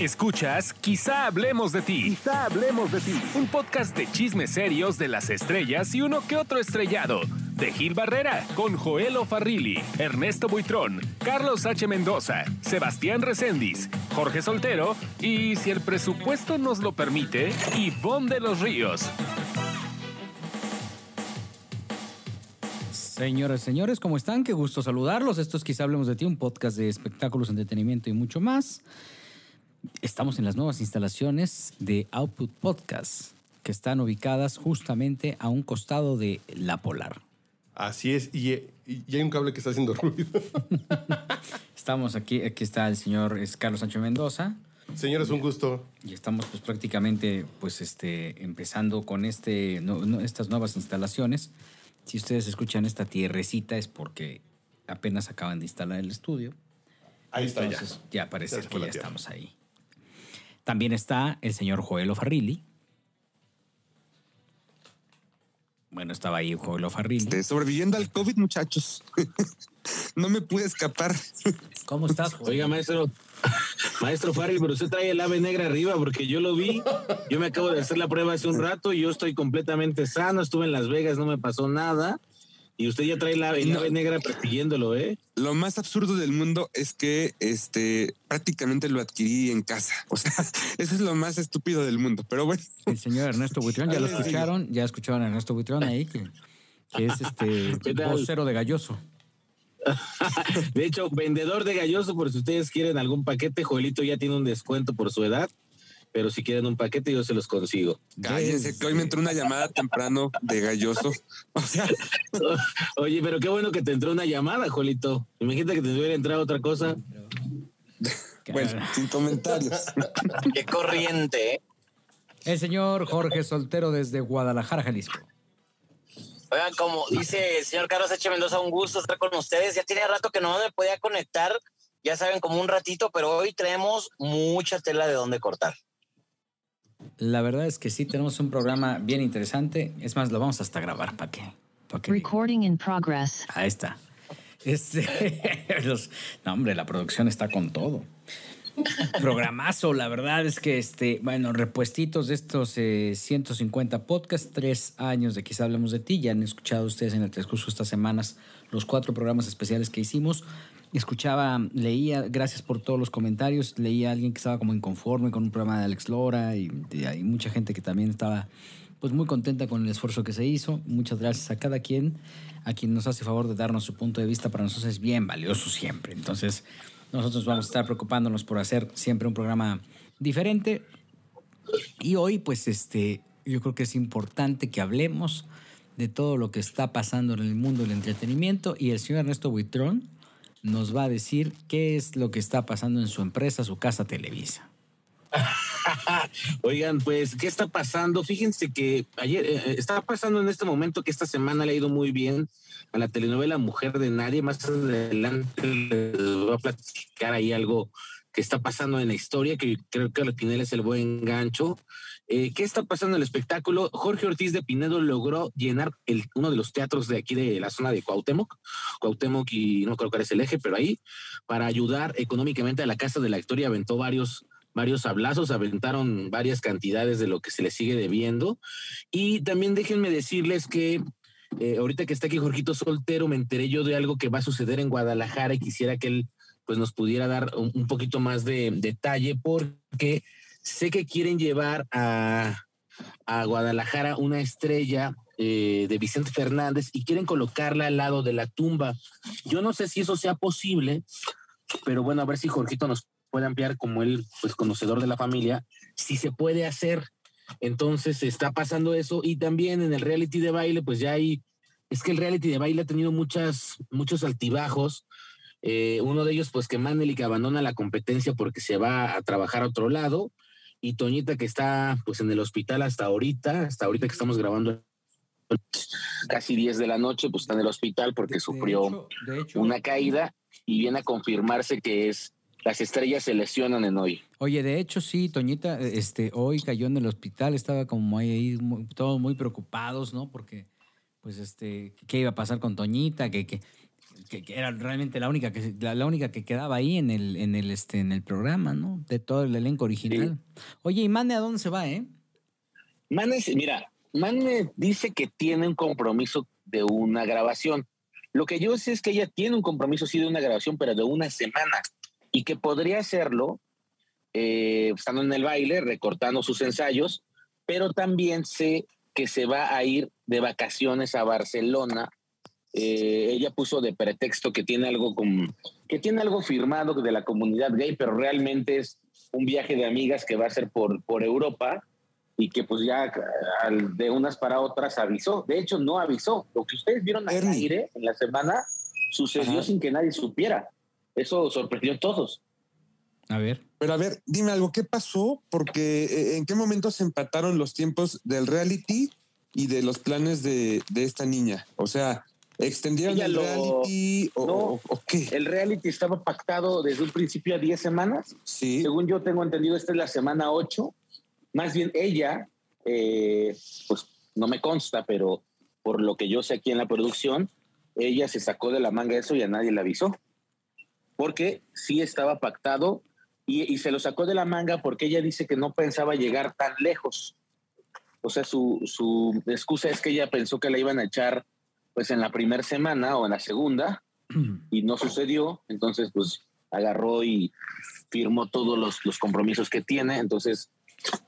Escuchas Quizá hablemos de ti. Quizá hablemos de ti. Un podcast de chismes serios de las estrellas y uno que otro estrellado. De Gil Barrera, con Joel Farrilli, Ernesto Buitrón, Carlos H. Mendoza, Sebastián Recendis, Jorge Soltero y, si el presupuesto nos lo permite, Ivonne de los Ríos. Señoras y señores, ¿cómo están? Qué gusto saludarlos. Esto es Quizá Hablemos de Ti, un podcast de espectáculos, entretenimiento y mucho más. Estamos en las nuevas instalaciones de Output Podcast, que están ubicadas justamente a un costado de La Polar. Así es, y, hay un cable que está haciendo ruido. estamos aquí, aquí está el señor Carlos Sánchez Mendoza. Señores, un gusto. Y estamos pues prácticamente pues este empezando con este estas nuevas instalaciones. Si ustedes escuchan esta tierrecita es porque apenas acaban de instalar el estudio. Ahí está Entonces, ya. Ya parece que ya estamos ahí. También está el señor Joel Farrilli. Bueno, estaba ahí Joel Farrilli. Este, sobreviviendo al COVID, muchachos. no me pude escapar. ¿Cómo estás, Oiga, maestro. Maestro Farrell, pero usted trae el ave negra arriba porque yo lo vi. Yo me acabo de hacer la prueba hace un rato y yo estoy completamente sano. Estuve en Las Vegas, no me pasó nada. Y usted ya trae la, ave negra persiguiéndolo, ¿eh? Lo más absurdo del mundo es que este prácticamente lo adquirí en casa. O sea, eso es lo más estúpido del mundo. Pero bueno. El señor Ernesto Buitrón, ya lo escucharon, ya escucharon a Ernesto Buitrón ahí, que, es este vocero de Galloso. de hecho, vendedor de Galloso, por si ustedes quieren algún paquete, Joelito ya tiene un descuento por su edad pero si quieren un paquete yo se los consigo. Cállense, que hoy me entró una llamada temprano de galloso. O sea, oye, pero qué bueno que te entró una llamada, Jolito. Imagínate que te hubiera entrado otra cosa. bueno, sin comentarios. qué corriente, ¿eh? El señor Jorge Soltero desde Guadalajara, Jalisco. Oigan, como dice el señor Carlos H. Mendoza, un gusto estar con ustedes. Ya tiene rato que no me podía conectar, ya saben, como un ratito, pero hoy traemos mucha tela de dónde cortar. La verdad es que sí tenemos un programa bien interesante. Es más, lo vamos hasta grabar para qué. Recording in progress. Ahí está. Este, no, hombre, la producción está con todo. Programazo, la verdad es que, este, bueno, repuestitos de estos 150 eh, podcasts, tres años de Quizá Hablemos de Ti. Ya han escuchado ustedes en el transcurso de estas semanas los cuatro programas especiales que hicimos escuchaba, leía, gracias por todos los comentarios, leía a alguien que estaba como inconforme con un programa de Alex Lora y, hay mucha gente que también estaba pues muy contenta con el esfuerzo que se hizo. Muchas gracias a cada quien, a quien nos hace favor de darnos su punto de vista, para nosotros es bien valioso siempre. Entonces, nosotros vamos a estar preocupándonos por hacer siempre un programa diferente. Y hoy, pues, este, yo creo que es importante que hablemos de todo lo que está pasando en el mundo del entretenimiento. Y el señor Ernesto Buitrón nos va a decir qué es lo que está pasando en su empresa, su casa Televisa. Oigan, pues, ¿qué está pasando? Fíjense que ayer eh, eh, está pasando en este momento que esta semana le ha ido muy bien a la telenovela Mujer de Nadie. Más adelante les voy a platicar ahí algo que está pasando en la historia, que creo que al final es el buen gancho. Eh, ¿Qué está pasando en el espectáculo? Jorge Ortiz de Pinedo logró llenar el, uno de los teatros de aquí de la zona de Cuauhtémoc, Cuauhtémoc y no creo que es el eje, pero ahí, para ayudar económicamente a la Casa de la Historia, aventó varios varios hablazos, aventaron varias cantidades de lo que se le sigue debiendo. Y también déjenme decirles que eh, ahorita que está aquí Jorgito Soltero, me enteré yo de algo que va a suceder en Guadalajara y quisiera que él pues nos pudiera dar un, poquito más de detalle porque sé que quieren llevar a, Guadalajara una estrella eh, de Vicente Fernández y quieren colocarla al lado de la tumba. Yo no sé si eso sea posible, pero bueno, a ver si Jorgito nos puede ampliar como él, pues conocedor de la familia, si se puede hacer. Entonces está pasando eso y también en el reality de baile, pues ya hay, es que el reality de baile ha tenido muchas, muchos altibajos. Eh, uno de ellos, pues que que abandona la competencia porque se va a trabajar a otro lado. Y Toñita que está pues en el hospital hasta ahorita, hasta ahorita que estamos grabando casi 10 de la noche, pues está en el hospital porque sufrió una caída y viene a confirmarse que es las estrellas se lesionan en hoy. Oye, de hecho sí, Toñita, este, hoy cayó en el hospital, estaba como ahí, todos muy preocupados, ¿no? Porque, pues, este, ¿qué iba a pasar con Toñita? Que, que que, que era realmente la única que la, la única que quedaba ahí en el en el este en el programa, ¿no? De todo el elenco original. Oye, ¿y Mane a dónde se va, eh? Mane, mira, Mane dice que tiene un compromiso de una grabación. Lo que yo sé es que ella tiene un compromiso, sí, de una grabación, pero de una semana. Y que podría hacerlo eh, estando en el baile, recortando sus ensayos, pero también sé que se va a ir de vacaciones a Barcelona. Eh, ella puso de pretexto que tiene algo con, que tiene algo firmado de la comunidad gay, pero realmente es un viaje de amigas que va a ser por, por Europa y que pues ya al- de unas para otras avisó. De hecho, no avisó. Lo que ustedes vieron al aire en la semana sucedió Ajá. sin que nadie supiera. Eso sorprendió a todos. A ver. Pero a ver, dime algo, ¿qué pasó? Porque eh, ¿en qué momento se empataron los tiempos del reality y de los planes de, de esta niña? O sea, ¿extendieron el lo- reality o, No. o- o qué? El reality estaba pactado desde un principio a 10 semanas. Sí. Según yo tengo entendido, esta es la semana 8. Más bien ella, eh, pues no me consta, pero por lo que yo sé aquí en la producción, ella se sacó de la manga eso y a nadie le avisó. Porque sí estaba pactado y, y se lo sacó de la manga porque ella dice que no pensaba llegar tan lejos. O sea, su, su excusa es que ella pensó que la iban a echar pues en la primera semana o en la segunda y no sucedió. Entonces, pues agarró y firmó todos los, los compromisos que tiene. Entonces,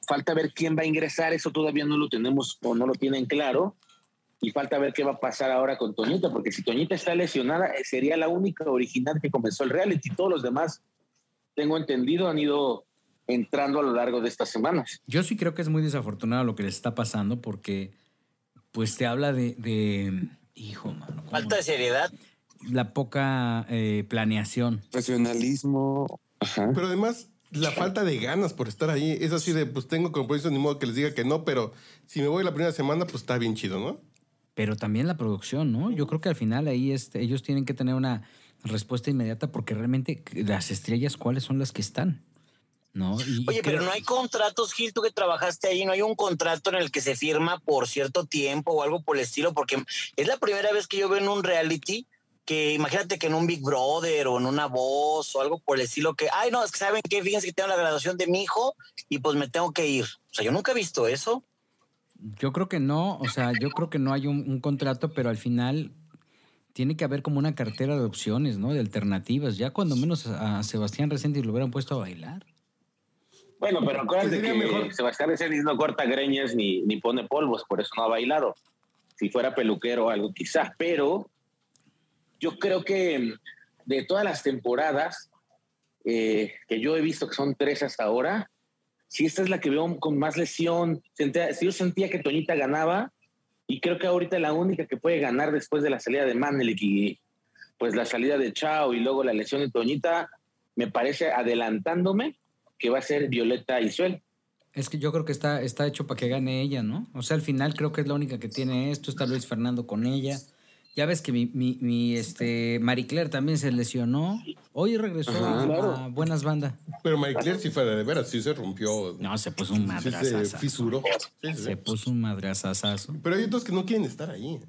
falta ver quién va a ingresar. Eso todavía no lo tenemos o no lo tienen claro. Y falta ver qué va a pasar ahora con Toñita, porque si Toñita está lesionada, eh, sería la única original que comenzó el reality. Todos los demás, tengo entendido, han ido entrando a lo largo de estas semanas. Yo sí creo que es muy desafortunado lo que les está pasando porque pues te habla de, de hijo, mano. Falta de seriedad. La poca eh, planeación. Profesionalismo. Ajá. Pero además, la falta de ganas por estar ahí. Es así de, pues tengo compromiso, ni modo que les diga que no, pero si me voy la primera semana, pues está bien chido, ¿no? Pero también la producción, ¿no? Yo creo que al final ahí este, ellos tienen que tener una respuesta inmediata porque realmente las estrellas, ¿cuáles son las que están? ¿No? Y- y Oye, pero no hay contratos, Gil, tú que trabajaste ahí, no hay un contrato en el que se firma por cierto tiempo o algo por el estilo, porque es la primera vez que yo veo en un reality que imagínate que en un Big Brother o en una voz o algo por el estilo que, ay, no, es que saben que fíjense que tengo la graduación de mi hijo y pues me tengo que ir. O sea, yo nunca he visto eso. Yo creo que no, o sea, yo creo que no hay un, un contrato, pero al final tiene que haber como una cartera de opciones, ¿no? De alternativas. Ya cuando menos a Sebastián Reséndiz lo hubieran puesto a bailar. Bueno, pero acuérdate Pues sería que mejor. Sebastián Reséndiz no corta greñas ni, ni pone polvos, por eso no ha bailado. Si fuera peluquero o algo quizás, pero yo creo que de todas las temporadas eh, que yo he visto, que son tres hasta ahora, si esta es la que veo con más lesión, sentía- si yo sentía que Toñita ganaba, y creo que ahorita la única que puede ganar después de la salida de Manelik y pues la salida de Chao y luego la lesión de Toñita, me parece adelantándome que va a ser Violeta Isuel. Es que yo creo que está, está hecho para que gane ella, ¿no? O sea, al final creo que es la única que tiene esto. Está Luis Fernando con ella. Ya ves que mi, mi, mi, este, Marie Claire también se lesionó. Hoy regresó Ajá, a, claro. a Buenas Bandas. Pero Marie Claire sí fue de veras, sí se rompió. No, se puso un sí se madrazazo. fisuró. Sí, sí, sí. Se puso un madrazazazo. Pero hay otros que no quieren estar ahí.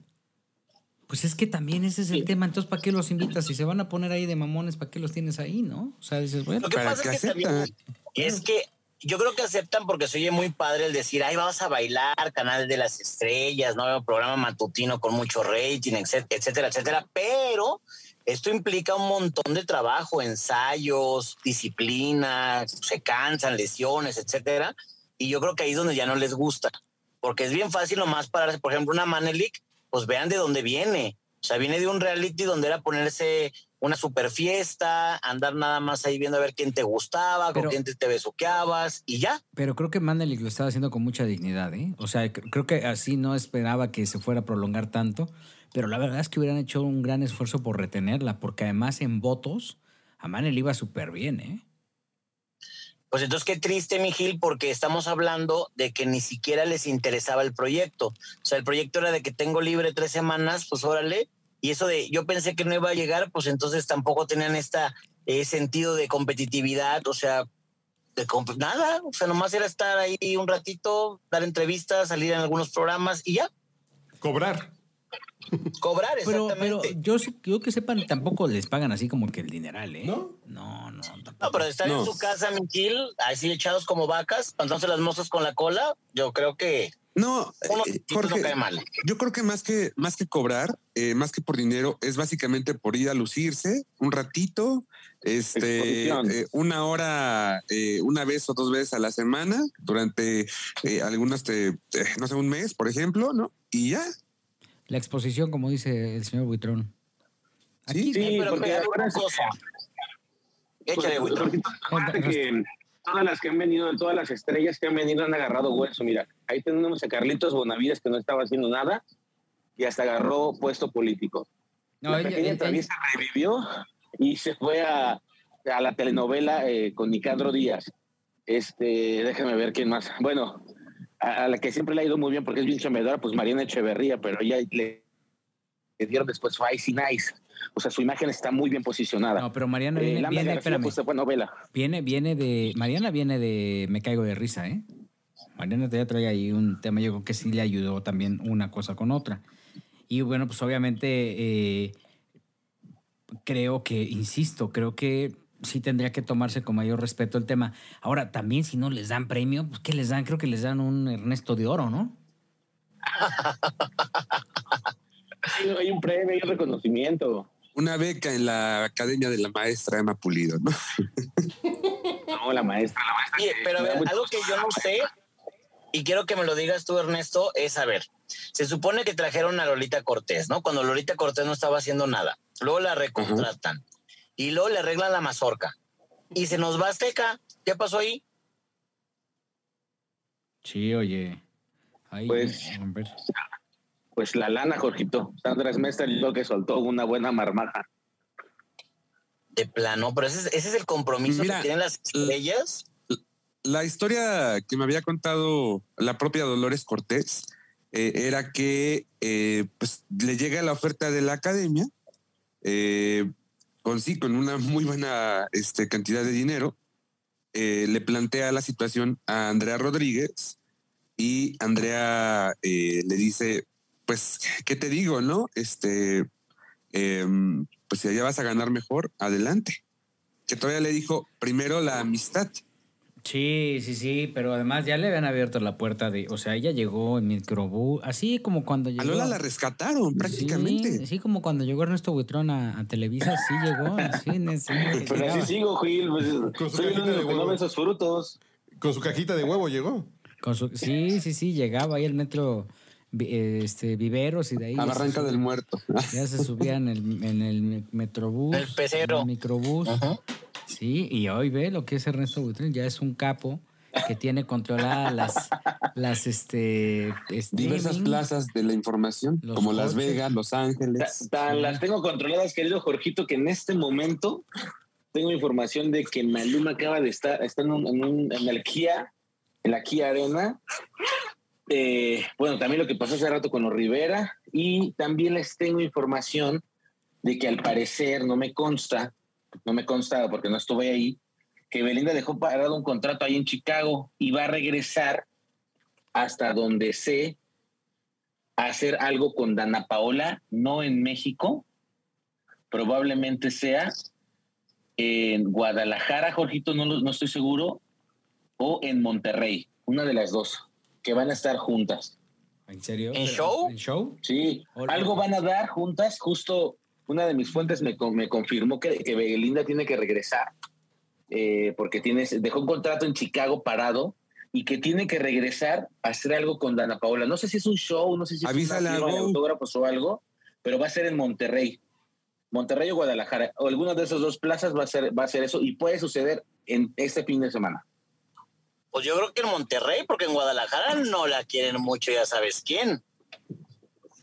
Pues es que también ese es el tema. Entonces, ¿para qué los invitas? Si se van a poner ahí de mamones, ¿para qué los tienes ahí, no? O sea, dices, bueno, Lo que Para pasa que es que también es que yo creo que aceptan porque se oye muy padre el decir, ay, vamos a bailar, canal de las estrellas, ¿no? Programa matutino con mucho rating, etcétera, etcétera, etcétera. Pero esto implica un montón de trabajo, ensayos, disciplina, se cansan, lesiones, etcétera. Y yo creo que ahí es donde ya no les gusta. Porque es bien fácil nomás pararse, por ejemplo, una Manelik, pues vean de dónde viene. O sea, viene de un reality donde era ponerse una super fiesta, andar nada más ahí viendo a ver quién te gustaba, Pero- con quién te, te besuqueabas y ya. Pero creo que Manelik lo estaba haciendo con mucha dignidad, ¿eh? O sea, cr- creo que así no esperaba que se fuera a prolongar tanto, pero la verdad es que hubieran hecho un gran esfuerzo por retenerla, porque además en votos a Manel iba súper bien, ¿eh? Pues entonces qué triste, mi porque estamos hablando de que ni siquiera les interesaba el proyecto. O sea, el proyecto era de que tengo libre tres semanas, pues órale. Y eso de yo pensé que no iba a llegar, pues entonces tampoco tenían esta eh, sentido de competitividad, o sea, de comp- nada, o sea, nomás era estar ahí un ratito, dar entrevistas, salir en algunos programas y ya. Cobrar. Cobrar, Pero, pero exactamente. yo, yo que sepan, tampoco les pagan así como que el dineral, ¿eh? ¿No? No, no, tampoco. No, pero estar No. en su casa, mi Gil, así echados como vacas, pantándose las mozas con la cola, yo creo que No, uno eh, no cae mal. yo creo que más que más que cobrar, eh, más que por dinero, es básicamente por ir a lucirse un ratito, este, eh, una hora, eh, una vez o dos veces a la semana durante eh, algunas, te- eh, no sé, un mes, por ejemplo, ¿no? Y ya. La exposición, como dice el señor Buitrón. Aquí, Sí, Eh, pero porque ahora una sí- cosa. Échale. Acuérdate que todas las que han venido, todas las estrellas que han venido han agarrado hueso. Mira, ahí tenemos a Carlitos Bonavides que no estaba haciendo nada y hasta agarró puesto político. No, la ella- pequeña ella- traviesa revivió y se fue a, a la telenovela eh, con Nicandro Díaz. Este, déjame ver quién más. Bueno, a, a la que siempre le ha ido muy bien porque es bien chamedora, pues Mariana Echeverría, pero ella le, le dieron después Icy Nice. O sea, su imagen está muy bien posicionada. No, pero Mariana Eh, viene, Lambda viene, García, espérame, pues, viene, viene de, Mariana viene de Me Caigo de Risa, ¿eh? Mariana ya trae ahí un tema, yo creo que sí le ayudó también una cosa con otra. Y bueno, pues obviamente eh, creo que, insisto, creo que sí tendría que tomarse con mayor respeto el tema. Ahora, también si no les dan premio, pues ¿qué les dan? Creo que les dan un Ernesto de Oro, ¿no? Hay, un premio, hay un reconocimiento. Una beca en la Academia de la Maestra Emma Pulido, ¿no? No, la maestra, la maestra. Oye, pero a ver, algo que yo no sé, y quiero que me lo digas tú, Ernesto, es a ver, se supone que trajeron a Lolita Cortés, ¿no? Cuando Lolita Cortés no estaba haciendo nada. Luego la recontratan. Y luego le arreglan la mazorca. Y se nos va Azteca. ¿Qué pasó ahí? Sí, oye. Ahí, Pues-. Pues la lana, Jorgito. Sandra Smester lo que soltó una buena marmaja. De plano, pero ese es, ese es el compromiso Mira, que tienen las estrellas. La historia que me había contado la propia Dolores Cortés eh, era que eh, pues, le llega la oferta de la academia eh, con sí, con una muy buena este, cantidad de dinero. eh, le plantea la situación a Andrea Rodríguez y Andrea eh, le dice, pues, ¿qué te digo, no? Este, em, pues si allá vas a ganar mejor, adelante. Que todavía le dijo, primero la amistad. Sí, sí, sí, pero además ya le habían abierto la puerta de, o sea, ella llegó en microbús, así como cuando llegó. A Lola la rescataron prácticamente. Sí, sí, como cuando llegó Ernesto Buitrón a, a Televisa, sí llegó, sí, en ese- Pero llegaba. así sigo, Gil. Pues, Con su soy el cajita único de que no esos frutos. Con su cajita de huevo llegó. Con su- sí, sí, sí, llegaba ahí el metro este, Viveros y de ahí. A Barranca del Muerto. Ya se subía en el, en el metrobús. El pecero. en el microbús. Ajá. Sí, y hoy ve lo que es Ernesto Buitrón, ya es un capo que tiene controladas las, las este, Diversas plazas de la información, Los como Las. Vegas, Los Ta- Ángeles. tan las tengo controladas, querido Jorgito, que en este momento tengo información de que Maluma acaba de estar, está en, un, en, un- en el Kia, en la Kia Arena. Eh, bueno, también lo que pasó hace rato con los Rivera. Y también les tengo información de que al parecer, no me consta, no me consta porque no estuve ahí, que Belinda dejó parado un contrato ahí en Chicago y va a regresar hasta donde sé a hacer algo con Dana Paola, no en México, probablemente sea en Guadalajara, Jorgito, no, no estoy seguro, o en Monterrey, una de las dos, que van a estar juntas. ¿En serio? ¿En show? ¿En show? Sí, Hola. algo van a dar juntas, justo una de mis fuentes me, con- me confirmó que, que Belinda tiene que regresar, eh, porque tiene, dejó un contrato en Chicago parado y que tiene que regresar a hacer algo con Dana Paola. No sé si es un show, no sé si es firma de autógrafos o algo, pero va a ser en Monterrey. Monterrey o Guadalajara, o alguna de esas dos plazas va a ser, va a ser eso y puede suceder en este fin de semana. Pues yo creo que en Monterrey, porque en Guadalajara no la quieren mucho, ya sabes quién.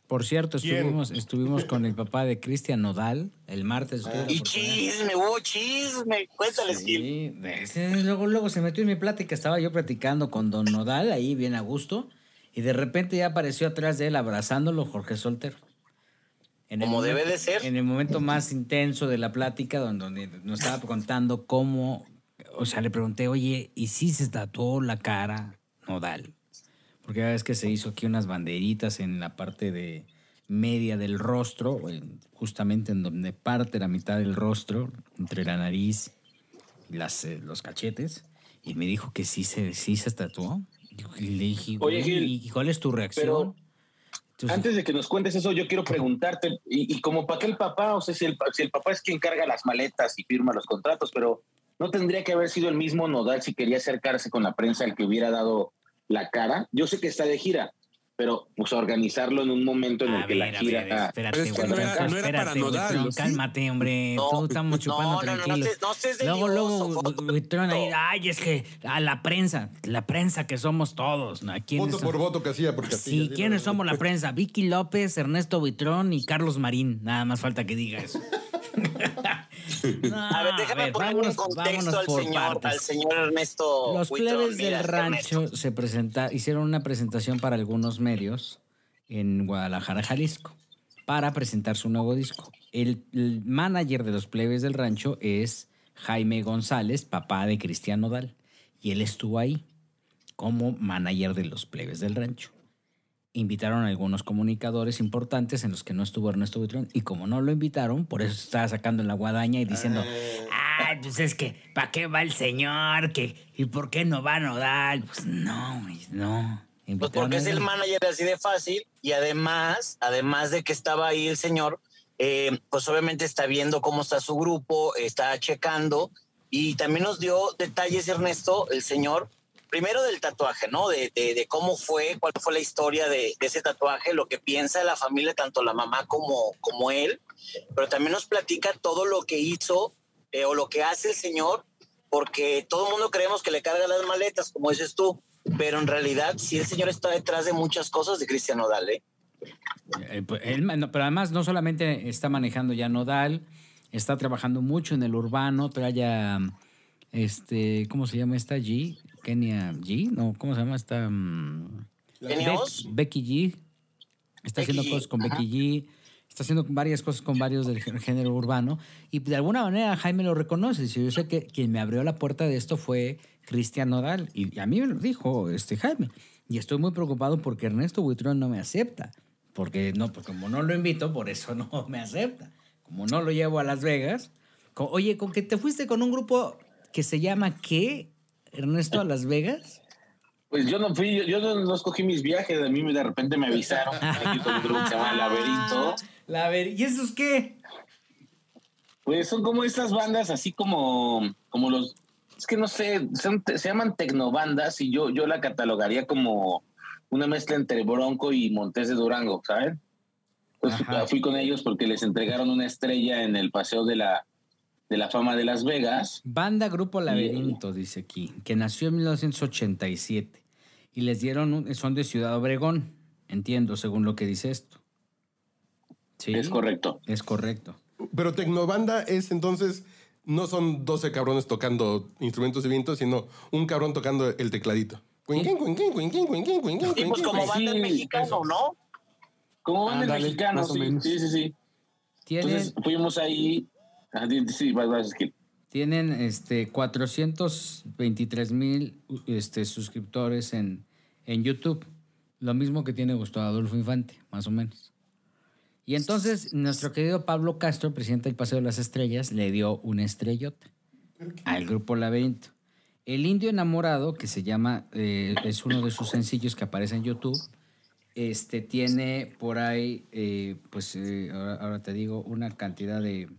Por cierto, estuvimos, estuvimos con el papá de Cristian Nodal el martes. la Y chisme, hubo chisme. Cuéntales, Gil. Sí, ese luego, luego se metió en mi plática. Estaba yo platicando con Don Nodal, ahí bien a gusto. Y de repente ya apareció atrás de él abrazándolo Jorge Soltero. En Como debe momento- de ser. En el momento más intenso de la plática, donde, donde nos estaba contando cómo. O sea, le pregunté, oye, ¿y si se tatuó la cara Nodal? Porque ya ves que se hizo aquí unas banderitas en la parte de media del rostro, en- justamente en donde parte la mitad del rostro, entre la nariz y las, eh, los cachetes, y me dijo que sí se, sí se tatuó. Y le dije, Oye, "Güey, Gil, ¿y cuál es tu reacción? Entonces, Antes de que nos cuentes eso, yo quiero preguntarte, y, y como para qué el papá, o sea, si el, si el papá es quien carga las maletas y firma los contratos, pero no tendría que haber sido el mismo Nodal si quería acercarse con la prensa el que hubiera dado la cara. Yo sé que está de gira, pero pues organizarlo en un momento en el A que ver, la gira... ver, espérate, es que güey, no era- espérate, no era para Buitrón, ¿sí? Cálmate, hombre. No, Todos estamos chupando no, no, no, no tranquilos. no de luego, luego. Buitrón ahí, ay, es que a la prensa, la prensa que somos todos. ¿no? ¿Quiénes Voto son? por voto, Casilla, porque así. Sí, así ¿quiénes somos la prensa? Vicky López, Ernesto Buitrón y Carlos Marín. Nada más falta que diga eso. No, A ver, déjame ponerle en contexto al señor, al señor Ernesto. Los plebes Mira, del rancho se presenta, hicieron una presentación para algunos medios en Guadalajara, Jalisco, para presentar su nuevo disco. El, el manager de los plebes del rancho es Jaime González, papá de Cristian Nodal, y él estuvo ahí como manager de los plebes del rancho. Invitaron a algunos comunicadores importantes en los que no estuvo Ernesto Buitrón, y como no lo invitaron, por eso estaba sacando en la guadaña y diciendo, ah, pues es que, ¿para qué va el señor? ¿Qué, ¿Y por qué no va Nodal? Pues no, no. Pues porque a es el manager así de fácil y además, además de que estaba ahí el señor, eh, pues obviamente está viendo cómo está su grupo, está checando y también nos dio detalles, Ernesto, el señor, primero del tatuaje, ¿no? De, de- de cómo fue, cuál fue la historia de, ese tatuaje, lo que piensa la familia, tanto la mamá como, como él, pero también nos platica todo lo que hizo eh, o lo que hace el señor, porque todo el mundo creemos que le carga las maletas, como dices tú, pero en realidad sí el señor está detrás de muchas cosas de Cristian Nodal, ¿eh? Eh, pues, él, pero además no solamente está manejando ya Nodal, está trabajando mucho en el urbano, trae a, este, ¿cómo se llama esta G? Kenia G, no, ¿cómo se llama esta? mm, Kenia. Becky G. Está Becky haciendo G, cosas con ajá. Becky G. Está haciendo varias cosas con varios del gé- género urbano. Y de alguna manera Jaime lo reconoce. Yo sé que quien me abrió la puerta de esto fue Cristian Nodal. Y a mí me lo dijo este Jaime. Y estoy muy preocupado porque Ernesto Buitrón no me acepta. Porque no, porque como no lo invito, por eso no me acepta. Como no lo llevo a Las Vegas. oye, con que te fuiste con un grupo que se llama ¿qué? Ernesto a Las Vegas. Pues yo no fui, yo, yo no, no escogí mis viajes, a mí de repente me avisaron aquí un grupo que se llama Laberinto. ¿y esos qué? Pues son como estas bandas, así como, como los, es que no sé, son- se llaman tecnobandas y yo, yo la catalogaría como una mezcla entre Bronco y Montes de Durango, ¿saben? Pues Ajá. fui con ellos porque les entregaron una estrella en el Paseo de la, de la Fama de Las Vegas. Banda Grupo Laberinto, dice aquí, que nació en 1987 y les dieron, un- son de Ciudad Obregón, entiendo, según lo que dice esto. Sí, Es correcto. Es correcto. Pero Tecnobanda es entonces. No son 12 cabrones tocando instrumentos de viento, sino un cabrón tocando el tecladito. Y pues como banda sí, mexicano. ¿no? Como banda mexicano, más o sí, menos. sí, sí, sí. Entonces fuimos ahí. Ah, tienen este, 423 mil este, suscriptores en, en YouTube. Lo mismo que tiene Gustavo Adolfo Infante, más o menos. Y entonces nuestro querido Pablo Castro, presidente del Paseo de las Estrellas, le dio una estrellota al grupo Laberinto. El Indio Enamorado, que se llama, eh, es uno de sus sencillos que aparece en YouTube, este, tiene por ahí, eh, pues eh, ahora te digo, una cantidad de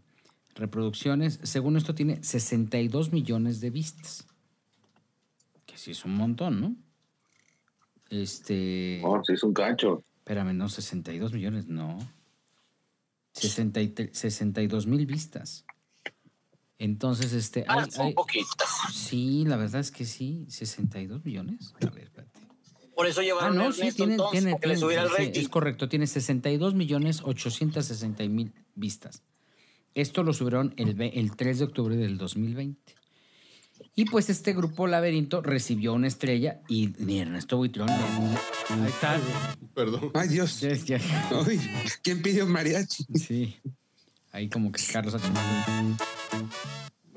reproducciones. Según esto, tiene 62 millones de vistas. Que sí es un montón, ¿no? Este. Oh, sí, es un cacho. Espérame, no, 62 millones, no. 63 62 mil vistas. Entonces, este. Ah, hay- son hay- poquitas. sí, la verdad es que sí, 62 millones. A ver, espérate. Por eso Ah, llevaron a no, sí, tiene, entonces, tiene, le tiene- subiera el sí, rating. es correcto, tiene 62 millones 860 mil vistas. Esto lo subieron el, el 3 de octubre del 2020. Y pues este grupo Laberinto recibió una estrella y mi Ernesto Buitrón. Ahí está. Perdón. Ay, Dios. Ay, ¿Quién pidió mariachi? sí. Ahí como que Carlos.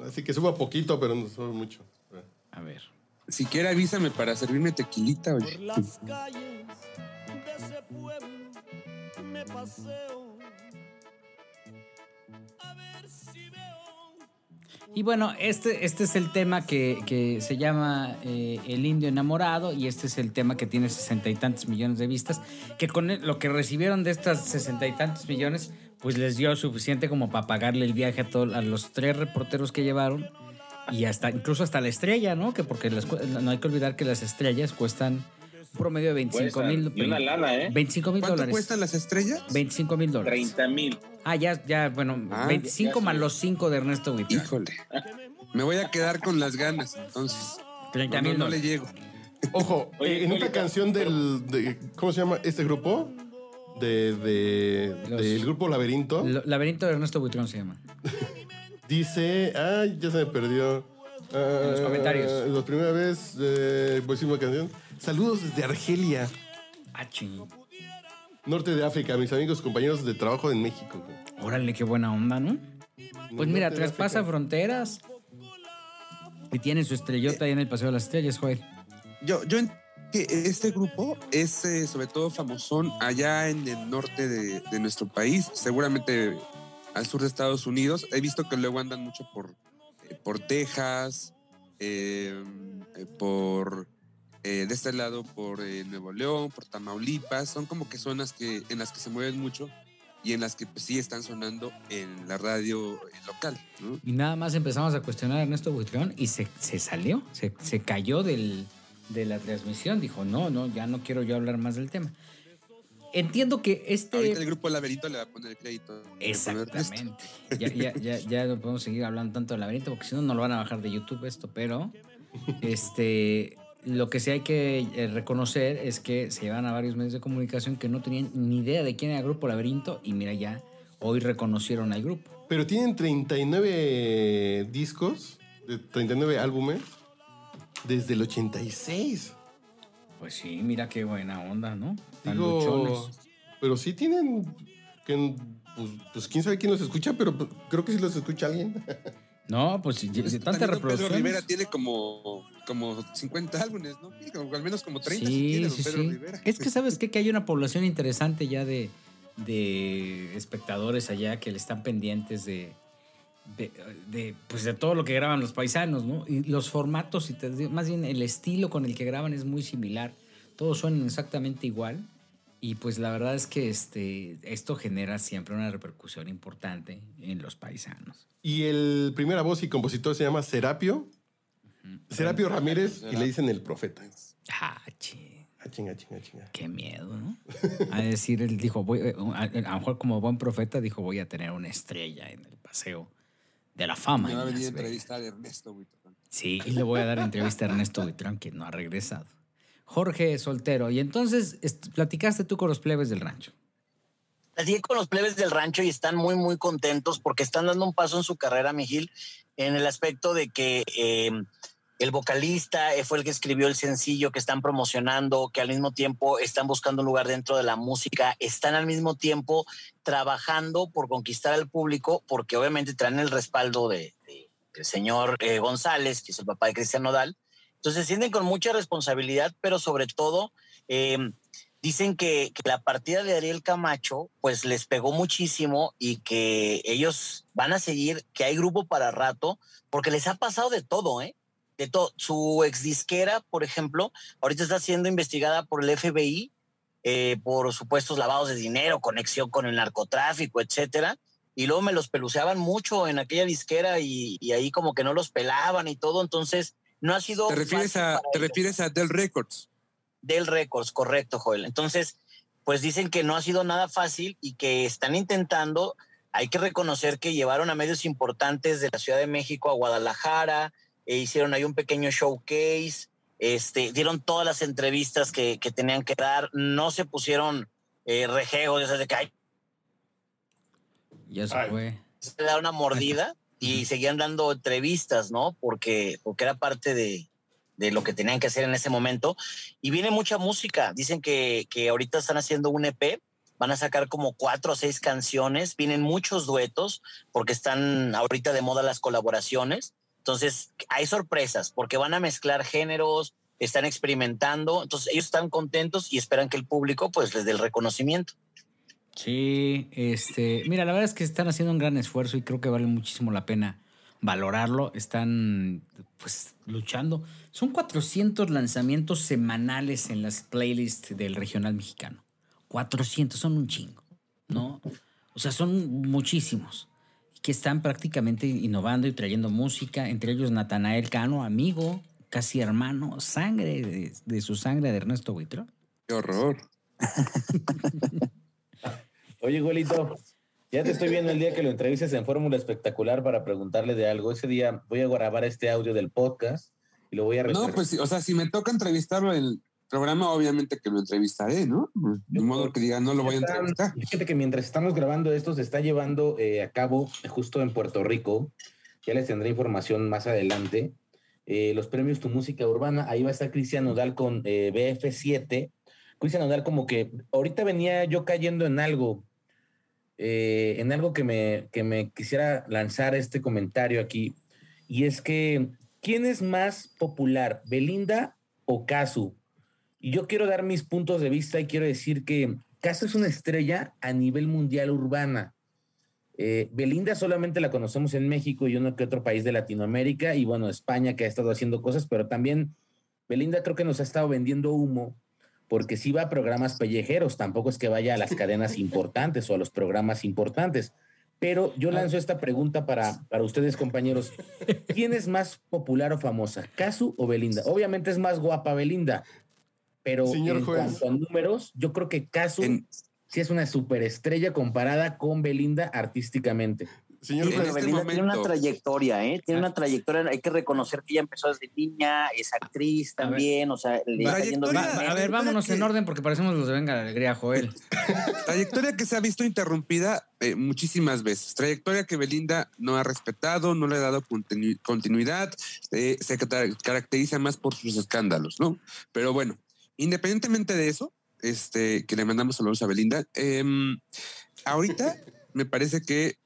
Así que suba poquito, pero no sube mucho. A ver. Siquiera avísame para servirme tequilita, oye. Por las calles de ese pueblo me Y bueno, este, este es el tema que, que se llama eh, El Indio Enamorado y este es el tema que tiene sesenta y tantos millones de vistas, que con el- lo que recibieron de estas sesenta y tantos millones, pues les dio suficiente como para pagarle el viaje a, todo- a los tres reporteros que llevaron y hasta incluso hasta la estrella, ¿no? Que porque las no hay que olvidar que las estrellas cuestan promedio de 25 mil y una lana, ¿eh? 25 mil ¿Cuánto dólares. cuestan las estrellas? 25 mil dólares. 30 mil. Ah, ya, ya, bueno, Ah, 25 ya más los 5 de Ernesto Buitrón. Híjole. Me voy a quedar con las ganas, entonces. 30 No, mil no, no le llego. Ojo, Oye, en oye, una canción del. de- ¿Cómo se llama este grupo? De, de- Los- del grupo Laberinto. Lo- Laberinto de Ernesto Buitrón se llama. Dice. Ay, ya se me perdió. Ah, En los comentarios. La primera vez, eh, próxima canción. Saludos desde Argelia, Ah, ching. norte de África, mis amigos, compañeros de trabajo en México. Órale, qué buena onda, ¿no? Pues mira, traspasa fronteras. Y tiene su estrellota ahí en el Paseo de las Estrellas, Joel. Yo, yo en- que este grupo es eh, sobre todo famosón allá en el norte de, de nuestro país, seguramente al sur de Estados Unidos. He visto que luego andan mucho por, eh, por Texas, eh, eh, por eh, de este lado por eh, Nuevo León, por Tamaulipas. Son como que zonas que, en las que se mueven mucho y en las que pues, sí están sonando en la radio eh, local. ¿no? Y nada más empezamos a cuestionar a Ernesto Buitrón y se, se salió, se, se cayó del, de la transmisión. Dijo, no, no, ya no quiero yo hablar más del tema. Entiendo que este... Ahorita el grupo Laberinto le va a poner el crédito. Exactamente. Ya, ya, ya, ya no podemos seguir hablando tanto del laberinto porque si no, no lo van a bajar de YouTube esto, pero este, lo que sí hay que eh, reconocer es que se llevan a varios medios de comunicación que no tenían ni idea de quién era el Grupo Laberinto y mira ya, hoy reconocieron al grupo. Pero tienen 39 discos, de 39 álbumes, desde el 86. Pues sí, mira qué buena onda, ¿no? Tan Digo, luchones. pero sí tienen. Que, pues, pues quién sabe quién los escucha, pero pues, creo que sí los escucha alguien. No, pues de Pues, tantas también don Pedro. Rivera tiene como, como 50 álbumes, ¿no? Como- al menos como 30 si Sí, sí, Pedro sí. Rivera. Es que sabes qué? que hay una población interesante ya de, de espectadores allá que le están pendientes de, de, de, pues de todo lo que graban los paisanos, ¿no? Y los formatos, y te más bien el estilo con el que graban es muy similar. Todos suenan exactamente igual. Y pues la verdad es que este, esto genera siempre una repercusión importante en los paisanos. Y el primera voz y compositor se llama Serapio. Serapio Ramírez y le dicen el profeta. Ah. Ah, chinga, chinga, chinga. Qué miedo, ¿no? A decir, él dijo, voy, eh, a, a lo mejor como buen profeta, dijo, voy a tener una estrella en el paseo de la fama. Me va a en venir a Las Vegas". entrevistar a Ernesto Buitrón. Sí, y le voy a dar entrevista a Ernesto Buitrón, que no ha regresado. Jorge Soltero, y entonces platicaste tú con los plebes del rancho. Platiqué con los plebes del rancho y están muy, muy contentos porque están dando un paso en su carrera, Mijil, en el aspecto de que eh, el vocalista eh, fue el que escribió el sencillo que están promocionando, que al mismo tiempo están buscando un lugar dentro de la música, están al mismo tiempo trabajando por conquistar al público, porque obviamente traen el respaldo de, del señor eh, González, que es el papá de Cristian Nodal. Entonces se sienten con mucha responsabilidad, pero sobre todo dicen que, que la partida de Ariel Camacho pues les pegó muchísimo y que ellos van a seguir, que hay grupo para rato, porque les ha pasado de todo, ¿eh? De todo. Su ex disquera, por ejemplo, ahorita está siendo investigada por el FBI eh, por supuestos lavados de dinero, conexión con el narcotráfico, etcétera. Y luego me los peluceaban mucho en aquella disquera y, y ahí como que no los pelaban y todo. Entonces, no ha sido. ¿Te a, refieres a Dell Records? Del Records, correcto, Joel. Entonces, pues dicen que no ha sido nada fácil y que están intentando. Hay que reconocer que llevaron a medios importantes de la Ciudad de México a Guadalajara, e hicieron ahí un pequeño showcase, este, dieron todas las entrevistas que, que tenían que dar, no se pusieron eh, rejegos, ya sabes, de que ay, Ya se Ay. fue. se da una mordida y seguían dando entrevistas, ¿no? Porque, porque era parte de, de lo que tenían que hacer en ese momento. Y viene mucha música. Dicen que, que ahorita están haciendo un EP. Van a sacar como cuatro o seis canciones. Vienen muchos duetos porque están ahorita de moda las colaboraciones. Entonces, hay sorpresas porque van a mezclar géneros, están experimentando. Entonces, ellos están contentos y esperan que el público pues les dé el reconocimiento. Sí, este, mira, la verdad es que están haciendo un gran esfuerzo y creo que vale muchísimo la pena valorarlo. Están, pues, luchando. Son 400 lanzamientos semanales en las playlists del regional mexicano. 400, son un chingo, ¿no? O sea, son muchísimos. Que están prácticamente innovando y trayendo música, entre ellos Natanael Cano, amigo, casi hermano, sangre de, de su sangre de Ernesto Buitrón. Qué horror. Oye, güelito, ya te estoy viendo el día que lo entrevistes en Fórmula Espectacular para preguntarle de algo. Ese día voy a grabar este audio del podcast y lo voy a No, pues, o sea, si me toca entrevistarlo en el programa, obviamente que lo entrevistaré, ¿no? De modo que diga, no lo voy a entrevistar. Fíjate que mientras estamos grabando esto, se está llevando eh, a cabo justo en Puerto Rico. Ya les tendré información más adelante. Eh, los premios Tu Música Urbana. Ahí va a estar Cristian Nodal con eh, BF7. Cristian Nodal, como que ahorita venía yo cayendo en algo, eh, en algo que me, que me quisiera lanzar este comentario aquí. Y es que, ¿quién es más popular, Belinda o Casu? Y yo quiero dar mis puntos de vista y quiero decir que Casu es una estrella a nivel mundial urbana. Eh, Belinda solamente la conocemos en México y uno que otro país de Latinoamérica y bueno, España que ha estado haciendo cosas, pero también Belinda creo que nos ha estado vendiendo humo porque sí va a programas pellejeros, tampoco es que vaya a las cadenas importantes o a los programas importantes. Pero yo lanzo esta pregunta para, para ustedes, compañeros. ¿Quién es más popular o famosa, Casu o Belinda? Obviamente es más guapa Belinda, pero Señor en juez. cuanto a números, yo creo que Casu En- sí es una superestrella comparada con Belinda artísticamente. Señor juez, este Belinda tiene una trayectoria, ¿eh? Tiene una trayectoria, hay que reconocer que ella empezó desde niña, es actriz también, o sea, le está yendo bien. A ver, vámonos en que- orden porque parecemos los de Venga la Alegría, Joel. Trayectoria que se ha visto interrumpida eh, muchísimas veces. Trayectoria que Belinda no ha respetado, no le ha dado continu- continuidad, eh, se ca- caracteriza más por sus escándalos, ¿no? Pero bueno, independientemente de eso, este, que le mandamos saludos a Belinda, em, ahorita me parece que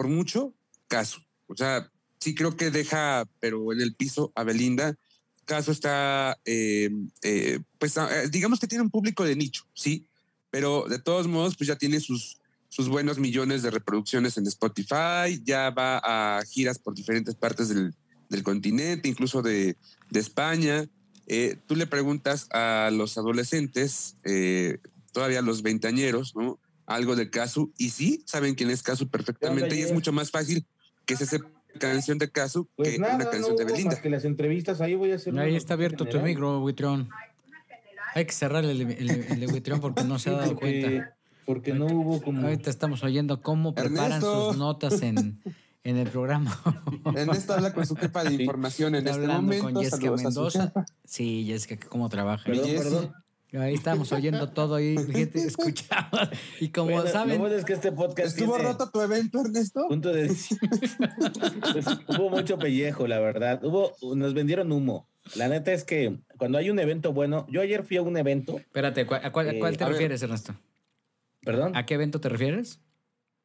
por mucho, caso. O sea, sí creo que deja, pero en el piso a Belinda. Caso está, eh, eh, pues ah, digamos que tiene un público de nicho, sí, pero de todos modos, pues ya tiene sus, sus buenos millones de reproducciones en Spotify, ya va a giras por diferentes partes del, del continente, incluso de, de España. Eh, tú le preguntas a los adolescentes, eh, todavía los veinteañeros, ¿no? Algo de Casu, y sí, saben quién es Casu perfectamente, y es mucho más fácil que se sepa canción de Casu Pues que nada, una no canción de Belinda. más que las entrevistas, ahí voy a hacer Ahí está abierto tu micro, Buitrón. Hay que cerrar el, el, el de Buitrón porque no se ha dado porque, cuenta. porque no hubo como... Ahorita estamos oyendo cómo preparan Ernesto. sus notas en, en el programa. Ernesto habla con su jefa de Sí. información en Está este hablando momento. con Jessica Mendoza. Sí, Jessica, que cómo trabaja. Perdón, perdón. Ahí estamos oyendo todo ahí, gente, escuchamos. Y como Bueno, Lo saben, bueno es que este podcast ¿Estuvo tiene roto tu evento, Ernesto? punto de... Pues, hubo mucho pellejo, la verdad. Hubo, nos vendieron humo. La neta es que cuando hay un evento bueno, yo ayer fui a un evento, espérate, ¿cuál- ¿a cuál, a cuál Eh, te a ver. refieres, Ernesto? perdón, ¿A qué evento te refieres?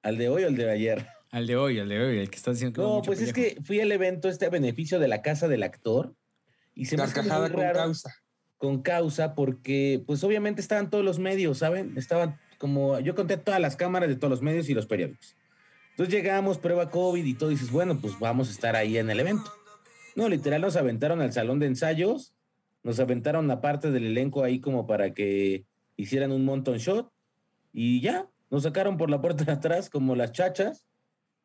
al de hoy o al de ayer. Al de hoy, al de hoy, el que estás diciendo que hubo No, mucho pues es que fui al evento este a beneficio de la casa del actor y se me hace muy Carcajada con raro causa. Con causa porque pues obviamente estaban todos los medios, ¿saben? Estaban como yo conté todas las cámaras de todos los medios y los periódicos. Entonces llegamos, prueba COVID y todo, y dices, bueno, pues vamos a estar ahí en el evento. No, literal nos aventaron al salón de ensayos, nos aventaron a parte del elenco ahí como para que hicieran un montón shot y ya, nos sacaron por la puerta de atrás como las chachas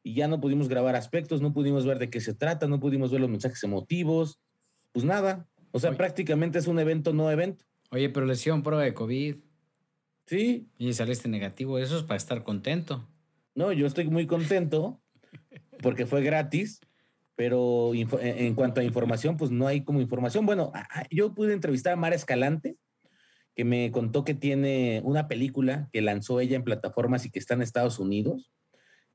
y ya no pudimos grabar aspectos, no pudimos ver de qué se trata, no pudimos ver los mensajes emotivos, pues nada. O sea, Oye. prácticamente es un evento no evento. Oye, pero le hicieron prueba de COVID Sí, y saliste negativo. Eso es para estar contento. no, yo estoy muy contento porque fue gratis, pero en cuanto a información, pues no hay como información. Bueno, yo pude entrevistar a Mara Escalante, que me contó que tiene una película que lanzó ella en plataformas y que está en Estados Unidos,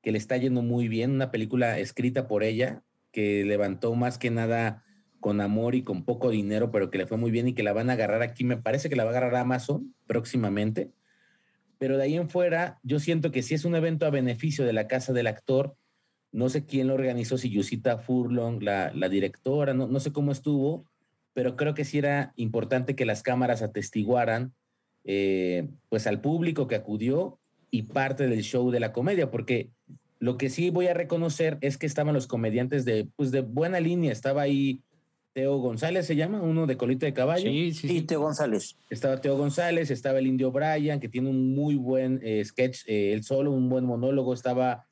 que le está yendo muy bien, una película escrita por ella, que levantó más que nada con amor y con poco dinero, pero que le fue muy bien y que la van a agarrar aquí, me parece que la va a agarrar Amazon próximamente. Pero de ahí en fuera, yo siento que si es un evento a beneficio de la casa del actor, no sé quién lo organizó, si Yusita Furlong, la, directora, no, no sé cómo estuvo, pero creo que sí era importante que las cámaras atestiguaran eh, pues al público que acudió y parte del show de la comedia, porque lo que sí voy a reconocer es que estaban los comediantes de, pues de buena línea. Estaba ahí Teo González, se llama, uno de colita de caballo. Sí, sí, Sí. Teo González. Estaba Teo González, estaba el Indio Bryan, que tiene un muy buen eh, sketch, eh, él solo, un buen monólogo. Estaba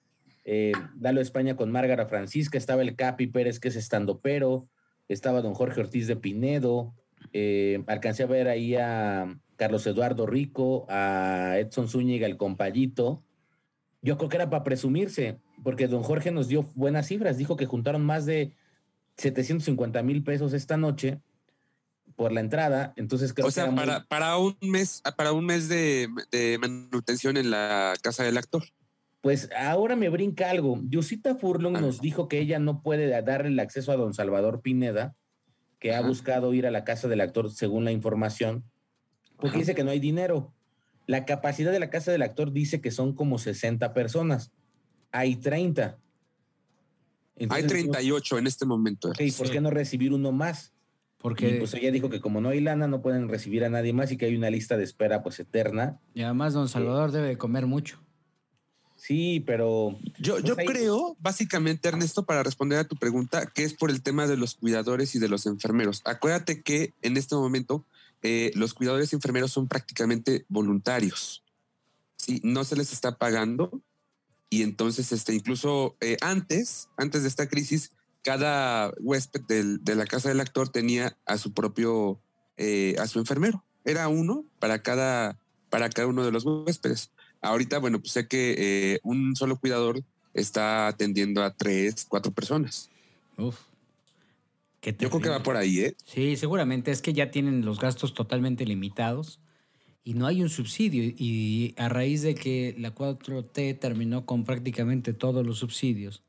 eh, Dalo España con Márgara Francisca, estaba el Capi Pérez, que es estandopero. Estaba don Jorge Ortiz de Pinedo. eh, alcancé a ver ahí a Carlos Eduardo Rico, a Edson Zúñiga, el compayito. Yo creo que era para presumirse, porque don Jorge nos dio buenas cifras. Dijo que juntaron más de 750 mil pesos esta noche por la entrada. Entonces creo O que sea, era muy- para, para un mes, para un mes de, de manutención en la casa del actor. Pues ahora me brinca algo. Yusita Furlong nos dijo que ella no puede darle el acceso a don Salvador Pineda, que ha buscado ir a la casa del actor según la información, porque dice que no hay dinero. La capacidad de la casa del actor dice que son como 60 personas. Hay 30. Hay Entonces, 38 en este momento. ok, ¿por qué no recibir uno más? Porque Y pues ella dijo que como no hay lana, no pueden recibir a nadie más y que hay una lista de espera pues eterna. y además don Salvador debe de comer mucho. Sí, pero Yo, Pues yo ahí- creo, básicamente, Ernesto, para responder a tu pregunta, que es por el tema de los cuidadores y de los enfermeros. Acuérdate que en este momento eh, los cuidadores y enfermeros son prácticamente voluntarios. Sí, no se les está pagando. Y entonces, este, incluso eh, antes, antes de esta crisis, cada huésped del- de la casa del actor tenía a su propio, eh, a su enfermero. Era uno para cada, para cada uno de los huéspedes. Ahorita, bueno, pues sé que eh, un solo cuidador está atendiendo a tres, cuatro personas. Uf. Qué Yo creo que va por ahí, ¿eh? Sí, seguramente es que ya tienen los gastos totalmente limitados y no hay un subsidio. Y a raíz de que la 4T terminó con prácticamente todos los subsidios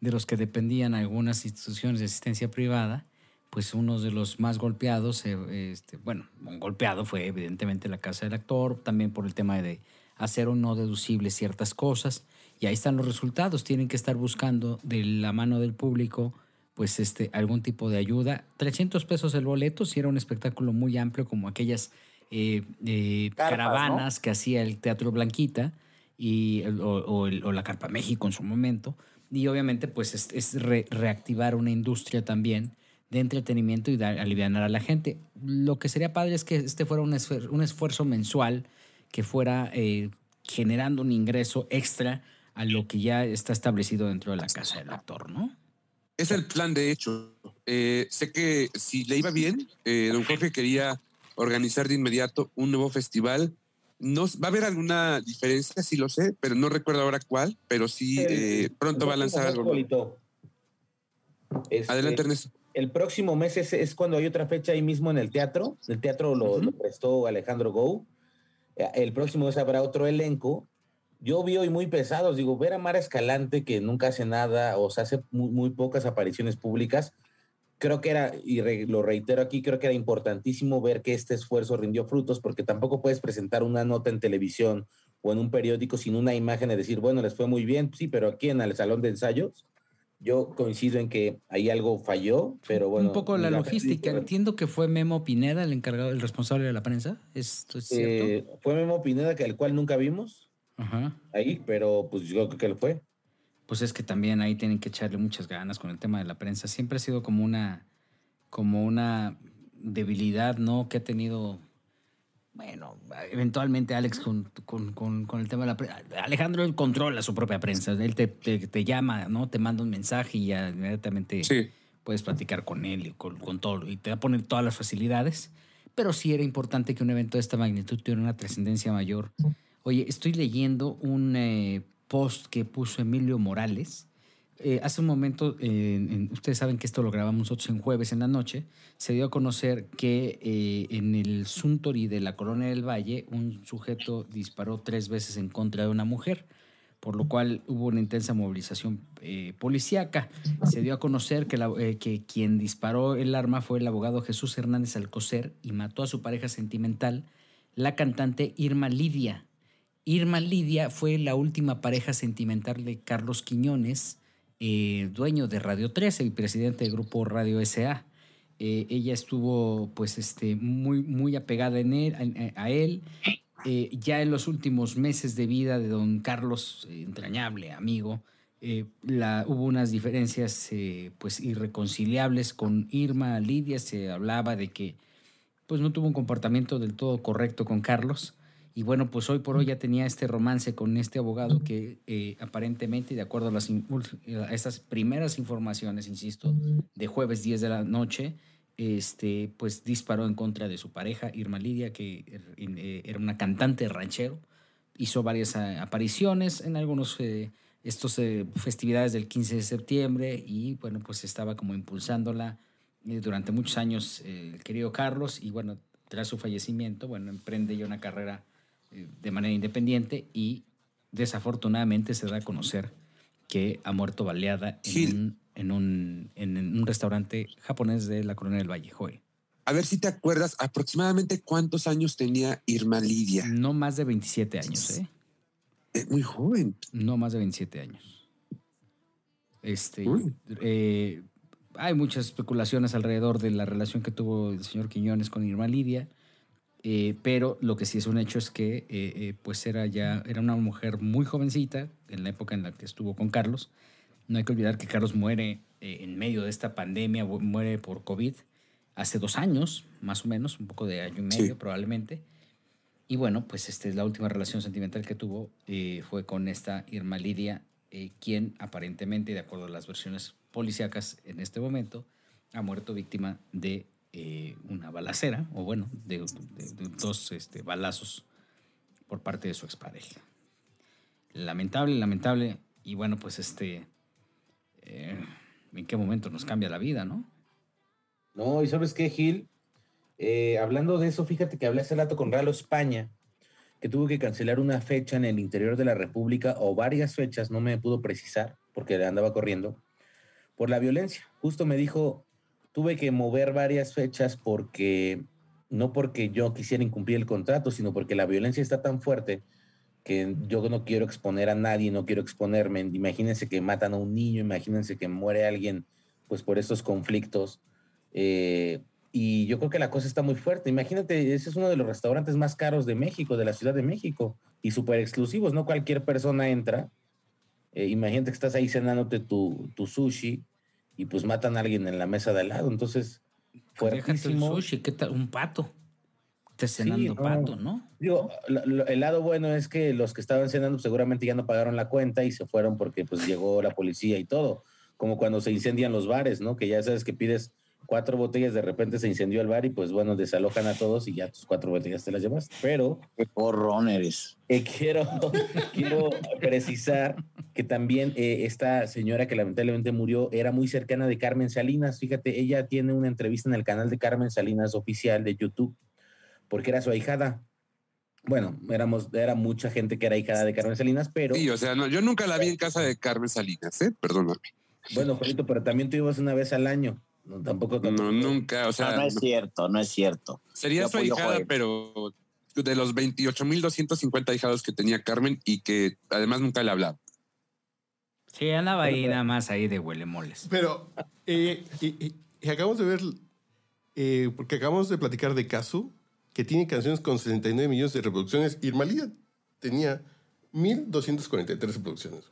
de los que dependían algunas instituciones de asistencia privada, pues uno de los más golpeados, eh, este, bueno, un golpeado fue evidentemente la casa del actor, también por el tema de hacer o no deducibles ciertas cosas. Y ahí están los resultados. Tienen que estar buscando de la mano del público pues este, algún tipo de ayuda. 300 pesos el boleto, si era un espectáculo muy amplio como aquellas eh, eh, Carpas, caravanas que hacía el Teatro Blanquita y, o, o el- o la Carpa México en su momento. Y obviamente pues es, es re- reactivar una industria también de entretenimiento y dar, aliviar a la gente. Lo que sería padre es que este fuera un, esfuer- un esfuerzo mensual que fuera eh, generando un ingreso extra a lo que ya está establecido dentro de la casa del actor, ¿no? Es el plan, de hecho. Eh, sé que si le iba bien, eh, don Jorge quería organizar de inmediato un nuevo festival. No, va a haber alguna diferencia, sí lo sé, pero no recuerdo ahora cuál, pero sí eh, pronto va a lanzar algo. Este, Adelante, Ernesto. El próximo mes es, es cuando hay otra fecha ahí mismo en el teatro. El teatro lo, Ujú. lo prestó Alejandro Gou. Eh, El próximo mes habrá otro elenco. Yo vi hoy muy pesados. Digo, ver a Mara Escalante, que nunca hace nada o se hace muy, muy pocas apariciones públicas. Creo que era, y re- lo reitero aquí, creo que era importantísimo ver que este esfuerzo rindió frutos, porque tampoco puedes presentar una nota en televisión o en un periódico sin una imagen de decir, bueno, les fue muy bien, sí, pero aquí en el salón de ensayos, yo coincido en que ahí algo falló, pero bueno. un poco la logística. Entiendo que fue Memo Pineda el encargado, el responsable de la prensa. ¿Esto es cierto? Eh, fue Memo Pineda, que el cual nunca vimos Ajá. ahí, pero pues yo creo que él fue. Pues es que también ahí tienen que echarle muchas ganas con el tema de la prensa. Siempre ha sido como una, como una debilidad, ¿no? Que ha tenido, bueno, eventualmente Alex con, con- con- con el tema de la prensa. Alejandro él controla su propia prensa. Él te, te- te llama, ¿no? Te manda un mensaje y ya inmediatamente Sí. puedes platicar con él y con, con todo. Y te va a poner todas las facilidades. Pero sí era importante que un evento de esta magnitud tuviera una trascendencia mayor. Oye, estoy leyendo un eh, post que puso Emilio Morales. Eh, hace un momento, en- ustedes saben que esto lo grabamos nosotros en jueves en la noche, se dio a conocer que eh, en el Suntory de la Colonia del Valle, un sujeto disparó tres veces en contra de una mujer, por lo cual hubo una intensa movilización eh, policíaca. Se dio a conocer que, que quien disparó el arma fue el abogado Jesús Hernández Alcocer y mató a su pareja sentimental, la cantante Irma Lidia. Irma Lidia fue la última pareja sentimental de Carlos Quiñones, eh, dueño de Radio 13 y presidente del grupo Radio SA. Eh, ella estuvo pues este, muy, muy apegada en él, a, a él eh, ya en los últimos meses de vida de don Carlos, eh, entrañable amigo, eh, la, hubo unas diferencias eh, pues irreconciliables con Irma Lidia. Se hablaba de que pues no tuvo un comportamiento del todo correcto con Carlos. Y bueno, pues hoy por hoy ya tenía este romance con este abogado que eh, aparentemente, de acuerdo a, las, a estas primeras informaciones, insisto, de jueves 10 de la noche, este, pues disparó en contra de su pareja, Irma Lidia, que er- eh, era una cantante ranchero. Hizo varias eh, apariciones en algunos eh, estos eh, festividades del 15 de septiembre y bueno, pues estaba como impulsándola eh, durante muchos años eh, el querido Carlos y bueno, tras su fallecimiento, bueno, emprende ya una carrera de manera independiente y desafortunadamente se da a conocer que ha muerto baleada en un, en un, en un restaurante japonés de la Corona del Valle, Joel. A ver si te acuerdas aproximadamente cuántos años tenía Irma Lidia. No más de 27 años, ¿eh? Es muy joven. No más de 27 años. Este, eh, hay muchas especulaciones alrededor de la relación que tuvo el señor Quiñones con Irma Lidia, eh, pero lo que sí es un hecho es que eh, eh, pues era ya era una mujer muy jovencita en la época en la que estuvo con Carlos. No hay que olvidar que Carlos muere eh, en medio de esta pandemia, mu- muere por COVID hace dos años, más o menos, un poco de año y medio Sí. probablemente. Y bueno, pues este, la última relación sentimental que tuvo eh, fue con esta Irma Lidia, eh, quien aparentemente, de acuerdo a las versiones policíacas en este momento, ha muerto víctima de eh, una balacera, o bueno, de, de- dos este, balazos por parte de su expareja. Lamentable, lamentable. Y bueno, pues este, eh, ¿en qué momento nos cambia la vida, no? No, y sabes qué, Gil, Eh, hablando de eso, fíjate que hablé hace rato con Ralo España, que tuvo que cancelar una fecha en el interior de la República o varias fechas, no me pudo precisar porque andaba corriendo, por la violencia. Justo me dijo, tuve que mover varias fechas porque, no porque yo quisiera incumplir el contrato, sino porque la violencia está tan fuerte que yo no quiero exponer a nadie, no quiero exponerme. Imagínense que matan a un niño, imagínense que muere alguien, pues por estos conflictos. Eh, y yo creo que la cosa está muy fuerte. Imagínate, ese es uno de los restaurantes más caros de México, de la Ciudad de México, y súper exclusivos, no cualquier persona entra. Eh, imagínate que estás ahí cenándote tu, tu sushi y pues matan a alguien en la mesa de al lado. Entonces, el fuertísimo. sushi, ¿qué tal? Un pato. Estás Sí, cenando no. pato, ¿no? Digo, lo- lo- el lado bueno es que los que estaban cenando pues, seguramente ya no pagaron la cuenta y se fueron porque pues llegó la policía y todo. Como cuando se incendian los bares, ¿no? Que ya sabes que pides cuatro botellas, de repente se incendió el bar y pues bueno, desalojan a todos y ya tus cuatro botellas te las llevas. Pero Qué porrón eres. eh, quiero, quiero precisar que también eh, esta señora que lamentablemente murió era muy cercana de Carmen Salinas. Fíjate, ella tiene una entrevista en el canal de Carmen Salinas oficial de YouTube porque era su ahijada. Bueno, éramos, era mucha gente que era hijada de Carmen Salinas, pero Sí, o sea, no, yo nunca la vi en casa de Carmen Salinas, ¿eh? Perdóname. bueno, Juanito, pero también tú ibas una vez al año. No, tampoco, No, nunca, o sea, no, no es cierto, no es cierto. sería su ahijada, pero de los 28.250 hijados que tenía Carmen y que además nunca le hablaba. Sí, andaba ahí nada más ahí de huele moles. Pero, eh, y, y- y acabamos de ver, eh, porque acabamos de platicar de Casu, que tiene canciones con 69 millones de reproducciones. Irma Lidia tenía 1.243 reproducciones.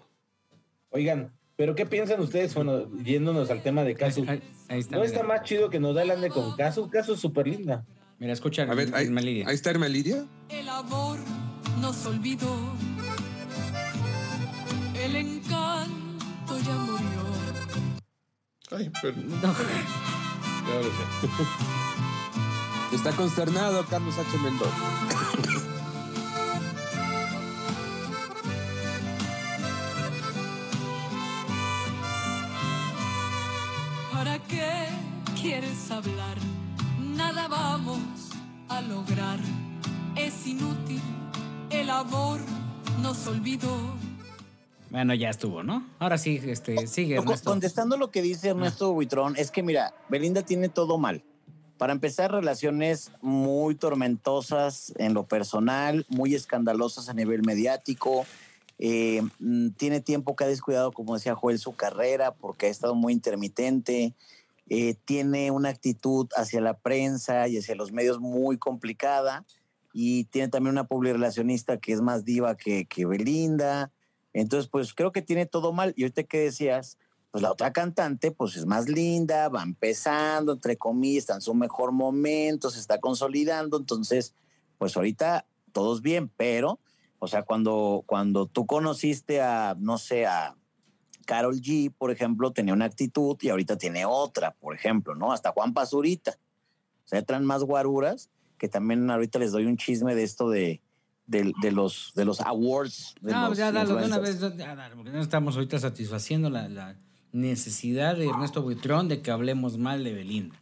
Oigan, pero ¿qué piensan ustedes? Bueno, yéndonos al tema de Casu. Ahí, ahí está. ¿No está más chido que nos da el ande con Casu? Casu es súper linda. Mira, escucha, A ver, ahí, Irma Lidia. ahí está Irma Lidia. El amor nos olvidó. El encanto ya murió. Ay, pero no. No. Ya lo sé. Está consternado Carlos H. Mendoza. quieres hablar? Nada vamos a lograr. Es inútil. El amor nos olvidó. Bueno, ya estuvo, ¿no? Ahora sí, este, sigue, Ernesto. contestando lo que dice Ernesto Buitrón, es que mira, Belinda tiene todo mal. Para empezar, relaciones muy tormentosas en lo personal, muy escandalosas a nivel mediático. Eh, mm, tiene tiempo que ha descuidado, como decía Joel, su carrera porque ha estado muy intermitente. Eh, tiene una actitud hacia la prensa y hacia los medios muy complicada. y tiene también una publirelacionista que es más diva que, que Belinda. Entonces, pues creo que tiene todo mal. Y ahorita que decías, pues la otra cantante, pues es más linda, va empezando, entre comillas, está en su mejor momento, se está consolidando. Entonces, pues ahorita todos bien, pero, o sea, cuando, cuando tú conociste a, no sé, a Carol G, por ejemplo, tenía una actitud y ahorita tiene otra, por ejemplo, ¿no? Hasta Juan Pazurita. O sea, traen más guaruras, que también ahorita les doy un chisme de esto de, de, de los, de los awards. De No, los ya dalo de una vez, ya dalo, porque no estamos ahorita satisfaciendo la, la necesidad de Ernesto Buitrón de que hablemos mal de Belinda.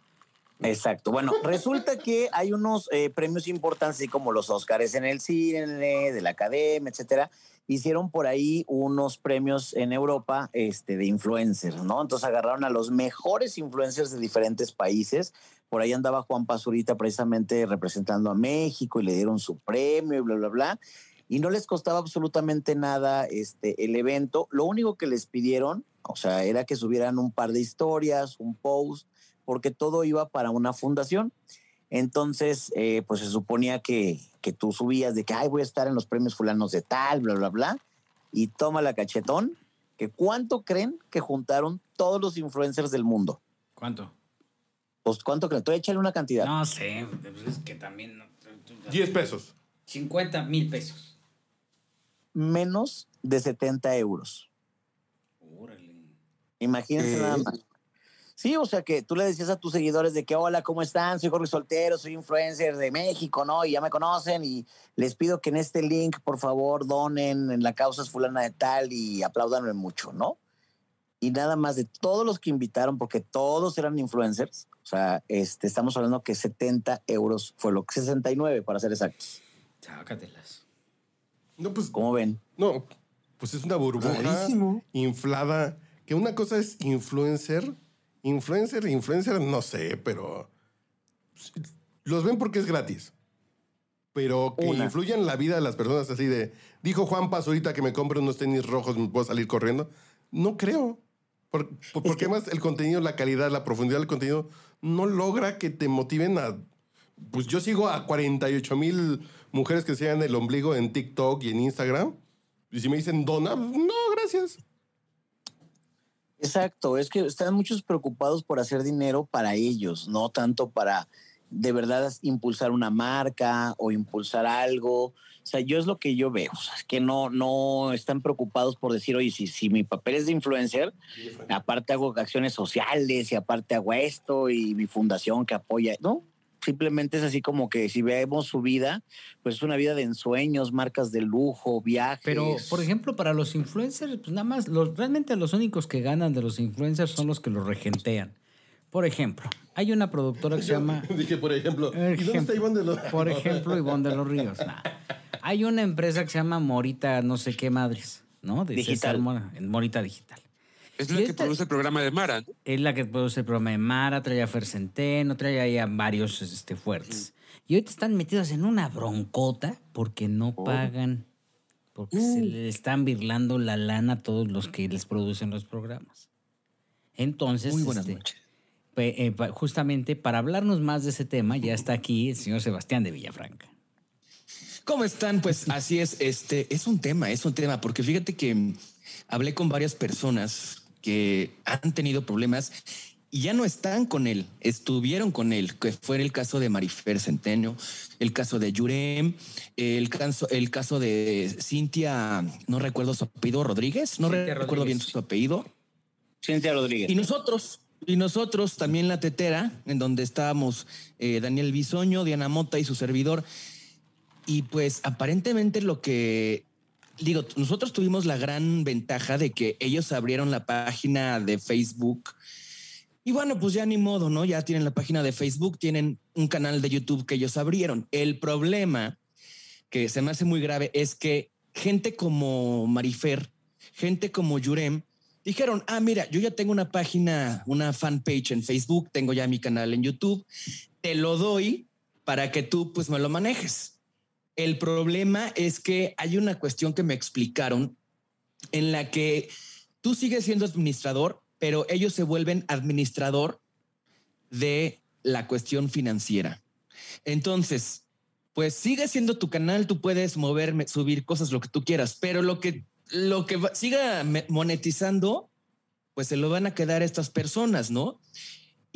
Exacto. Bueno, resulta que hay unos eh, premios importantes, así como los Óscares en el cine, de la academia, etcétera. Hicieron por ahí unos premios en Europa este, de influencers, ¿no? Entonces agarraron a los mejores influencers de diferentes países. Por ahí andaba Juan Pazurita precisamente representando a México y le dieron su premio y bla, bla, bla. Y no les costaba absolutamente nada este, el evento. Lo único que les pidieron, o sea, era que subieran un par de historias, un post, porque todo iba para una fundación. Entonces, eh, pues se suponía que, que tú subías de que, ay, voy a estar en los premios fulanos de tal, bla, bla, bla, y toma la cachetón, que cuánto creen que juntaron todos los influencers del mundo. ¿Cuánto? Pues cuánto creen, tú échale una cantidad. No sé, pues es que también... no- 10 pesos. 50 mil pesos. Menos de 70 euros. Imagínense Eh. nada más. Sí, o sea que tú le decías a tus seguidores de que hola, ¿cómo están? Soy Jorge Soltero, soy influencer de México, ¿no? Y ya me conocen y les pido que en este link, por favor, donen en la causa es fulana de tal y apláudanme mucho, ¿no? Y nada más de todos los que invitaron, porque todos eran influencers, o sea, este, estamos hablando que 70 euros fue lo que 69 para ser exactos. Sácatelas. No, pues, ¿Cómo ven? no, pues es una burbuja Rarísimo. inflada. Que una cosa es influencer. Influencer, influencer, no sé, pero los ven porque es gratis. Pero que Una. influyan en la vida de las personas así de, dijo Juan Paz ahorita que me compre unos tenis rojos, me puedo salir corriendo. No creo. Por- por- porque además el contenido, la calidad, la profundidad del contenido no logra que te motiven a... Pues yo sigo a 48 mil mujeres que se el ombligo en TikTok y en Instagram. Y si me dicen dona, no, gracias. Exacto, es que están muchos preocupados por hacer dinero para ellos, no tanto para de verdad impulsar una marca o impulsar algo. O sea, yo es lo que yo veo, o sea, es que no, no están preocupados por decir, oye, si, si mi papel es de influencer, aparte hago acciones sociales y aparte hago esto y mi fundación que apoya, ¿no? Simplemente es así como que si vemos su vida, pues es una vida de ensueños, marcas de lujo, viajes. Pero, por ejemplo, para los influencers, pues nada más, los, realmente los únicos que ganan de los influencers son los que los regentean. Por ejemplo, hay una productora que se llama... Dije, por ejemplo, ¿y dónde está Iván de los... Por ejemplo, Ivonne de los Ríos. Nah. Hay una empresa que se llama Morita, no sé qué madres, ¿no? De Digital. César Mora, en Morita Digital. Es Y la que esta- produce el programa de Mara. ¿no? Es la que produce el programa de Mara, trae a Fer Centeno, trae ahí a varios este, fuertes. Y ahorita están metidos en una broncota porque no pagan, porque se le están birlando la lana a todos los que les producen los programas. Entonces, Muy buenas este, noches. pe- eh, justamente para hablarnos más de ese tema, ya está aquí el señor Sebastián de Villafranca. ¿Cómo están? Pues así es, este es un tema, es un tema, porque fíjate que mm, hablé con varias personas que han tenido problemas y ya no están con él, estuvieron con él, que fue el caso de Marifer Centeno, el caso de Yurem, el caso, el caso de Cintia, no recuerdo su apellido, Rodríguez, no Cintia recuerdo bien su apellido, Cintia Rodríguez. y nosotros, y nosotros también la tetera, en donde estábamos eh, Daniel Bisoño, Diana Mota y su servidor. Y pues aparentemente lo que digo, nosotros tuvimos la gran ventaja de que ellos abrieron la página de Facebook. Y bueno, pues ya ni modo, ¿no? Ya tienen la página de Facebook, tienen un canal de YouTube que ellos abrieron. El problema que se me hace muy grave es que gente como Marifer, gente como Yurem, dijeron, ah, mira, yo ya tengo una página, una fanpage en Facebook, tengo ya mi canal en YouTube, te lo doy para que tú pues me lo manejes. El problema es que hay una cuestión que me explicaron en la que tú sigues siendo administrador, pero ellos se vuelven administrador de la cuestión financiera. Entonces, pues sigue siendo tu canal, tú puedes moverme, subir cosas, lo que tú quieras, pero lo que, lo que siga monetizando, pues se lo van a quedar estas personas, ¿no?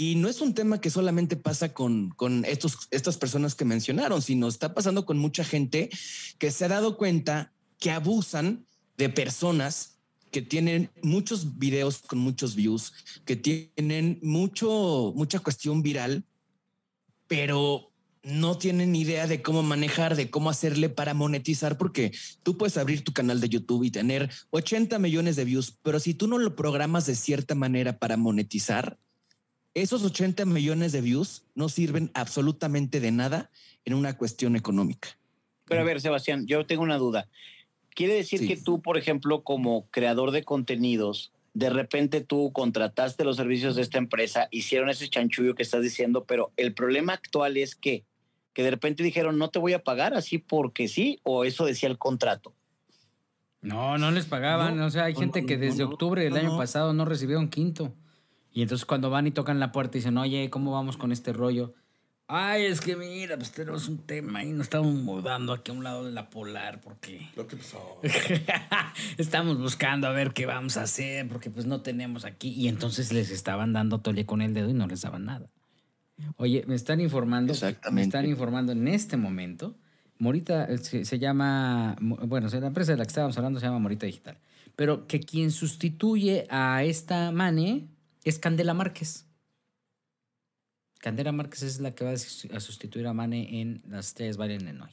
Y no es un tema que solamente pasa con, con estos, estas personas que mencionaron, sino está pasando con mucha gente que se ha dado cuenta que abusan de personas que tienen muchos videos con muchos views, que tienen mucho, mucha cuestión viral, pero no tienen idea de cómo manejar, de cómo hacerle para monetizar, porque tú puedes abrir tu canal de YouTube y tener 80 millones de views, pero si tú no lo programas de cierta manera para monetizar, esos 80 millones de views no sirven absolutamente de nada en una cuestión económica. Pero a ver, Sebastián, yo tengo una duda. ¿Quiere decir Sí. que tú, por ejemplo, como creador de contenidos, de repente tú contrataste los servicios de esta empresa, hicieron ese chanchullo que estás diciendo, pero el problema actual es que, que de repente dijeron, no te voy a pagar así porque sí, o eso decía el contrato? No, no les pagaban. No, o sea, hay no, gente no, que desde no, octubre del no, año no. pasado no recibieron quinto. Y entonces cuando van y tocan la puerta y dicen, oye, ¿cómo vamos con este rollo? Ay, es que mira, pues tenemos un tema y nos estamos mudando aquí a un lado de la polar porque Lo que pasó. estamos buscando a ver qué vamos a hacer porque pues no tenemos aquí. Y entonces les estaban dando tole con el dedo y no les daban nada. Oye, me están informando, me Exactamente. están informando en este momento. Morita eh, se, se llama, bueno, la empresa de la que estábamos hablando se llama Morita Digital, pero que quien sustituye a esta Mane es Candela Márquez. Candela Márquez es la que va a sus- a sustituir a Mane en Las Estrellas Bailan en Hoy.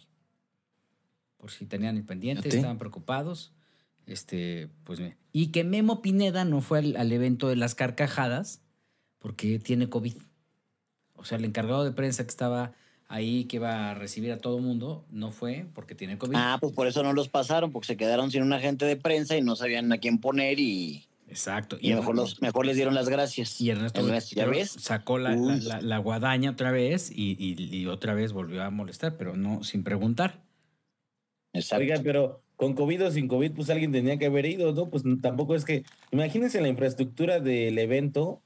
Por si tenían el pendiente, estaban preocupados. Este, pues. Y que Memo Pineda no fue al, al evento de las carcajadas porque tiene COVID. O sea, el encargado de prensa que estaba ahí, que iba a recibir a todo mundo, no fue porque tiene COVID. Ah, pues por eso no los pasaron, porque se quedaron sin un agente de prensa y no sabían a quién poner y, Exacto. y mejor, los, mejor les dieron las gracias. Y Ernesto Ernesto, ¿ya ves? sacó la, la- Uy. la- la guadaña otra vez y, y- y otra vez volvió a molestar, pero no sin preguntar. Exacto. Oigan, pero con COVID o sin COVID, pues alguien tenía que haber ido, ¿no? Pues tampoco es que. Imagínense la infraestructura del evento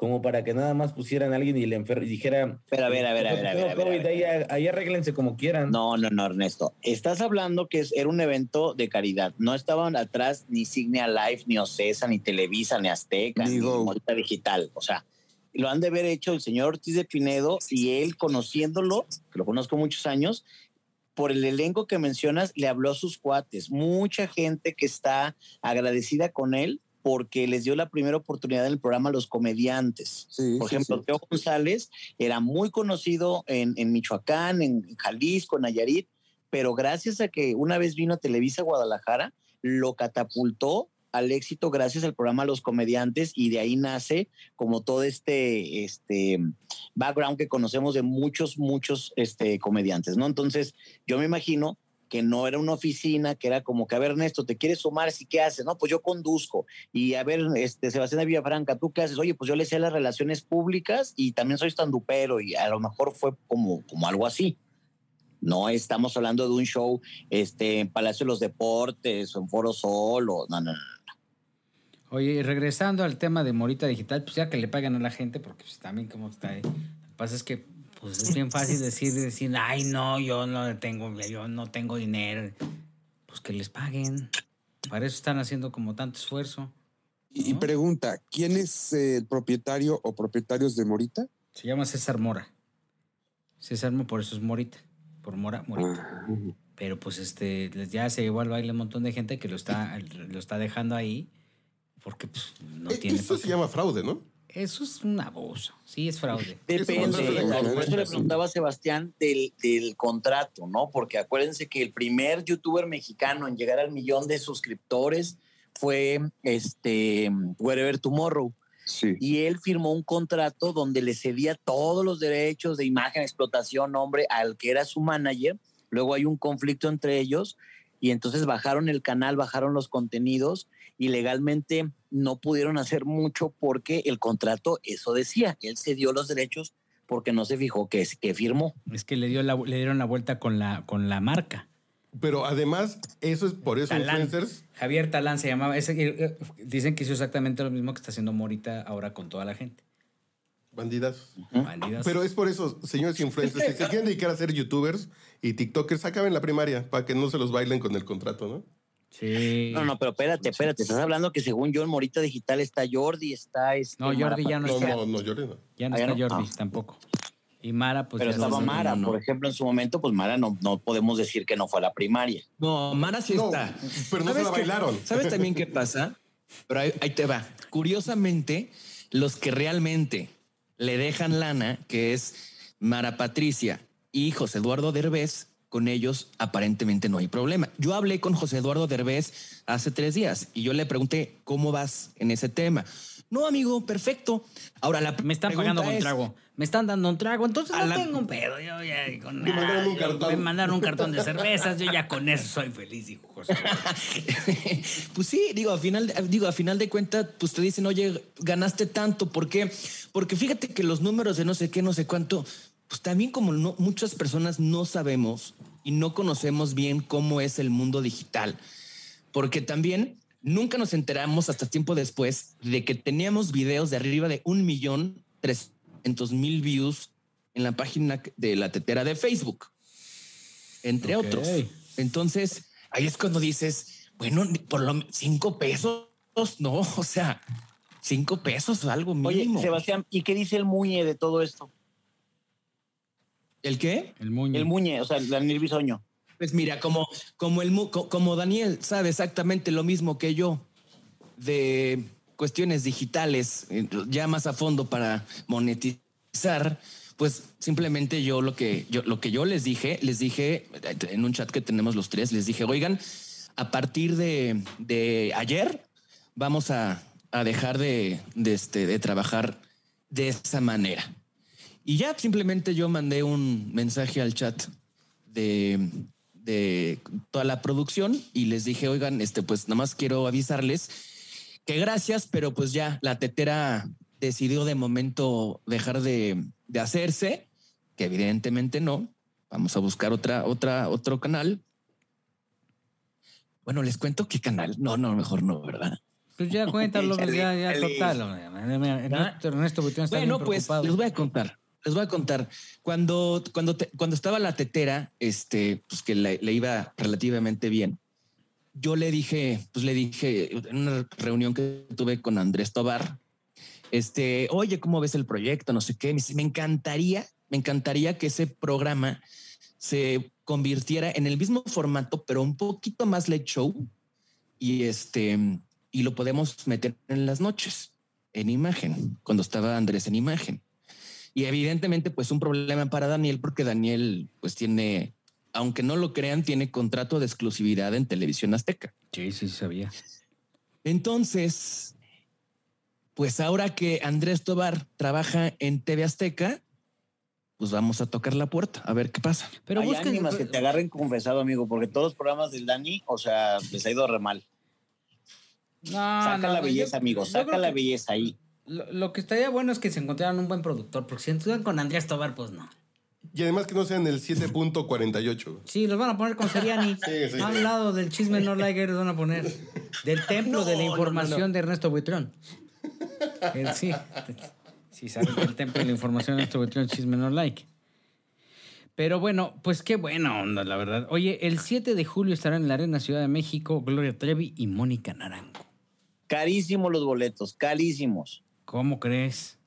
como para que nada más pusieran a alguien y le enfer- y dijera. Pero a ver, a ver, a ver, a ver, a ver, a COVID, ver. Ahí, ahí arréglense como quieran. No, no, no, Ernesto. Estás hablando que es- era un evento de caridad. No estaban atrás ni Signia Live, ni Ocesa, ni Televisa, ni Azteca, Ni ni, Go. Morita Digital. O sea, lo han de haber hecho el señor Ortiz de Pinedo y él conociéndolo, que lo conozco muchos años, por el elenco que mencionas, le habló a sus cuates. Mucha gente que está agradecida con él porque les dio la primera oportunidad en el programa a los comediantes. Sí, Por sí, ejemplo, sí. Teo González era muy conocido en, en Michoacán, en Jalisco, en Nayarit, pero gracias a que una vez vino a Televisa Guadalajara, lo catapultó al éxito gracias al programa Los Comediantes y de ahí nace como todo este, este background que conocemos de muchos, muchos este, comediantes, ¿no? Entonces, yo me imagino que no era una oficina, que era como que, a ver, Ernesto, ¿te quieres sumar? ¿Sí qué haces? No, pues yo conduzco. Y a ver, este, Sebastián de Villafranca, ¿tú qué haces? Oye, pues yo le sé las relaciones públicas y también soy estandupero y a lo mejor fue como, como algo así. No estamos hablando de un show este, en Palacio de los Deportes o en Foro Sol o no, no, no. Oye, regresando al tema de Morita Digital, pues ya que le pagan a la gente, porque pues también como está ahí. Lo que pasa es que pues es bien fácil decir, decir, ay no, yo no tengo, yo no tengo dinero. Pues que les paguen. Para eso están haciendo como tanto esfuerzo. Y, pregunta, ¿quién es eh, el propietario o propietarios de Morita? Se llama César Mora. César Mora, por eso es Morita. Por Mora, Morita. Ah, Pero pues este, ya se llevó al baile un montón de gente que lo está, lo está dejando ahí porque pues, no Eh, tiene. Eso se llama fraude, ¿no? Eso es un abuso. Sí, es fraude. Depende. Por eso le preguntaba a Sebastián del, del contrato, ¿no? Porque acuérdense que el primer youtuber mexicano en llegar al millón de suscriptores fue este Wherever Tomorrow. sí. Y él firmó un contrato donde le cedía todos los derechos de imagen, explotación, nombre al que era su manager. Luego hay un conflicto entre ellos y entonces bajaron el canal, bajaron los contenidos y legalmente no pudieron hacer mucho porque el contrato eso decía. Él cedió los derechos porque no se fijó que, que firmó. Es que le, dio la, le dieron la vuelta con la, con la marca. Pero además, eso es por eso Talán. influencers. Javier Talán se llamaba. Ese, eh, eh, dicen que hizo exactamente lo mismo que está haciendo Morita ahora con toda la gente. Bandidas. Bandidas. Pero es por eso, señores influencers, si se quieren dedicar a ser youtubers y tiktokers, acaben la primaria para que no se los bailen con el contrato, ¿no? Sí. No, no, pero espérate, espérate. Estás hablando que según yo en Morita Digital está Jordi, está este. No, Jordi ya no No, está. no, no, Jordi no. Ya no Ah, está no. Jordi Ah. tampoco. Y Mara, pues Pero estaba no- Mara, no, no. por ejemplo, en su momento, pues Mara no, no podemos decir que no fue a la primaria. No, Mara sí No, está. pero no se ¿Sabes la bailaron. ¿Sabes también qué pasa? Pero ahí, ahí te va. Curiosamente, los que realmente le dejan lana, que es Mara Patricia y José Eduardo Derbez, con ellos aparentemente no hay problema. Yo hablé con José Eduardo Derbez hace tres días y yo le pregunté cómo vas en ese tema. No, amigo, perfecto. Ahora la Me están pagando con es, trago. Me están dando un trago, entonces no la- tengo un pedo. Yo ya con Me mandaron un cartón. Me mandaron un cartón de cervezas. Yo ya con eso soy feliz, hijo. José. pues sí, digo, a final, digo, a final de cuentas, pues te dicen, oye, ganaste tanto. ¿Por qué? Porque fíjate que los números de no sé qué, no sé cuánto, pues también como no, muchas personas no sabemos y no conocemos bien cómo es el mundo digital. Porque también nunca nos enteramos hasta tiempo después de que teníamos videos de arriba de un millón trescientos mil views en la página de la tetera de Facebook, entre otros. Entonces, ahí es cuando dices, bueno, por lo menos cinco pesos, no, o sea, cinco pesos, algo Oye, mínimo. Sebastián, ¿y qué dice el Muñe de todo esto? ¿El qué? El muñe. El Muñe, o sea, el Daniel Bisoño. Pues mira, como, como, el, como Daniel sabe exactamente lo mismo que yo de cuestiones digitales, eh, ya más a fondo para monetizar, pues simplemente yo lo que yo, lo que yo les dije, les dije en un chat que tenemos los tres, les dije, oigan, a partir de, de ayer vamos a, a dejar de, de, este, de trabajar de esa manera. Y ya simplemente yo mandé un mensaje al chat de, de toda la producción y les dije, oigan, este, pues nada más quiero avisarles que gracias, pero pues ya la tetera decidió de momento dejar de, de hacerse, que evidentemente no. Vamos a buscar otra, otra, otro canal. Bueno, les cuento qué canal. No, no, mejor no, ¿verdad? Pues ya cuéntalo, pues ya, ya total. Ernesto, Ernesto está Bueno, bien pues les voy a contar. Les voy a contar. Cuando, cuando, te- cuando estaba la tetera, este, pues que le, iba relativamente bien, yo le dije, pues le dije en una reunión que tuve con Andrés Tobar, este, oye, ¿cómo ves el proyecto? No sé qué. Me me encantaría, me encantaría que ese programa se convirtiera en el mismo formato, pero un poquito más late show y este, y lo podemos meter en las noches en imagen, cuando estaba Andrés en imagen. Y evidentemente, pues un problema para Daniel, porque Daniel, pues tiene, aunque no lo crean, tiene contrato de exclusividad en televisión azteca. Sí, sí, sabía. Entonces, pues ahora que Andrés Tobar trabaja en TV Azteca, pues vamos a tocar la puerta a ver qué pasa. Pero Hay busquen. ánimas que te agarren confesado, amigo, porque todos los programas del Dani, o sea, les ha ido re mal. No, Saca no, la yo- belleza, amigo, saca la que belleza ahí. Lo, lo que estaría bueno es que se encontraran un buen productor, porque si estuvieran con Andrés Tobar, pues no. Y además que no sean el 7.48. Sí, los van a poner con Seriani. Sí, sí. A un lado del chisme no like, los van a poner. Del templo de la información no, no. de Ernesto Buitrón. Eh, sí. Sí, saben que el templo de la información de Ernesto Buitrón chisme no like. Pero bueno, pues qué buena onda, la verdad. Oye, el 7 de julio estarán en la Arena Ciudad de México Gloria Trevi y Mónica Naranjo. Carísimos los boletos, carísimos. ¿Cómo crees?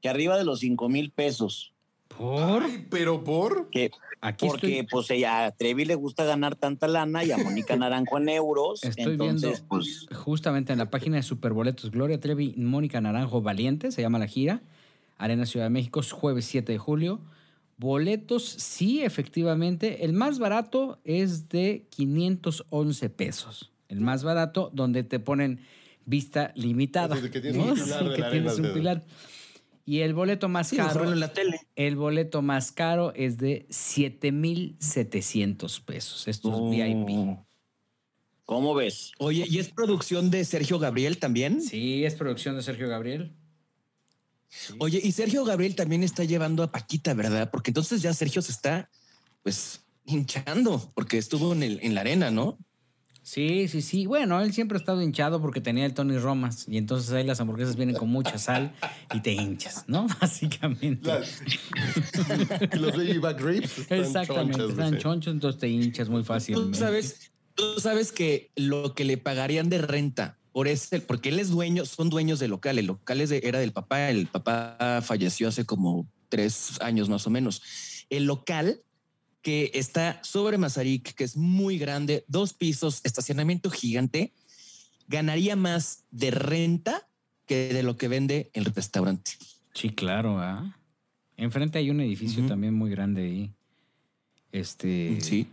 Que arriba de los 5 mil pesos. ¿Por? Ay, pero por. Que, Aquí porque estoy, pues ella, a Trevi le gusta ganar tanta lana y a Mónica Naranjo en euros. estoy entonces, viendo pues, justamente en la página de Superboletos Gloria Trevi, Mónica Naranjo Valiente, se llama la gira. Arena Ciudad de México, jueves 7 de julio. Boletos, sí, efectivamente. El más barato es de 511 pesos. El más barato, donde te ponen vista limitada. Que tienes ¿no? un pilar Sí, de que la tienes arena un de- pilar. Y el boleto más Sí, caro. en la tele. El boleto más caro es de 7,700 pesos. Esto es VIP. ¿cómo ves? Oye, ¿y es producción de Sergio Gabriel también? Sí, es producción de Sergio Gabriel. Oye, y Sergio Gabriel también está llevando a Paquita, ¿verdad? Porque entonces ya Sergio se está, pues, hinchando, porque estuvo en, el, en la arena, ¿no? Sí, sí, sí. Bueno, él siempre ha estado hinchado porque tenía el Tony Romas y entonces ahí las hamburguesas vienen con mucha sal y te hinchas, ¿no? Básicamente. Las- los baby back ribs están Exactamente, chonchas, están dice. chonchos, entonces te hinchas muy Tú fácilmente. sabes, tú sabes que lo que le pagarían de renta por ese, porque él es dueño, son dueños de local. El local es de- era del papá. El papá falleció hace como tres años más o menos. El local que está sobre Mazarik, que es muy grande, dos pisos, estacionamiento gigante, ganaría más de renta que de lo que vende el restaurante. Sí, claro, ¿ah? Enfrente hay un edificio también muy grande ahí. Este. Sí.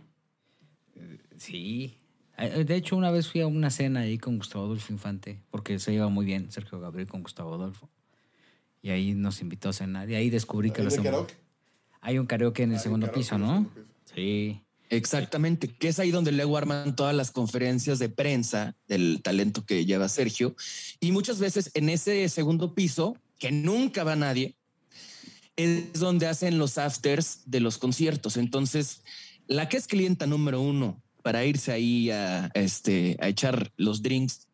Sí. Eh, De hecho, una vez fui a una cena ahí con Gustavo Adolfo Infante, porque se lleva muy bien Sergio Gabriel con Gustavo Adolfo. Y ahí nos invitó a cenar. Y ahí descubrí que ¿Ahí las de hamburg- karaoke? Hay un karaoke en el Hay segundo piso, ¿no? piso. Sí. Exactamente, que es ahí donde luego arman todas las conferencias de prensa del talento que lleva Sergio. Y muchas veces en ese segundo piso, que nunca va nadie, es donde hacen los afters de los conciertos. Entonces, la que es clienta número uno para irse ahí a, este, a echar los drinks,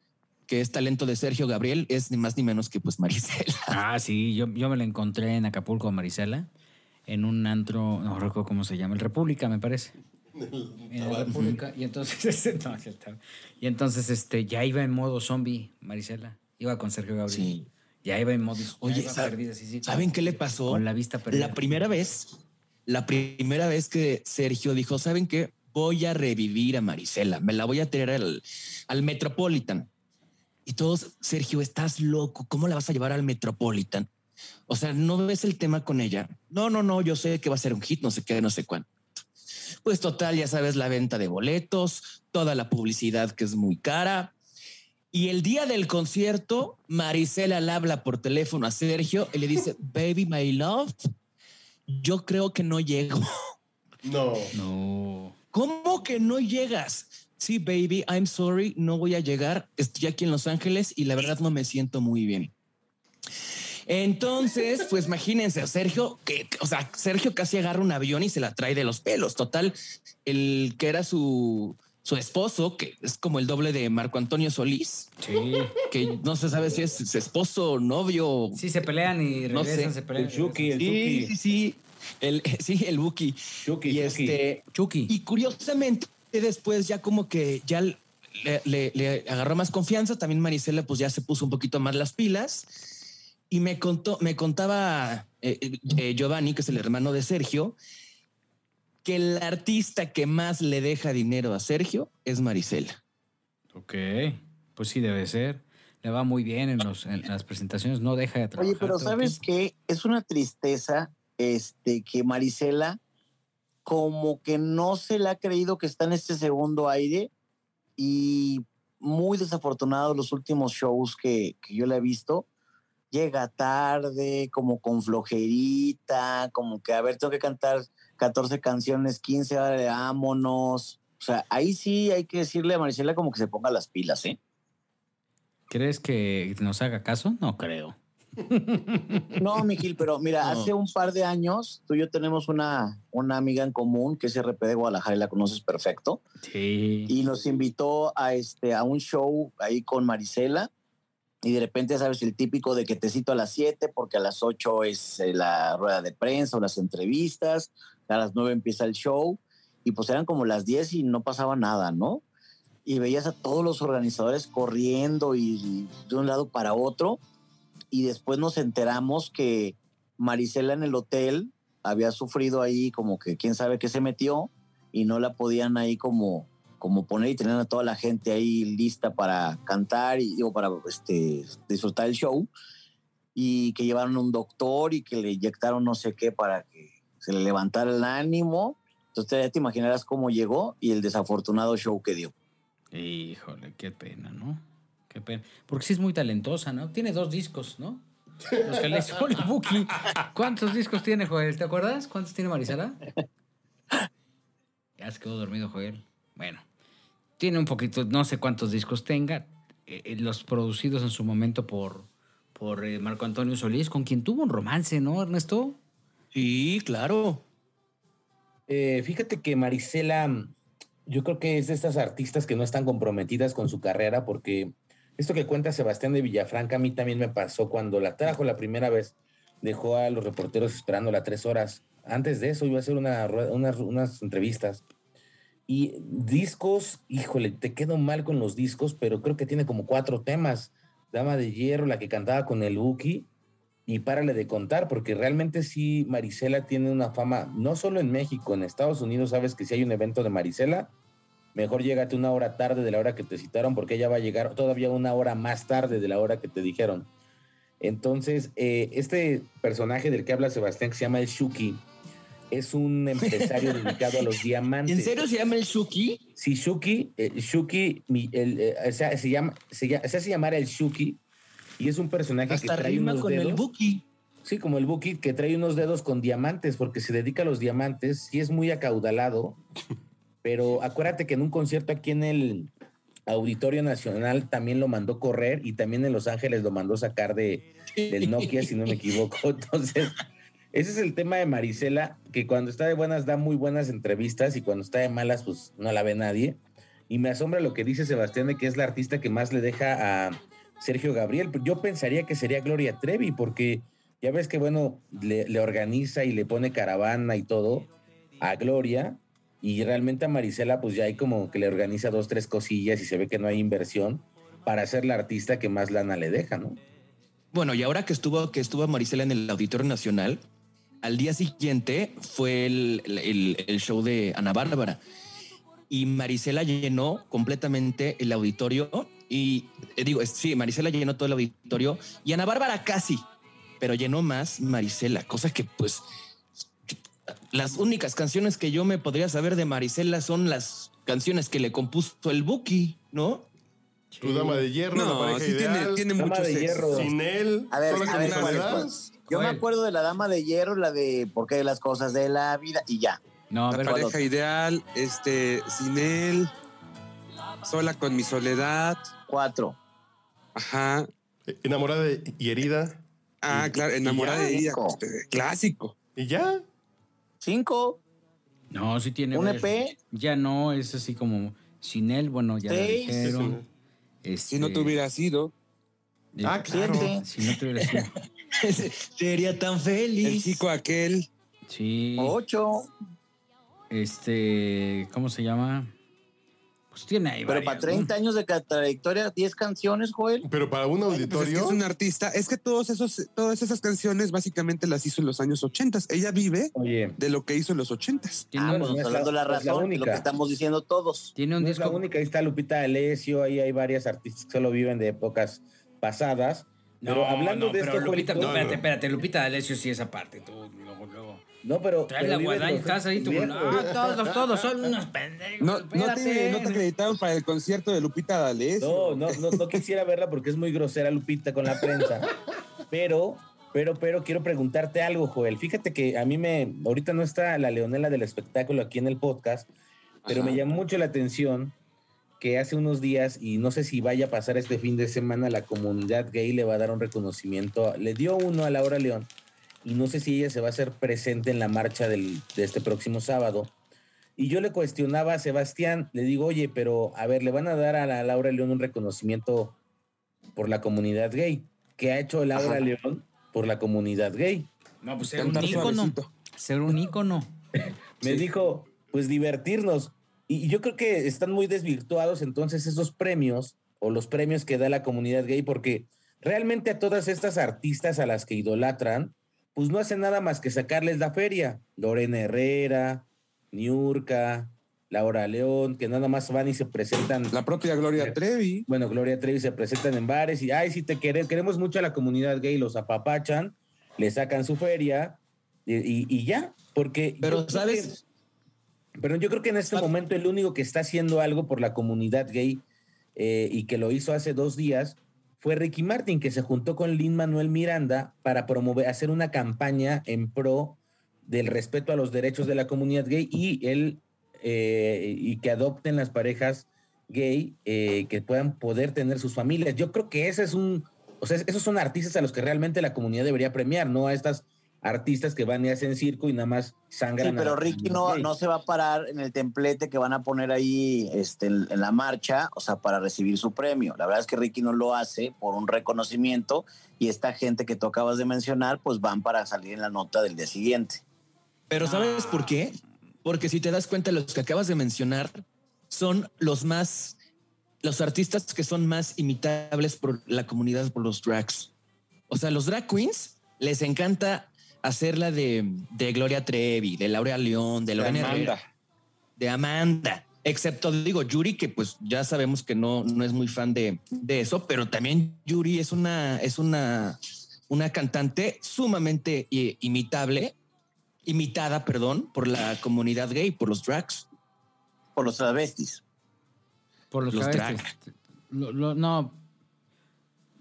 que es talento de Sergio Gabriel, es ni más ni menos que pues Marisela. Ah, sí, yo, yo me la encontré en Acapulco, Marisela, en un antro, no recuerdo cómo se llama, el República, me parece. En la República. Y entonces, este, no, y entonces este, ya iba en modo zombie, Marisela. Iba con Sergio Gabriel. Sí. Ya iba en modo. Oye, iba ¿sabe- perdida, sí, sí, ¿saben qué le pasó? Con la vista perdida. La primera vez, la primera vez que Sergio dijo, ¿saben qué? Voy a revivir a Marisela, me la voy a traer al, al Metropolitan. Y todos, Sergio, estás loco, ¿cómo la vas a llevar al Metropolitan? O sea, ¿no ves el tema con ella? No, no, no, yo sé que va a ser un hit, no sé qué, no sé cuánto. Pues total, ya sabes, la venta de boletos, toda la publicidad que es muy cara. Y el día del concierto, Marisela le habla por teléfono a Sergio y le dice, baby, my love, yo creo que no llego. No. No. ¿Cómo que no llegas? Sí, baby, I'm sorry, no voy a llegar. Estoy aquí en Los Ángeles y la verdad no me siento muy bien. Entonces, pues imagínense, Sergio, que, o sea, Sergio casi agarra un avión y se la trae de los pelos. Total, el que era su, su esposo, que es como el doble de Marco Antonio Solís, Sí. que no se sabe si es su esposo, novio. Sí, se pelean y No regresan, sé. se pelean. El Chucky, el Sí, Chucky. sí, sí. El, sí, el Buki. Chucky, Y Chucky. este, Chucky. y curiosamente, después ya como que ya le, le- le agarró más confianza. También Marisela, pues ya se puso un poquito más las pilas. Y me contó, me contaba eh, eh, Giovanni, que es el hermano de Sergio, que el artista que más le deja dinero a Sergio es Marisela. Ok. Pues sí, debe ser. Le va muy bien en, los, en las presentaciones, no deja de trabajar. Oye, pero ¿sabes qué? Es una tristeza este, que Marisela como que no se le ha creído que está en este segundo aire y muy desafortunado los últimos shows que, que yo le he visto. Llega tarde, como con flojerita, como que, a ver, tengo que cantar 14 canciones, 15, ahora vámonos. O sea, ahí sí hay que decirle a Marisela como que se ponga las pilas, ¿eh? ¿Crees que nos haga caso? No creo. No, Mijil, pero mira, No. hace un par de años tú y yo tenemos una, una amiga en común que es RP de Guadalajara y la conoces perfecto. Sí. Y nos invitó a, este, a un show ahí con Marisela. Y de repente, sabes, el típico de que te cito a las 7 porque a las 8 es eh, la rueda de prensa o las entrevistas, a las 9 empieza el show. Y pues eran como las 10 y no pasaba nada, ¿no? Y veías a todos los organizadores corriendo y de un lado para otro y después nos enteramos que Marisela en el hotel había sufrido ahí como que quién sabe qué se metió y no la podían ahí como, como poner y tener a toda la gente ahí lista para cantar y digo, para este, disfrutar el show y que llevaron un doctor y que le inyectaron no sé qué para que se le levantara el ánimo. Entonces ya te imaginarás cómo llegó y el desafortunado show que dio. Híjole, qué pena, ¿no? Qué pena. Porque sí es muy talentosa, ¿no? Tiene dos discos, ¿no? Los que le hizo el Buki. ¿Cuántos discos tiene, Joel? ¿Te acuerdas? ¿Cuántos tiene Marisela? Ya se quedó dormido, Joel. Bueno, tiene un poquito, no sé cuántos discos tenga. eh, eh, los producidos en su momento por, por eh, Marco Antonio Solís, con quien tuvo un romance, ¿no, Ernesto? Sí, claro. Eh, fíjate que Marisela yo creo que es de estas artistas que no están comprometidas con su carrera, porque esto que cuenta Sebastián de Villafranca a mí también me pasó cuando la trajo la primera vez. Dejó a los reporteros esperándola tres horas. Antes de eso iba a hacer una, unas, unas entrevistas. Y discos, híjole, te quedo mal con los discos, pero creo que tiene como cuatro temas. Dama de Hierro, la que cantaba con el Buki, y párale de contar, porque realmente sí, Marisela tiene una fama, no solo en México, en Estados Unidos, sabes que si hay un evento de Marisela, mejor llégate una hora tarde de la hora que te citaron, porque ella va a llegar todavía una hora más tarde de la hora que te dijeron. Entonces, eh, este personaje del que habla Sebastián, que se llama el Shuki, es un empresario dedicado a los diamantes. ¿En serio se llama el Shuki? Sí, Shuki, eh, Shuki, mi- el, eh, o sea, se, llama, se, llama- se hace llamar el Shuki y es un personaje Hasta que trae rima unos con el dedos. Buki. Sí, como el Buki, que trae unos dedos con diamantes, porque se dedica a los diamantes, sí es muy acaudalado, pero acuérdate que en un concierto aquí en el Auditorio Nacional también lo mandó correr y también en Los Ángeles lo mandó sacar de, del Nokia, si no me equivoco. Entonces, ese es el tema de Marisela, que cuando está de buenas da muy buenas entrevistas y cuando está de malas, pues no la ve nadie. Y me asombra lo que dice Sebastián de que es la artista que más le deja a Sergio Gabriel. Yo pensaría que sería Gloria Trevi, porque ya ves que, bueno, le, organiza y le pone caravana y todo a Gloria. Y realmente a Marisela, pues ya hay como que le organiza dos, tres cosillas y se ve que no hay inversión para ser la artista que más lana le deja, ¿no? Bueno, y ahora que estuvo, que estuvo Marisela en el Auditorio Nacional, al día siguiente fue el, el- el show de Ana Bárbara. Y Marisela llenó completamente el auditorio. Y eh, digo, sí, Marisela llenó todo el auditorio. Y Ana Bárbara casi, pero llenó más Marisela, cosa que pues las únicas canciones que yo me podría saber de Marisela son las canciones que le compuso el Buki, ¿no? Tu dama de hierro, No, la pareja sí tiene- ideal. tiene de hierro. Sin él, A ver, sola a con ver, mi ¿cuál, Yo me acuerdo de la dama de hierro, la de por qué las cosas de la vida y ya. No, La ver, ¿cuál pareja ideal, este, sin él, sola con mi soledad, Cuatro. ajá. Enamorada y herida. Ah, claro, enamorada ya, de ella, Nico. este, clásico. Y ya. Cinco. no, sí tiene. ¿Un. EP? Ya no, es así como sin él, bueno, ya lo Seis. dijeron. Si Este, no te hubiera sido, Ah, claro. Siete. Si no te hubiera sido. Sería tan feliz. el chico aquel, Sí. Ocho. Este, ¿cómo se llama? Pues tiene ahí Pero varias, para ¿no? 30 años de trayectoria, 10 canciones, Joel. Pero para un pues es que auditorio. es un artista, es que todos esos, todas esas canciones básicamente las hizo en los años 80. Ella vive Oye, de lo que hizo en los 80. Tiene, Ah, pues no nos es está dando la- la la razón, es lo que estamos diciendo todos. tiene un no es la disco. única, ahí está Lupita D'Alessio, ahí hay varias artistas que solo viven de épocas pasadas. No, pero hablando no, de pero esto, Lupita, espérate, espérate, Lupita D'Alessio sí esa parte, tú, luego, luego. No, pero. Trae pero la viven guadaña, los estás ahí, tú, viejos. ah, todos, todos son unos pendejos, No, no, te, no te acreditaron para el concierto de Lupita D'Alessio. No, no, no, no quisiera verla porque es muy grosera Lupita con la prensa. Pero, pero, pero quiero preguntarte algo, Joel. Fíjate que a mí me, ahorita no está la Leonela del espectáculo aquí en el podcast, pero Ajá. me llamó mucho la atención que hace unos días, y no sé si vaya a pasar este fin de semana, la comunidad gay le va a dar un reconocimiento, le dio uno a Laura León, y no sé si ella se va a hacer presente en la marcha del- de este próximo sábado. Y yo le cuestionaba a Sebastián, le digo, oye, pero a ver, le van a dar a la Laura León un reconocimiento por la comunidad gay. ¿Qué ha hecho Laura Ajá. León por la comunidad gay? No, pues ser un ícono. Ser un ícono. Me dijo, pues divertirnos. Y y yo creo que están muy desvirtuados entonces esos premios o los premios que da la comunidad gay, porque realmente a todas estas artistas a las que idolatran, pues no hacen nada más que sacarles la feria. Lorena Herrera, Niurka, Laura León, que nada más van y se presentan. La propia Gloria Trevi. Bueno, Gloria Trevi se presentan en bares y, ay, si te queremos, queremos mucho a la comunidad gay, los apapachan, le sacan su feria y, y- y ya, porque... Pero, ¿sabes? Pero yo creo que en este momento el único que está haciendo algo por la comunidad gay eh, y que lo hizo hace dos días fue Ricky Martin, que se juntó con Lin Manuel Miranda para promover, hacer una campaña en pro del respeto a los derechos de la comunidad gay y el eh, y que adopten las parejas gay eh, que puedan poder tener sus familias. Yo creo que ese es un, o sea, esos son artistas a los que realmente la comunidad debería premiar, no a estas artistas que van y hacen circo y nada más sangran. Sí, pero a- Ricky a no, no se va a parar en el templete que van a poner ahí este, en, en la marcha, o sea, para recibir su premio. La verdad es que Ricky no lo hace por un reconocimiento y esta gente que tú acabas de mencionar, pues van para salir en la nota del día siguiente. Pero ¿sabes por qué? Porque si te das cuenta, los que acabas de mencionar son los más, los artistas que son más imitables por la comunidad, por los drags. O sea, los drag queens les encanta hacerla de, de Gloria Trevi, de Laura León, de Lorena Amanda. Herrera, de Amanda. Excepto, digo, Yuri, que pues ya sabemos que no, no es muy fan de, de eso, pero también Yuri es una, es una, una cantante sumamente eh, imitable, imitada, perdón, por la comunidad gay, por los drags. Por los travestis. Por los, Los travestis. Lo- lo- no.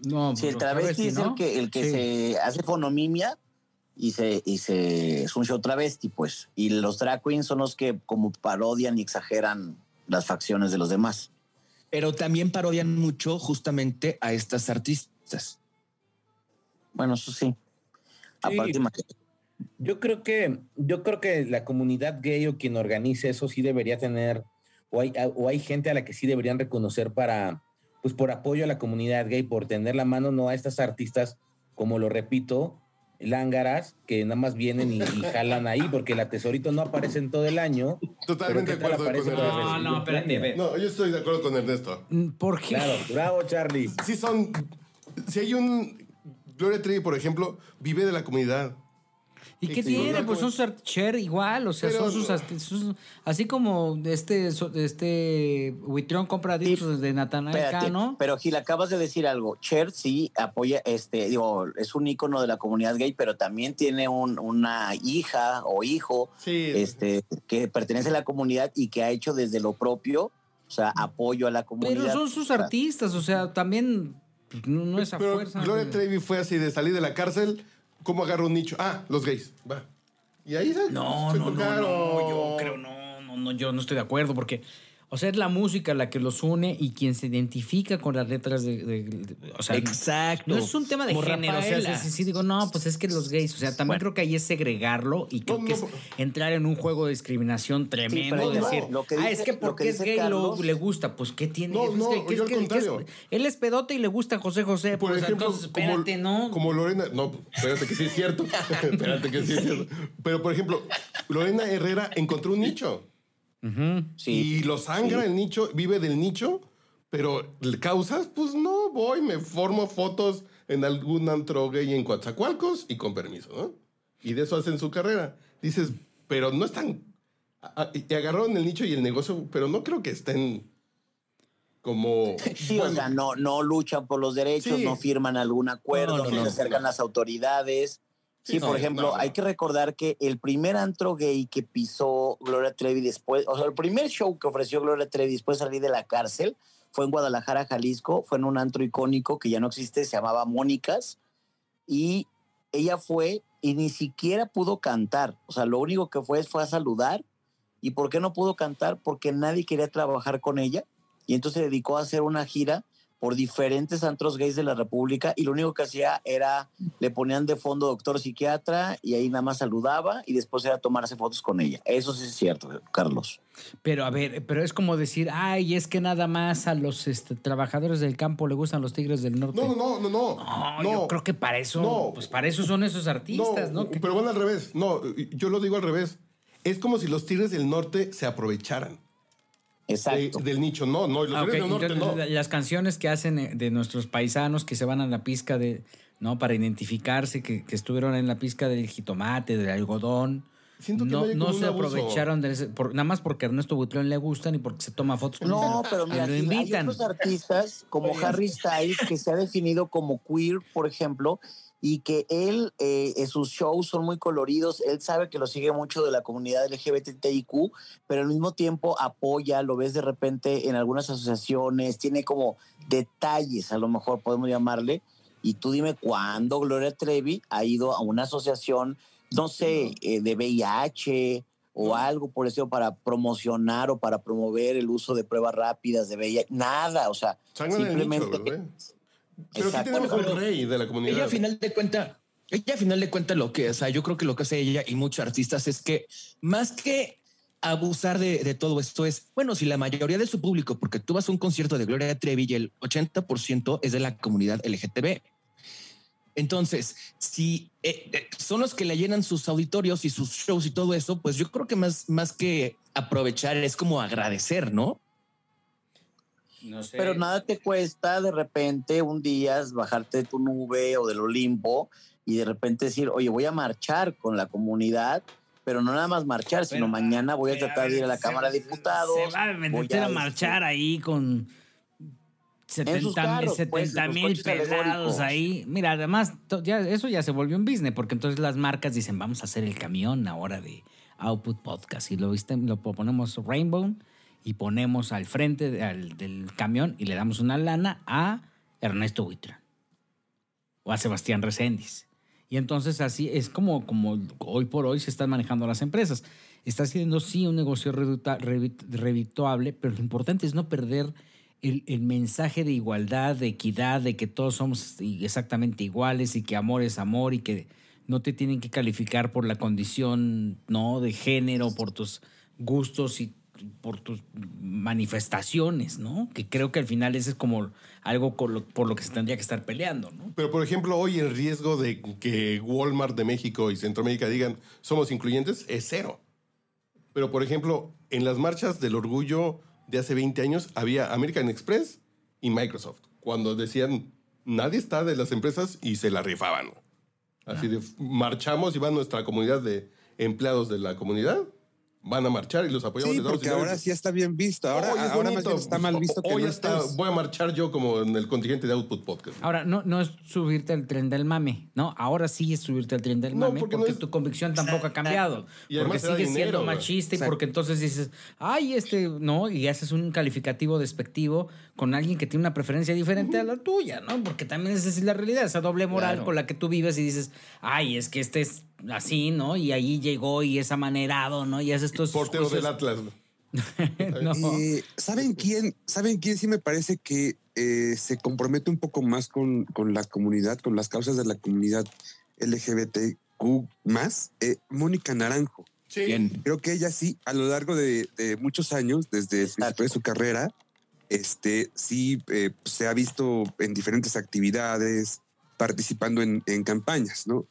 No, Sí, por el travesti es ¿no? el que, el que Sí. se hace fonomimia y se, y se es un show travesti, pues. Y los drag queens son los que como parodian y exageran las facciones de los demás. Pero también parodian mucho justamente a estas artistas. Bueno, eso sí. Sí. Aparte, Yo creo que, yo creo que la comunidad gay o quien organice eso sí debería tener, o hay, o hay gente a la que sí deberían reconocer para, pues por apoyo a la comunidad gay, por tener la mano no a estas artistas, como lo repito, lángaras, que nada más vienen y, y jalan ahí, porque la tesorito no aparece en todo el año. Totalmente de pero ¿qué tal acuerdo con Ernesto. No, no, espérate. No, yo estoy de acuerdo con Ernesto. Mm, ¿Por qué? Claro, bravo, Charlie. Sí son... Si hay un... Gloria Trevi, por ejemplo, vive de la comunidad. ¿Y qué tiene? Pues son Cher igual, o sea, Pero- son sus, sus- así como este este Huitrón compra discos de Natanael Cano. pero Gil, acabas de decir algo. Cher sí apoya, este, digo, es un ícono de la comunidad gay, pero también tiene un- una hija o hijo Sí. este, que pertenece a la comunidad y que ha hecho desde lo propio, o sea, apoyo a la comunidad. Pero son sus artistas, o sea, también pues, no, no es a Pero fuerza. Gloria Trevi fue así de salir de la cárcel. ¿Cómo agarró un nicho? Ah, los gays. Va. Y ahí se, No, se no, no, tocaron. no, yo creo, no, no, no, yo no estoy de acuerdo porque, o sea, es la música la que los une y quien se identifica con las letras de, de- de- o sea, Exacto. no es un tema de Como género, o sea, Rafaela. sí, sí, sí, digo, no, pues es que los gays, o sea, también creo que ahí es segregarlo y creo No, que no, es entrar en un juego de discriminación tremendo, no, decir, lo que ah, es que lo porque que es gay lo- le gusta, pues ¿qué tiene? No, Es no, que- que- yo al es- contrario. él es pedote y le gusta José José, Por pues, ejemplo, entonces, como, espérate, ¿no? como Lorena, no, espérate que sí es cierto, espérate que sí es cierto. Pero por ejemplo, Lorena Herrera encontró un nicho Sí. y lo sangra el nicho, vive del nicho, pero causas, pues no, voy, me formo fotos en algún antro gay en Coatzacoalcos y con permiso, ¿no? Y de eso hacen su carrera. Dices, pero no están, y agarraron el nicho y el negocio, pero no creo que estén como... Sí, o sea, no, no luchan por los derechos, Sí. no firman algún acuerdo, No, no, no, no, se acercan no. las autoridades. Sí, Sí, por ejemplo, no, no. hay que recordar que el primer antro gay que pisó Gloria Trevi después, o sea, el primer show que ofreció Gloria Trevi después de salir de la cárcel fue en Guadalajara, Jalisco, fue en un antro icónico que ya no existe, se llamaba Mónicas, y ella fue y ni siquiera pudo cantar, o sea, lo único que fue fue a saludar, ¿y por qué no pudo cantar? Porque nadie quería trabajar con ella, y entonces se dedicó a hacer una gira por diferentes antros gays de la República y lo único que hacía era, le ponían de fondo doctor psiquiatra y ahí nada más saludaba y después era tomarse fotos con ella. Eso sí es cierto, Carlos. Pero a ver, pero es como decir, ay, es que nada más a los este, trabajadores del campo le gustan los tigres del norte. No, no, no, no, no. No, no. yo creo que para eso, No. pues para eso son esos artistas, ¿no? Que- Pero van al revés. No, yo lo digo al revés. Es como si los Tigres del Norte se aprovecharan de- Exacto. del nicho. No, no, los Ah, ok, Tigres del Norte entonces, no. la- las canciones que hacen eh, de nuestros paisanos que se van a la pizca de, ¿no? Para identificarse, que, que estuvieron en la pizca del jitomate, del algodón. Siento que no no no se abuso. aprovecharon de ese- por- nada más porque a Ernesto Buitrón le gustan y porque se toma fotos con No, pero mira, hay otros artistas como Harry Styles que se ha definido como queer, por ejemplo, y que él, eh, sus shows son muy coloridos, él sabe que lo sigue mucho de la comunidad LGBTIQ, pero al mismo tiempo apoya, lo ves de repente en algunas asociaciones, tiene como detalles, a lo mejor podemos llamarle, y tú dime cuándo Gloria Trevi ha ido a una asociación, no sé, eh, de VIH o algo por eso para promocionar o para promover el uso de pruebas rápidas de VIH. Nada, o sea, simplemente... Pero aquí Exacto. tenemos Bueno, un pero rey de la comunidad. Ella a final de cuenta, Ella a final de cuentas lo que, o sea, yo creo que lo que hace ella y muchos artistas es que más que abusar de, de todo esto es, bueno, si la mayoría de su público, porque tú vas a un concierto de Gloria Trevi y el 80% es de la comunidad LGTB. Entonces, si eh, eh, son los que le llenan sus auditorios y sus shows y todo eso, pues yo creo que más, más que aprovechar es como agradecer, ¿no? No sé. Pero nada te cuesta de repente un día bajarte de tu nube o del Olimpo y de repente decir, oye, voy a marchar con la comunidad, pero no nada más marchar, sino Pero, mañana voy a pero, tratar de ir a la se- Cámara de Diputados. Se va a voy meter a marchar ahí con 70 carros, mil pues, en sus mil pelados ahí. Mira, además, to- ya, eso ya se volvió un business, porque entonces las marcas dicen, vamos a hacer el camión ahora de Output Podcast. Y lo, viste, lo ponemos Rainbow y ponemos al frente del camión y le damos una lana a Ernesto Huitrón o a Sebastián Reséndiz. Y entonces así es como, como hoy por hoy se están manejando las empresas. Está siendo sí un negocio reduta- revi- redituable, pero lo importante es no perder el, el mensaje de igualdad, de equidad, de que todos somos exactamente iguales y que amor es amor y que no te tienen que calificar por la condición no de género, por tus gustos y por tus manifestaciones, ¿no? Que creo que al final ese es como algo con lo- por lo que se tendría que estar peleando, ¿no? Pero, por ejemplo, hoy el riesgo de que Walmart de México y Centroamérica digan somos incluyentes es cero. Pero, por ejemplo, en las marchas del orgullo de hace 20 años había American Express y Microsoft. Cuando decían nadie está de las empresas y se la rifaban. Así de marchamos y va nuestra comunidad de empleados de la comunidad. Van a marchar y los apoyamos. Sí, porque ahora sí está bien visto. Ahora, Hoy es ahora más bonito. bien está mal visto que Hoy no está, estés. voy a marchar yo como en el contingente de Output Podcast. Ahora, no, no es subirte al tren del mame, ¿no? Ahora sí es subirte al tren del No, mame porque porque, no es- tu convicción tampoco ha cambiado. Y porque sigues dinero, siendo machista y porque entonces dices, ay, este, no, y haces un calificativo despectivo con alguien que tiene una preferencia diferente a la tuya, ¿no? Porque también esa es la realidad, esa doble moral Claro. con la que tú vives y dices, ay, es que este es así, ¿no? Y ahí llegó y es amanerado, ¿no? Y haces estos Portero del Atlas. No. Eh, ¿Saben quién? ¿Saben quién sí me parece que eh, se compromete un poco más con, con la comunidad, con las causas de la comunidad LGBTQ más? Eh, Mónica Naranjo. Bien. Creo que ella sí, a lo largo de, de muchos años, desde el principio de su carrera, este, sí eh, se ha visto en diferentes actividades, participando en, en campañas, ¿no?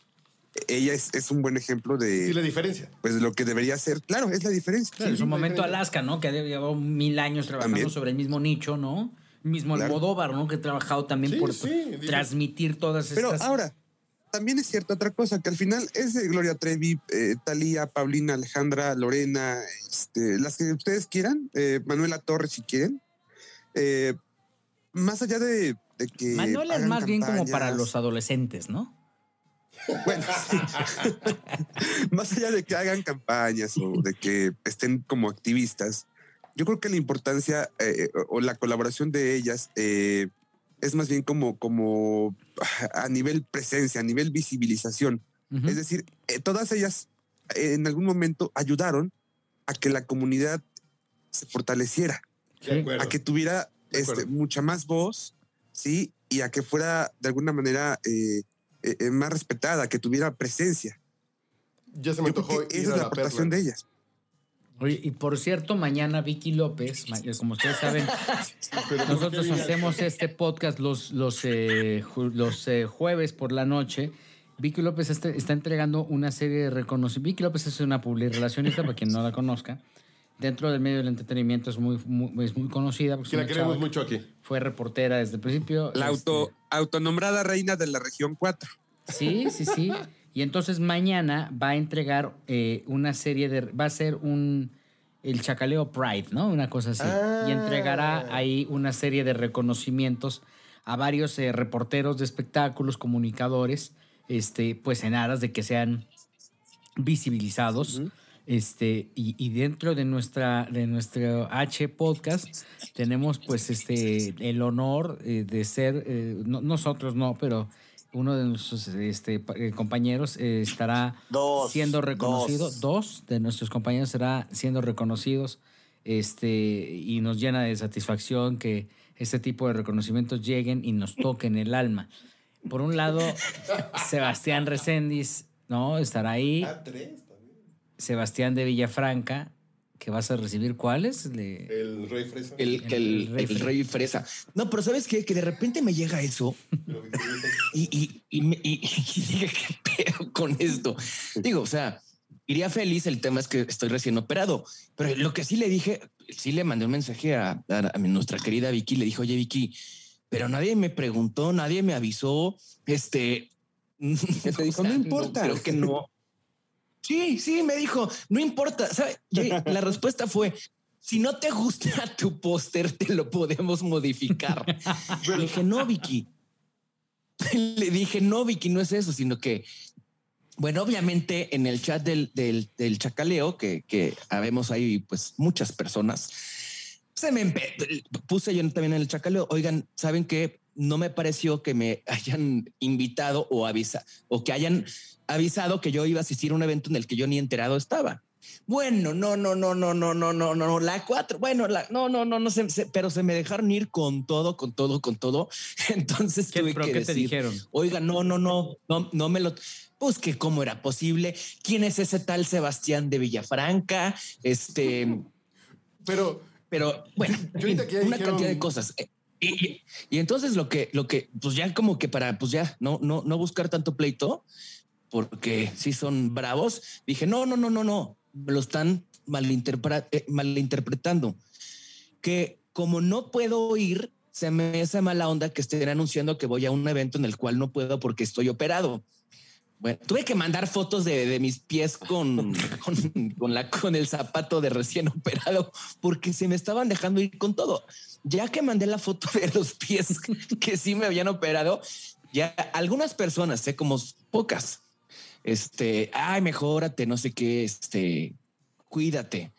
Ella es, es un buen ejemplo de, Sí, la diferencia. pues, de lo que debería ser. Claro, es la diferencia. Claro, en su momento. Alaska, ¿no? Que ha llevado mil años trabajando También. sobre el mismo nicho, ¿no? Mismo Claro. Almodóvar, ¿no? Que ha trabajado también Sí, por sí, transmitir todas Pero estas... ahora, también es cierta otra cosa, que al final es de Gloria Trevi, eh, Talía, Paulina, Alejandra, Lorena, este, las que ustedes quieran, eh, Manuela Torres si quieren. Eh, más allá de, de que... Manuela es más bien como para los adolescentes, ¿no? Bueno, sí. más allá de que hagan campañas o de que estén como activistas, yo creo que la importancia eh, o o la colaboración de ellas eh, es más bien como, como a nivel presencia, a nivel visibilización. Es decir, eh, todas ellas eh, en algún momento ayudaron a que la comunidad se fortaleciera, a que tuviera este, mucha más voz, ¿sí? Y a que fuera de alguna manera eh, eh, eh, más respetada, que tuviera presencia. Ya se me antojó esa a es la la aportación perla. de ellas. Oye, y por cierto, mañana Vicky López, ma- como ustedes saben, Pero ¿por nosotros hacemos este podcast los, los, eh, ju- los eh, jueves por la noche. Vicky López está, está entregando una serie de reconocimientos. Vicky López es una publirelacionista, para quien no la conozca. Dentro del medio del entretenimiento es muy, muy- es muy conocida. porque Que la queremos mucho aquí. Fue reportera desde el principio. La este, auto, autonombrada reina de la región 4. Sí, sí, sí. Y entonces mañana va a entregar eh, una serie de. Va a ser un. El Chacaleo Pride, ¿no? Una cosa así. Ah. Y entregará ahí una serie de reconocimientos a varios eh, reporteros de espectáculos, comunicadores, este, pues en aras de que sean visibilizados. Este, y, y dentro de nuestra de nuestro H podcast tenemos pues este el honor eh, de ser eh, no- nosotros no, pero uno de nuestros este, eh, compañeros eh, estará Dos, siendo reconocido. dos. Dos. de nuestros compañeros será siendo reconocidos. Este, y nos llena de satisfacción que este tipo de reconocimientos lleguen y nos toquen el alma. por un lado, Sebastián Recendis, ¿no? Estará ahí. Ah, tres. Sebastián de Villafranca, que vas a recibir cuáles? Le- El Rey Fresa. El, El el, rey el fresa. rey fresa. No, pero ¿sabes qué? Que de repente me llega eso y, y, y, me- y- y dije, ¿qué pedo con esto? Digo, o sea, iría feliz. El tema es que estoy recién operado, pero lo que sí le dije, sí le mandé un mensaje a, a- a nuestra querida Vicky. Le dije, oye, Vicky, pero nadie me preguntó, nadie me avisó. Este, ¿Qué te dijo? o sea, No importa. creo que no. Sí, sí, me dijo, no importa. ¿sabe? La respuesta fue, si no te gusta tu póster, te lo podemos modificar. Le dije, no, Vicky. Le dije, no, Vicky, no es eso, sino que, bueno, obviamente en el chat del, del, del chacaleo, que, que habemos ahí pues muchas personas, se me puse yo también en el chacaleo, oigan, ¿saben qué? No me pareció que me hayan invitado o avisa o que hayan avisado que yo iba a asistir a un evento en el que yo ni enterado estaba. Bueno, no, no, no, no, no, no, no, no, la cuatro, bueno, la, no, no, no, no sé, pero se me dejaron ir con todo, con todo, con todo. Entonces ¿Qué, tuve pero que qué te decir, dijeron? Oiga, no, no, no, no, no me lo. Pues que cómo era posible. ¿Quién es ese tal Sebastián de Villafranca? Este, Pero pero bueno, Yo una dijeron- cantidad de cosas. Eh, Y, y- y entonces lo que, lo que, pues ya como que para, pues ya no, no, no buscar tanto pleito, porque sí son bravos. Dije, no, no, no, no, no, me lo están malinterpre- eh, malinterpretando. Que como no puedo ir, se me hace mala onda que estén anunciando que voy a un evento en el cual no puedo porque estoy operado. Bueno, tuve que mandar fotos de, de mis pies con, con, con la, con el zapato de recién operado porque se me estaban dejando ir con todo. Ya que mandé la foto de los pies que sí me habían operado, ya algunas personas, sé como pocas, este, ay, mejórate, no sé qué, este, cuídate.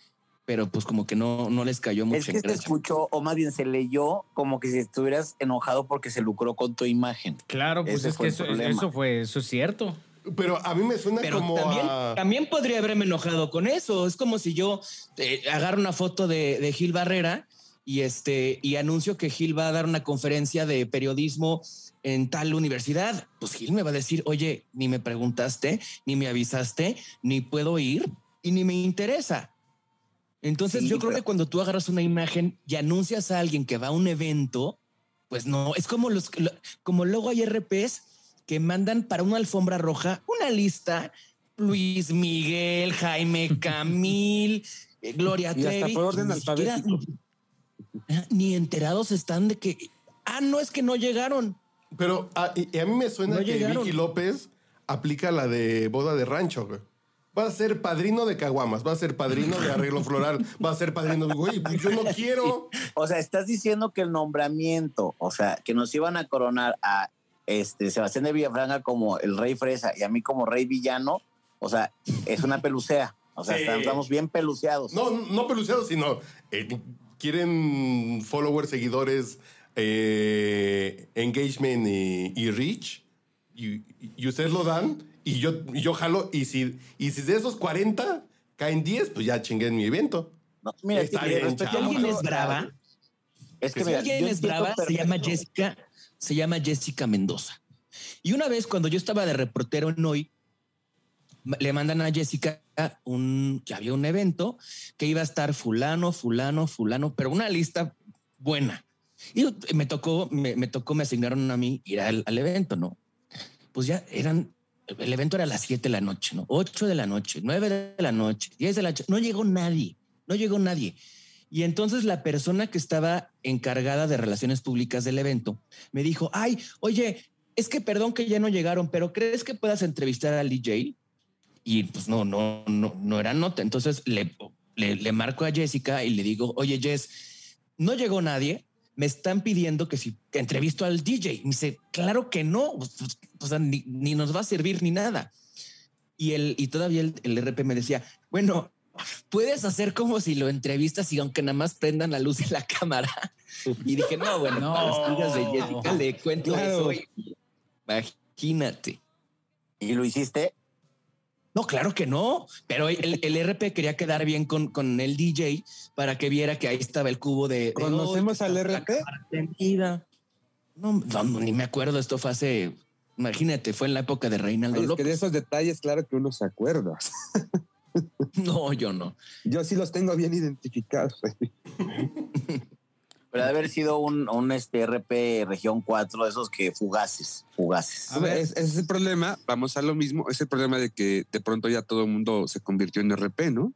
Pero pues como que no, no les cayó mucho. Es que en se escuchó, o más bien se leyó como que si estuvieras enojado porque se lucró con tu imagen. Claro, pues Ese es fue que el eso, problema. eso fue, eso es cierto. Pero a mí me suena Pero como también, a... también podría haberme enojado con eso. Es como si yo eh, agarro una foto de, de Gil Barrera y este y anuncio que Gil va a dar una conferencia de periodismo en tal universidad. Pues Gil me va a decir, oye, ni me preguntaste, ni me avisaste, ni puedo ir y ni me interesa. Entonces Sí, yo creo que cuando tú agarras una imagen y anuncias a alguien que va a un evento, pues no, es como los lo- como luego hay RPs que mandan para una alfombra roja una lista Luis Miguel, Jaime Camil, eh, Gloria Y hasta por orden ni siquiera- Ni enterados están de que ah, no es que no llegaron. Pero a, y- y a mí me suena No que llegaron. Vicky López aplica la de boda de rancho, güey. Va a ser padrino de caguamas, va a ser padrino de arreglo floral, va a ser padrino de, güey, pues yo no quiero. O sea, estás diciendo que el nombramiento, o sea, que nos iban a coronar a este Sebastián de Villafranca como el rey fresa y a mí como rey villano, o sea, es una pelucea. O sea, Sí. estamos bien peluceados. No, no peluceados, sino eh, quieren followers, seguidores, eh, engagement y, y reach. Y, y ustedes lo dan y yo, y yo jalo. Y si, y si de esos 40 caen 10, pues ya chingué en mi evento. No, mira, Está bien, respecto alguien es brava, Es que si mira, alguien es brava, se llama. Jessica, se llama Jessica Mendoza. Y una vez cuando yo estaba de reportero en hoy, le mandan a Jessica un, que había un evento que iba a estar fulano, fulano, fulano, pero una lista buena. Y me tocó, me, me tocó, me asignaron a mí ir al, al evento, ¿no? Pues ya eran, el evento era a las 7 de la noche, ¿no? 8 de la noche, 9 de la noche, 10 de la noche, no llegó nadie, no llegó nadie. Y entonces la persona que estaba encargada de relaciones públicas del evento me dijo, ay, oye, es que perdón que ya no llegaron, pero ¿crees que puedas entrevistar al DJ? Y pues no, no, no, no era nota. Entonces le, le, le marco a Jessica y le digo, oye, Jess, no llegó nadie. Me están pidiendo que si entrevisto al DJ. Me dice, claro que no. Pues, pues, o sea, ni, ni nos va a servir ni nada. Y, el, y todavía el, el RP me decía, bueno, puedes hacer como si lo entrevistas y aunque nada más prendan la luz y la cámara. Y dije, no, bueno, No. para las hijas de Jessica le cuento Claro. eso. imagínate. ¿Y lo hiciste? No, claro que no, pero el, el RP quería quedar bien con, con el DJ para que viera que ahí estaba el cubo de... ¿Conocemos "Oye, al RP? cámara prendida". No, no, ni me acuerdo, esto fue hace Imagínate, fue en la época de Reinaldo Ay, es que López. de esos detalles, claro que uno se acuerda. No, yo no. Yo sí los tengo bien identificados. Pero debe haber sido un, un este RP región 4 de esos que fugaces, fugaces. A ver, es- ese es el problema, vamos a lo mismo, es el problema de que de pronto ya todo el mundo se convirtió en RP, ¿no?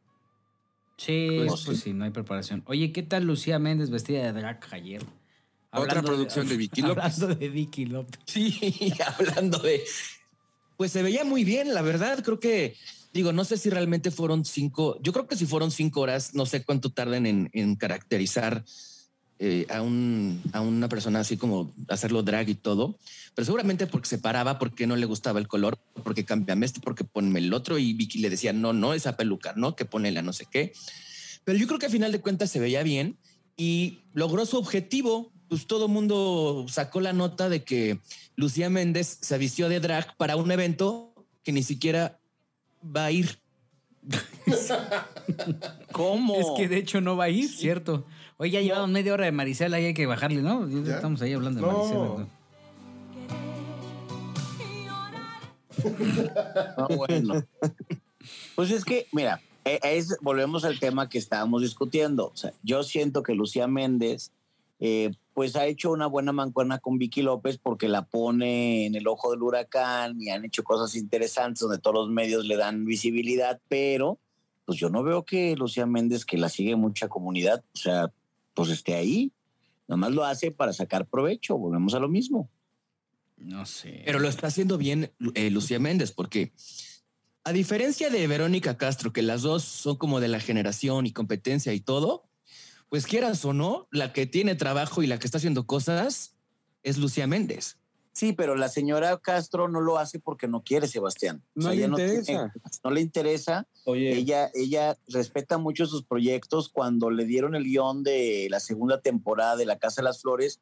Sí, Pues pues, sí. sí, no hay preparación. Oye, ¿qué tal Lucía Méndez vestida de drag ayer? Otra producción de Vicky López. Hablando de Vicky López. Sí, hablando de. Pues se veía muy bien, la verdad. Creo que, digo, no sé si realmente fueron cinco. Yo creo que si fueron cinco horas, no sé cuánto tarden en, en caracterizar eh, a, un, a una persona así como hacerlo drag y todo. Pero seguramente porque se paraba, porque no le gustaba el color, porque cámbiame este, porque ponme el otro. Y Vicky le decía, no, no, esa peluca, no, que pone la no sé qué. Pero yo creo que a final de cuentas se veía bien y logró su objetivo. Pues todo mundo sacó la nota de que Lucía Méndez se vistió de drag para un evento que ni siquiera va a ir. ¿Cómo? Es que de hecho no va a ir, ¿cierto? Oye, ya llevamos media hora de Maricela y hay que bajarle, ¿no? Ya Estamos ahí hablando de No. Maricela. ¿no? Ah, bueno. Pues es que, mira, eh, es, volvemos al tema que estábamos discutiendo. O sea, yo siento que Lucía Méndez, eh, pues ha hecho una buena mancuerna con Vicky López porque la pone en el ojo del huracán y han hecho cosas interesantes donde todos los medios le dan visibilidad, pero pues yo no veo que Lucía Méndez, que la sigue mucha comunidad, o sea, pues esté ahí. Nomás lo hace para sacar provecho. Volvemos a lo mismo. No sé. Pero lo está haciendo bien eh, Lucía Méndez, porque a diferencia de Verónica Castro, que las dos son como de la generación y competencia y todo, pues quieras o no, la que tiene trabajo y la que está haciendo cosas es Lucía Méndez. Sí, pero la señora Castro no lo hace porque no quiere, Sebastián. No le interesa. tiene- No, le interesa. Oye, Ella, ella respeta mucho sus proyectos. Cuando le dieron el guion de la segunda temporada de La Casa de las Flores,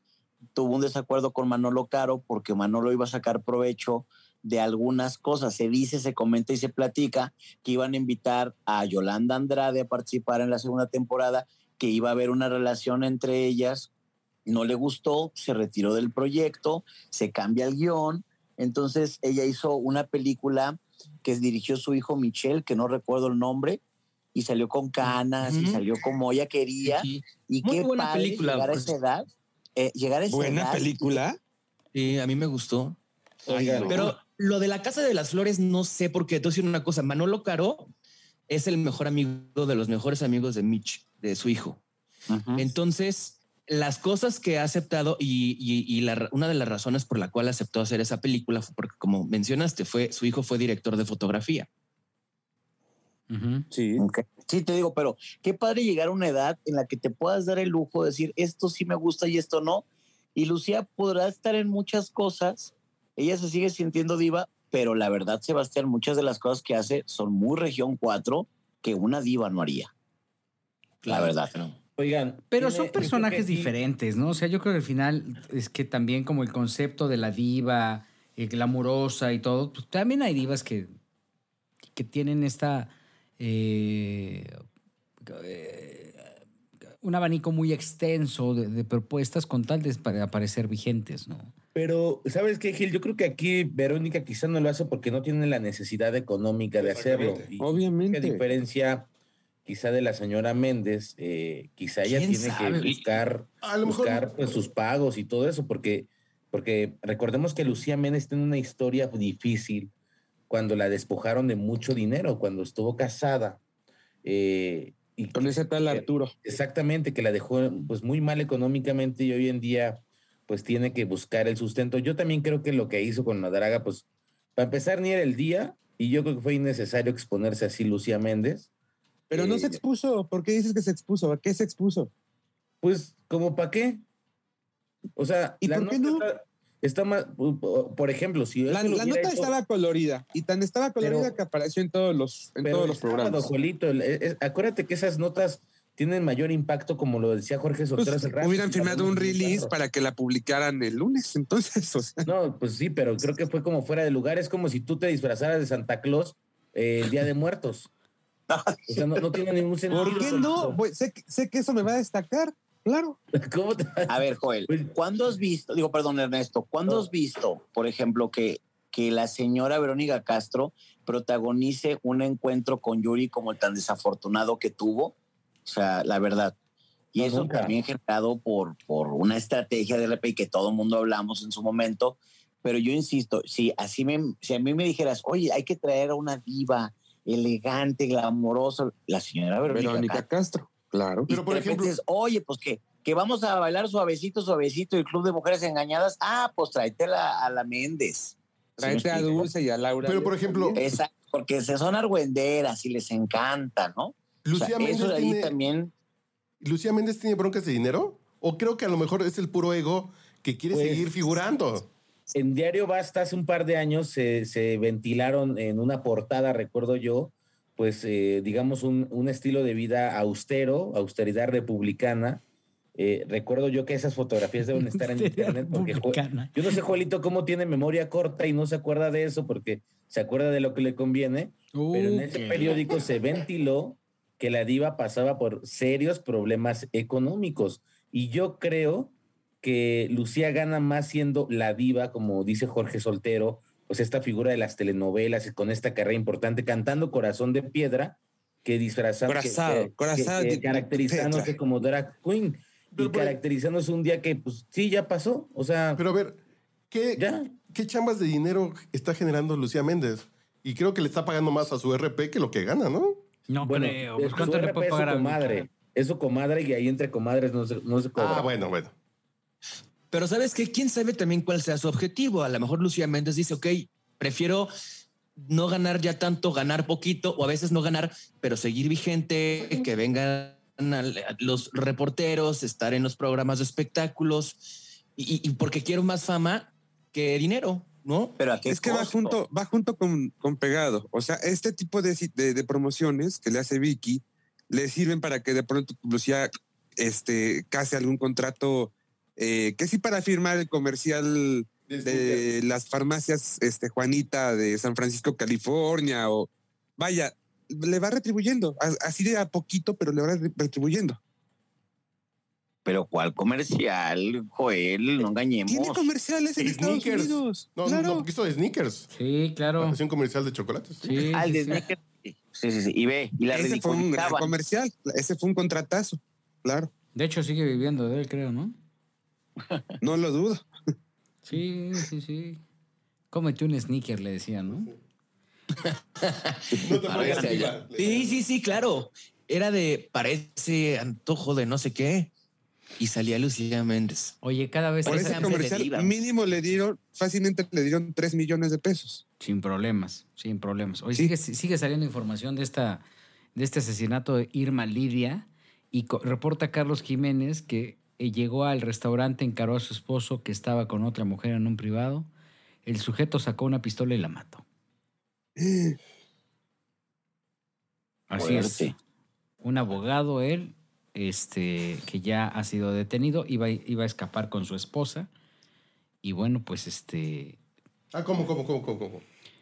tuvo un desacuerdo con Manolo Caro porque Manolo iba a sacar provecho de algunas cosas. Se dice, se comenta y se platica que iban a invitar a Yolanda Andrade a participar en la segunda temporada, que iba a haber una relación entre ellas. No le gustó, se retiró del proyecto, se cambia el guion. Entonces ella hizo una película que dirigió su hijo Michel, que no recuerdo el nombre, y salió con canas y salió como ella quería. Sí, Y Muy qué buena padre película, llegar a pues. esa edad. eh, llegar a esa Buena edad. película. sí, a mí me gustó. oigan, Pero lo de la Casa de las Flores, no sé, porque te voy a decir una cosa. Manolo Caro es el mejor amigo de los mejores amigos de Mitch, de su hijo. Entonces, las cosas que ha aceptado y, y- y la- una de las razones por la cual aceptó hacer esa película fue porque, como mencionaste, fue su hijo fue director de fotografía. Sí. Sí, te digo, pero qué padre llegar a una edad en la que te puedas dar el lujo de decir esto sí me gusta y esto no. Y Lucía podrá estar en muchas cosas. Ella se sigue sintiendo diva, pero la verdad, Sebastián, muchas de las cosas que hace son muy región 4 que una diva no haría. La verdad. oigan. Pero tiene- son personajes que diferentes, ¿no? O sea, yo creo que al final es que también como el concepto de la diva, eh, glamurosa y todo, pues también hay divas que, que tienen esta... eh, eh, un abanico muy extenso de, de propuestas con tal de para parecer vigentes, ¿no? Pero, ¿sabes qué, Gil? Yo creo que aquí Verónica quizá no lo hace porque no tiene la necesidad económica de hacerlo. Y Obviamente. A diferencia quizá de la señora Méndez, eh, quizá ella ¿Quién tiene sabe? que buscar, A lo mejor. buscar pues, sus pagos y todo eso, porque, porque recordemos que Lucía Méndez tiene una historia difícil cuando la despojaron de mucho dinero, cuando estuvo casada. eh, y Con ese tal Arturo. Exactamente, que la dejó pues muy mal económicamente y hoy en día pues tiene que buscar el sustento. Yo también creo que lo que hizo con la draga, pues para empezar ni era el día y yo creo que fue innecesario exponerse así Lucía Méndez. Pero no Eh, se expuso. ¿Por qué dices que se expuso? ¿A qué se expuso? Pues, ¿como para qué? O sea, ¿Y la por qué no? Está, está más, por ejemplo, si La, la nota hecho- estaba colorida y tan estaba colorida que apareció en todos los, en todos los programas. El- es- acuérdate que esas notas tienen mayor impacto, como lo decía Jorge Sotero Pues, hubieran firmado un release claro. para que la publicaran el lunes, entonces, o sea, No, pues sí, pero creo que fue como fuera de lugar. Es como si tú te disfrazaras de Santa Claus eh, el Día de Muertos. O sea, no, no tiene ningún sentido. ¿por qué no? Pues, sé, que- sé que eso me va a destacar, claro. ¿Cómo te- A ver, Joel, Pues- ¿cuándo has visto, digo, perdón, Ernesto, ¿cuándo No. has visto, por ejemplo, que que la señora Verónica Castro protagonice un encuentro con Yuri como el tan desafortunado que tuvo. O sea, la verdad. Y No, eso nunca. también generado por, por una estrategia de RP que todo el mundo hablamos en su momento. Pero yo insisto, si así me, si a mí me dijeras, oye, hay que traer a una diva elegante, glamorosa, la señora Verónica, Verónica Castro. Claro. Y de repente dices, oye, pues que, que vamos a bailar suavecito, suavecito, el Club de Mujeres Engañadas. Ah, pues tráetela a la Méndez. Tráete a Dulce y a Laura. Pero, por ejemplo, Exacto, porque se son argüenderas y les encanta, ¿no? Lucía O sea, Méndez eso tiene- también. ¿Lucía Méndez tiene broncas de dinero? ¿O creo que a lo mejor es el puro ego que quiere Pues, seguir figurando? En Diario Basta hace un par de años se, se ventilaron en una portada, recuerdo yo, pues eh, digamos un, un estilo de vida austero, austeridad republicana. Eh, recuerdo yo que esas fotografías deben estar en internet porque Republicana. yo no sé, Juelito, cómo tiene memoria corta y no se acuerda de eso porque se acuerda de lo que le conviene, pero en ese periódico se ventiló que la diva pasaba por serios problemas económicos. Y yo creo que Lucía gana más siendo la diva, como dice Jorge Soltero, pues esta figura de las telenovelas y con esta carrera importante, cantando Corazón de Piedra, que disfrazando, Corazado, que- corazado que- que de caracterizándose como drag queen y caracterizándose un día que, pues sí, ya pasó. O sea, Pero a ver, ¿qué, ¿qué chambas de dinero está generando Lucía Méndez? Y creo que le está pagando más a su RP que lo que gana, ¿no? No bueno, creo. es Pues, su ¿Cuánto le puede es su pagar a comadre? Es su comadre y ahí entre comadres no se, no se cobra. Ah, bueno, bueno. Pero sabes que quién sabe también cuál sea su objetivo. A lo mejor Lucía Méndez dice, ok, prefiero no ganar ya tanto, ganar poquito o a veces no ganar, pero seguir vigente, que vengan los reporteros, estar en los programas de espectáculos y, y porque quiero más fama que dinero, ¿no? Pero es que va junto, va junto con, con pegado. O sea, este tipo de, de, de promociones que le hace Vicky le sirven para que de pronto Lucía este, case algún contrato eh, que sí para firmar el comercial de las farmacias este, Juanita de San Francisco, California, o vaya, le va retribuyendo, así de a poquito, pero le va re- retribuyendo. Pero ¿cuál comercial, Joel? No engañemos. Tiene comerciales en Estados Sneakers. Unidos. No, claro. no, porque hizo de sneakers. Sí, claro. Es un comercial de chocolates. Sí, Ah, el sí, de sí. Sneaker. Sí, sí, sí. Y ve, y la Ese fue un gran comercial, ese fue un contratazo, claro. De hecho, sigue viviendo de él, creo, ¿no? No lo dudo. Sí, sí, sí. Cómete un sneaker, le decía, ¿no? No te Sí, sí, sí, claro. Era de parece antojo de no sé qué y salía Lucía Méndez. Oye, cada vez Por es ese comercial mínimo le dieron, fácilmente le dieron 3 millones de pesos. sin problemas, sin problemas. Hoy Sí. sigue, sigue saliendo información de esta de este asesinato de Irma Lidia y reporta Carlos Jiménez que eh, llegó al restaurante, encaró a su esposo que estaba con otra mujer en un privado. El sujeto sacó una pistola y la mató. Así es. Un abogado, él, este, que ya ha sido detenido, iba, iba a escapar con su esposa. Y bueno, pues este. Ah, ¿cómo, cómo, cómo, cómo? cómo?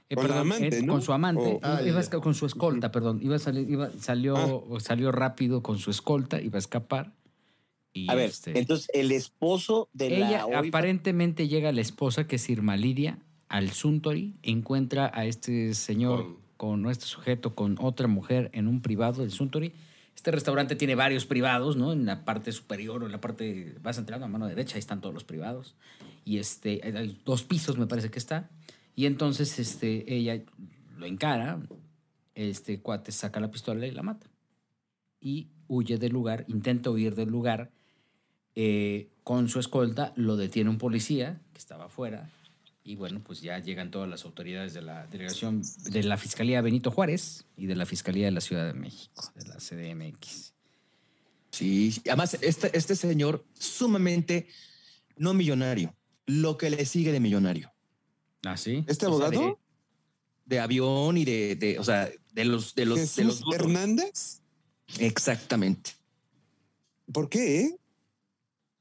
eh, Con perdón, amante, eh, ¿no? Con su amante. O- iba- Ah, iba con su escolta, perdón. Iba a salir, iba, salió, Ah. salió rápido con su escolta, iba a escapar. Y A ver, este, entonces el esposo de ella la aparentemente llega la esposa, que es Irma Lidia, al Suntory, encuentra a este señor con, este sujeto con otra mujer en un privado del Suntory. Este restaurante tiene varios privados, ¿no? En la parte superior o en la parte, vas entrando a mano derecha, ahí están todos los privados. Y este, hay- dos pisos me parece que está. Y entonces este, ella lo encara, este cuate saca la pistola y la mata. Y huye del lugar, intenta huir del lugar eh, con su escolta lo detiene un policía que estaba afuera y bueno, pues ya llegan todas las autoridades de la delegación de la Fiscalía Benito Juárez y de la Fiscalía de la Ciudad de México, de la CDMX. Sí, además este, este señor sumamente no millonario, lo que le sigue de millonario. ¿Ah, sí? ¿Este O sea, abogado? de, de avión y de, de, o sea, de los de los, de los. Hernández. Exactamente. ¿Por qué? eh?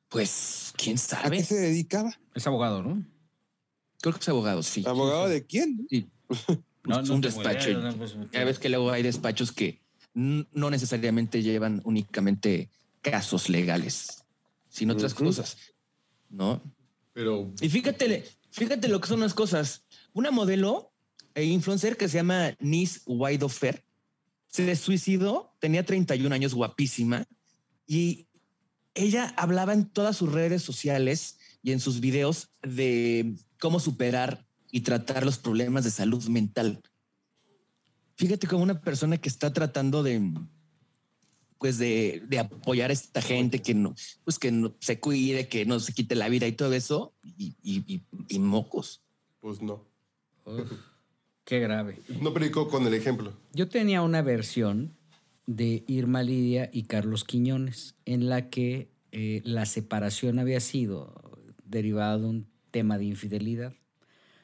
Pues quién ¿A sabe. qué se dedicaba? Es abogado, ¿no? Creo que es abogado, sí. ¿Abogado de quién? Sí. No, Es no un despacho. idea, no, pues, Ya ves que luego hay despachos que no necesariamente llevan únicamente casos legales, sino otras cosas, ¿no? Pero Y fíjate, Fíjate lo que son las cosas. Una modelo e influencer que se llama Nis Widofer se suicidó, tenía 31 años, guapísima, y ella hablaba en todas sus redes sociales y en sus videos de cómo superar y tratar los problemas de salud mental. Fíjate como una persona que está tratando de, pues de, de apoyar a esta gente que no, pues que no se cuide, que no se quite la vida y todo eso, y, y- y- y mocos. Pues no. Uf, qué grave. No predicó con el ejemplo. Yo tenía una versión de Irma Lidia y Carlos Quiñones, en la que eh, la separación había sido derivada de un tema de infidelidad.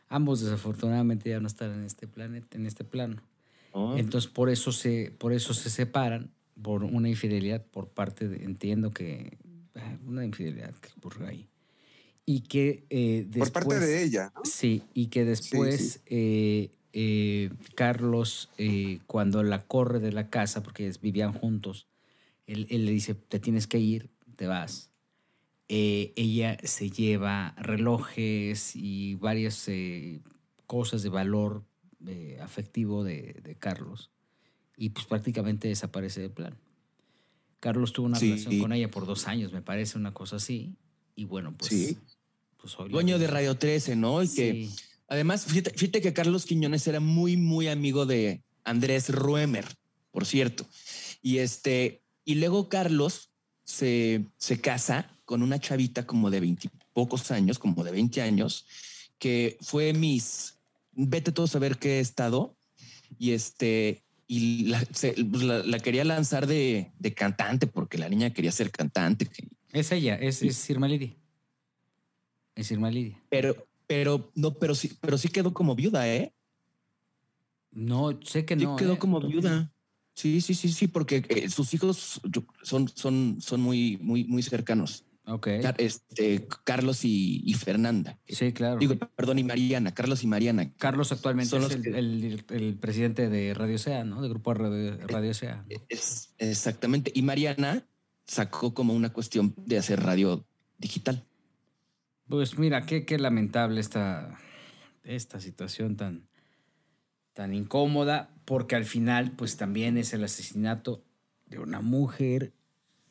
Ambos desafortunadamente ya no están en este planeta, en este plano. Entonces por eso se, por eso se separan por una infidelidad por parte de, entiendo que eh, una infidelidad que ocurrió ahí. Y que eh, Por parte después- de ella, ¿no? Sí, y que después sí. eh, eh, Carlos, cuando la corre de la casa, porque vivían juntos, él, él le dice, te tienes que ir, te vas. Eh, ella se lleva relojes y varias eh, cosas de valor eh, afectivo de, de Carlos y pues prácticamente desaparece del plan. Carlos tuvo una Sí. relación con ella por dos años, me parece, una cosa así. Y bueno, pues... Sí. pues Dueño de. Radio 13, ¿no? Y que además, fíjate, fíjate que Carlos Quiñones era muy, muy amigo de Andrés Ruemer, por cierto. Y este, y luego Carlos se, se casa con una chavita como de veintipocos años, como de 20 años, que fue Miss, vete todos a saber qué estado, y este, y la, se- la- la quería lanzar de, de cantante, porque la niña quería ser cantante. Es ella, es, es Irma Lidia. Es Irma Lidia. Pero, pero, no, pero sí, pero sí quedó como viuda, ¿eh? No, sé que Sí no. quedó ¿eh? como viuda. Sí, sí, sí, sí, porque eh, sus hijos son, son, son muy, muy, muy cercanos. Ok. Car- Este, Carlos y, y Fernanda. Sí, claro. Digo, perdón, y Mariana, Carlos y Mariana. Carlos actualmente Son es el, que- el- el presidente de Radio SEA, ¿no? De Grupo Radio, Radio SEA. Es, exactamente. Y Mariana sacó como una cuestión de hacer radio digital. Pues mira, qué, qué lamentable esta, esta situación tan, tan incómoda, porque al final, pues también es el asesinato de una mujer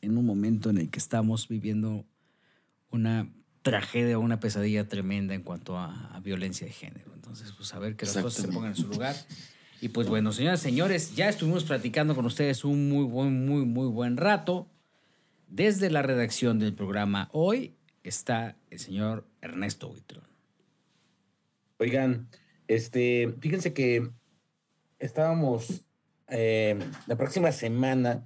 en un momento en el que estamos viviendo una tragedia, una pesadilla tremenda en cuanto a, a violencia de género. Entonces, pues a ver que las cosas se pongan en su lugar. Y pues bueno, señoras y señores, ya estuvimos platicando con ustedes un muy buen, muy, muy buen rato. Desde la redacción del programa hoy está el señor Ernesto Buitrón. Oigan, este, fíjense que estábamos eh, la próxima semana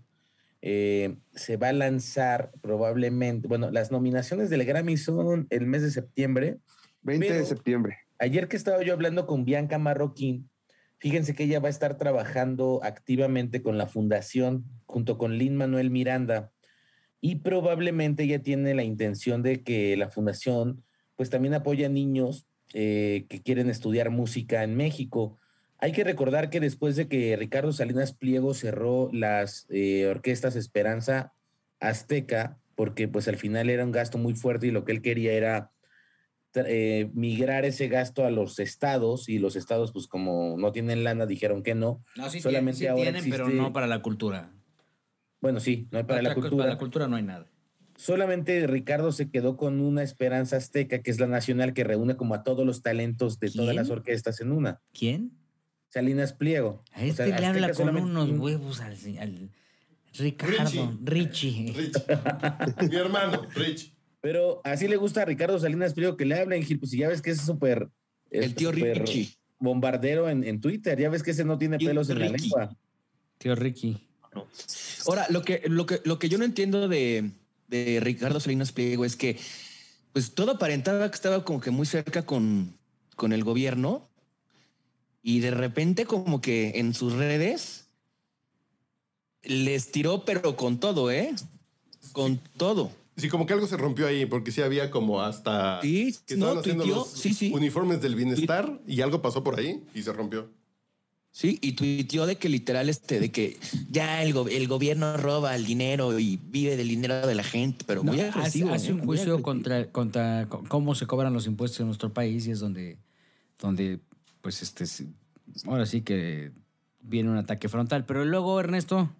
eh, se va a lanzar probablemente, bueno, las nominaciones del Grammy son el mes de septiembre. 20 de septiembre. Ayer que estaba yo hablando con Bianca Marroquín, fíjense que ella va a estar trabajando activamente con la fundación junto con Lin Manuel Miranda y probablemente ella tiene la intención de que la fundación pues también apoya a niños eh, que quieren estudiar música en México. Hay que recordar que después de que Ricardo Salinas Pliego cerró las eh, orquestas Esperanza Azteca, porque pues al final era un gasto muy fuerte y lo que él quería era eh, migrar ese gasto a los estados y los estados pues como no tienen lana dijeron que no. No, sí, Solamente tienen, sí ahora tienen, pero existe- no para la cultura. Bueno, sí, no hay para la cu- cultura. Para la cultura no hay nada. Solamente Ricardo se quedó con una Esperanza Azteca, que es la nacional que reúne como a todos los talentos de todas las orquestas en una. ¿Quién? Salinas Pliego. A O este sea, le habla con solamente unos huevos al, al Ricardo, Richie. Rich. Mi hermano, Rich. Pero así le gusta a Ricardo Salinas Pliego que le hablen, Gil, pues si ya ves que es súper... El tío Richie. Bombardero en, en Twitter, ya ves que ese no tiene Tío pelos en la Ricky. lengua. Tío Ricky. Ahora, lo que, lo que, lo que yo no entiendo de, de Ricardo Salinas Pliego es que, pues todo aparentaba que estaba como que muy cerca con, con el gobierno y de repente como que en sus redes les tiró, pero con todo, ¿eh? Con todo. Sí, como que algo se rompió ahí, porque sí había como hasta Sí, que no, estaban haciendo tuiteó, los sí, sí. uniformes del bienestar y algo pasó por ahí y se rompió. Sí, y tuiteó de que literal este, de que ya el, go- el gobierno roba el dinero y vive del dinero de la gente, pero muy No, hace, agresivo. hace ¿eh? un Muy juicio contra, contra cómo se cobran los impuestos en nuestro país y es donde, donde pues este, ahora sí que viene un ataque frontal. Pero luego, Ernesto,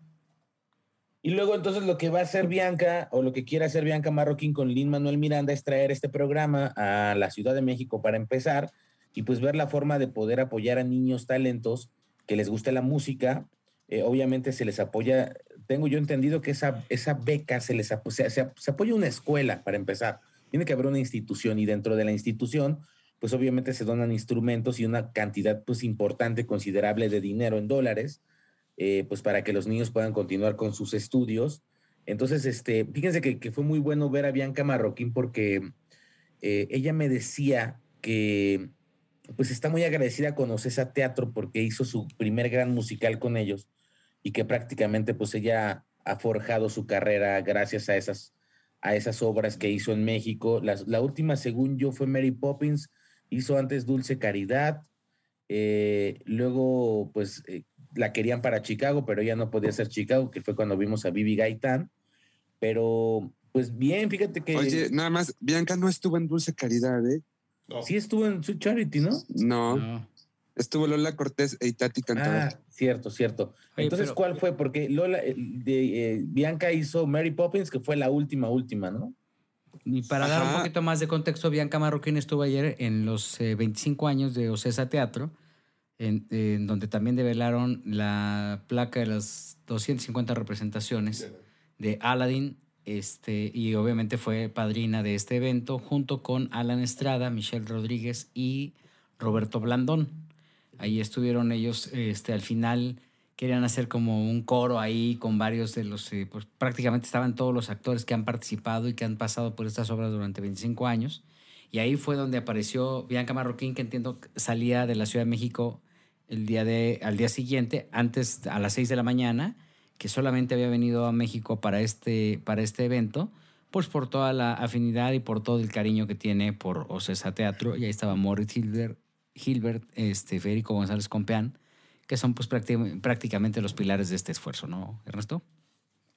Y luego entonces lo que va a hacer Bianca o lo que quiere hacer Bianca Marroquín con Lin Manuel Miranda es traer este programa a la Ciudad de México para empezar y pues ver la forma de poder apoyar a niños talentos que les guste la música. Eh, obviamente se les apoya, tengo yo entendido que esa, esa beca se les apo- se, se- se apoya una escuela para empezar. Tiene que haber una institución y dentro de la institución pues obviamente se donan instrumentos y una cantidad pues importante, considerable de dinero en dólares eh, pues para que los niños puedan continuar con sus estudios. Entonces, este, fíjense que, que fue muy bueno ver a Bianca Marroquín porque eh, ella me decía que pues está muy agradecida con Ocesa Teatro porque hizo su primer gran musical con ellos y que prácticamente pues ella ha forjado su carrera gracias a esas, a esas obras que hizo en México. La última, según yo, fue Mary Poppins, hizo antes Dulce Caridad, eh, luego pues eh, la querían para Chicago, pero ella no podía ser Chicago, que fue cuando vimos a Vivi Gaitán. Pero, pues bien, fíjate que Oye, nada más, Bianca no estuvo en Dulce Caridad, ¿eh? sí estuvo en su charity, ¿no? No. no. Estuvo Lola Cortés e Itati Cantoral. Ah, cierto, cierto. Oye, Entonces, pero- ¿cuál fue? Porque Lola, eh, de, eh, Bianca hizo Mary Poppins, que fue la última, última, ¿no? Y para dar un poquito más de contexto, Bianca Marroquín estuvo ayer en los eh, 25 años de Ocesa Teatro, en, en donde también develaron la placa de las 250 representaciones de Aladdin, este, y obviamente fue padrina de este evento, junto con Alan Estrada, Michelle Rodríguez y Roberto Blandón. Ahí estuvieron ellos, este, al final querían hacer como un coro ahí con varios de los, eh, pues prácticamente estaban todos los actores que han participado y que han pasado por estas obras durante 25 años. Y ahí fue donde apareció Bianca Marroquín, que entiendo salía de la Ciudad de México el día de, al día siguiente, antes a las 6 de la mañana, que solamente había venido a México para este, para este evento, pues por toda la afinidad y por todo el cariño que tiene por Ocesa Teatro. Y ahí estaba Moritz Hilbert, Hilbert este, Federico González Compeán, que son pues prácti- prácticamente los pilares de este esfuerzo, ¿no, Ernesto?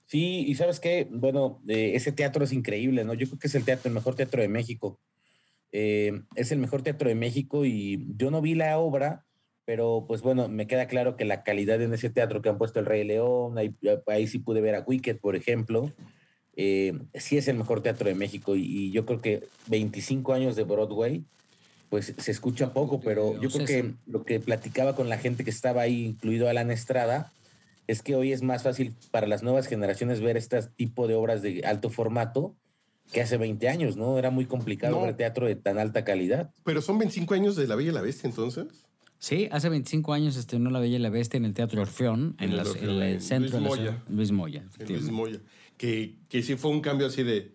Sí, y sabes qué, bueno, eh, ese teatro es increíble, ¿no? Yo creo que es el teatro, el mejor teatro de México. Eh, es el mejor teatro de México y yo no vi la obra, pero pues bueno, me queda claro que la calidad en ese teatro que han puesto el Rey León, ahí, sí pude ver a Wicked, por ejemplo, eh, sí es el mejor teatro de México y yo creo que 25 años de Broadway, pues se escucha poco, pero yo creo que lo que platicaba con la gente que estaba ahí, incluido Alan Estrada, es que hoy es más fácil para las nuevas generaciones ver este tipo de obras de alto formato que hace 20 años, ¿no? Era muy complicado No. ver teatro de tan alta calidad. Pero son 25 años de La Bella y la Bestia, entonces. Sí, hace 25 años estrenó La Bella y la Bestia en el Teatro Orfeón, en, En el las- Orfeón, en el en centro Luis de la Moya. ciudad. Luis Moya. en Luis. Moya. Que, que sí fue un cambio así de.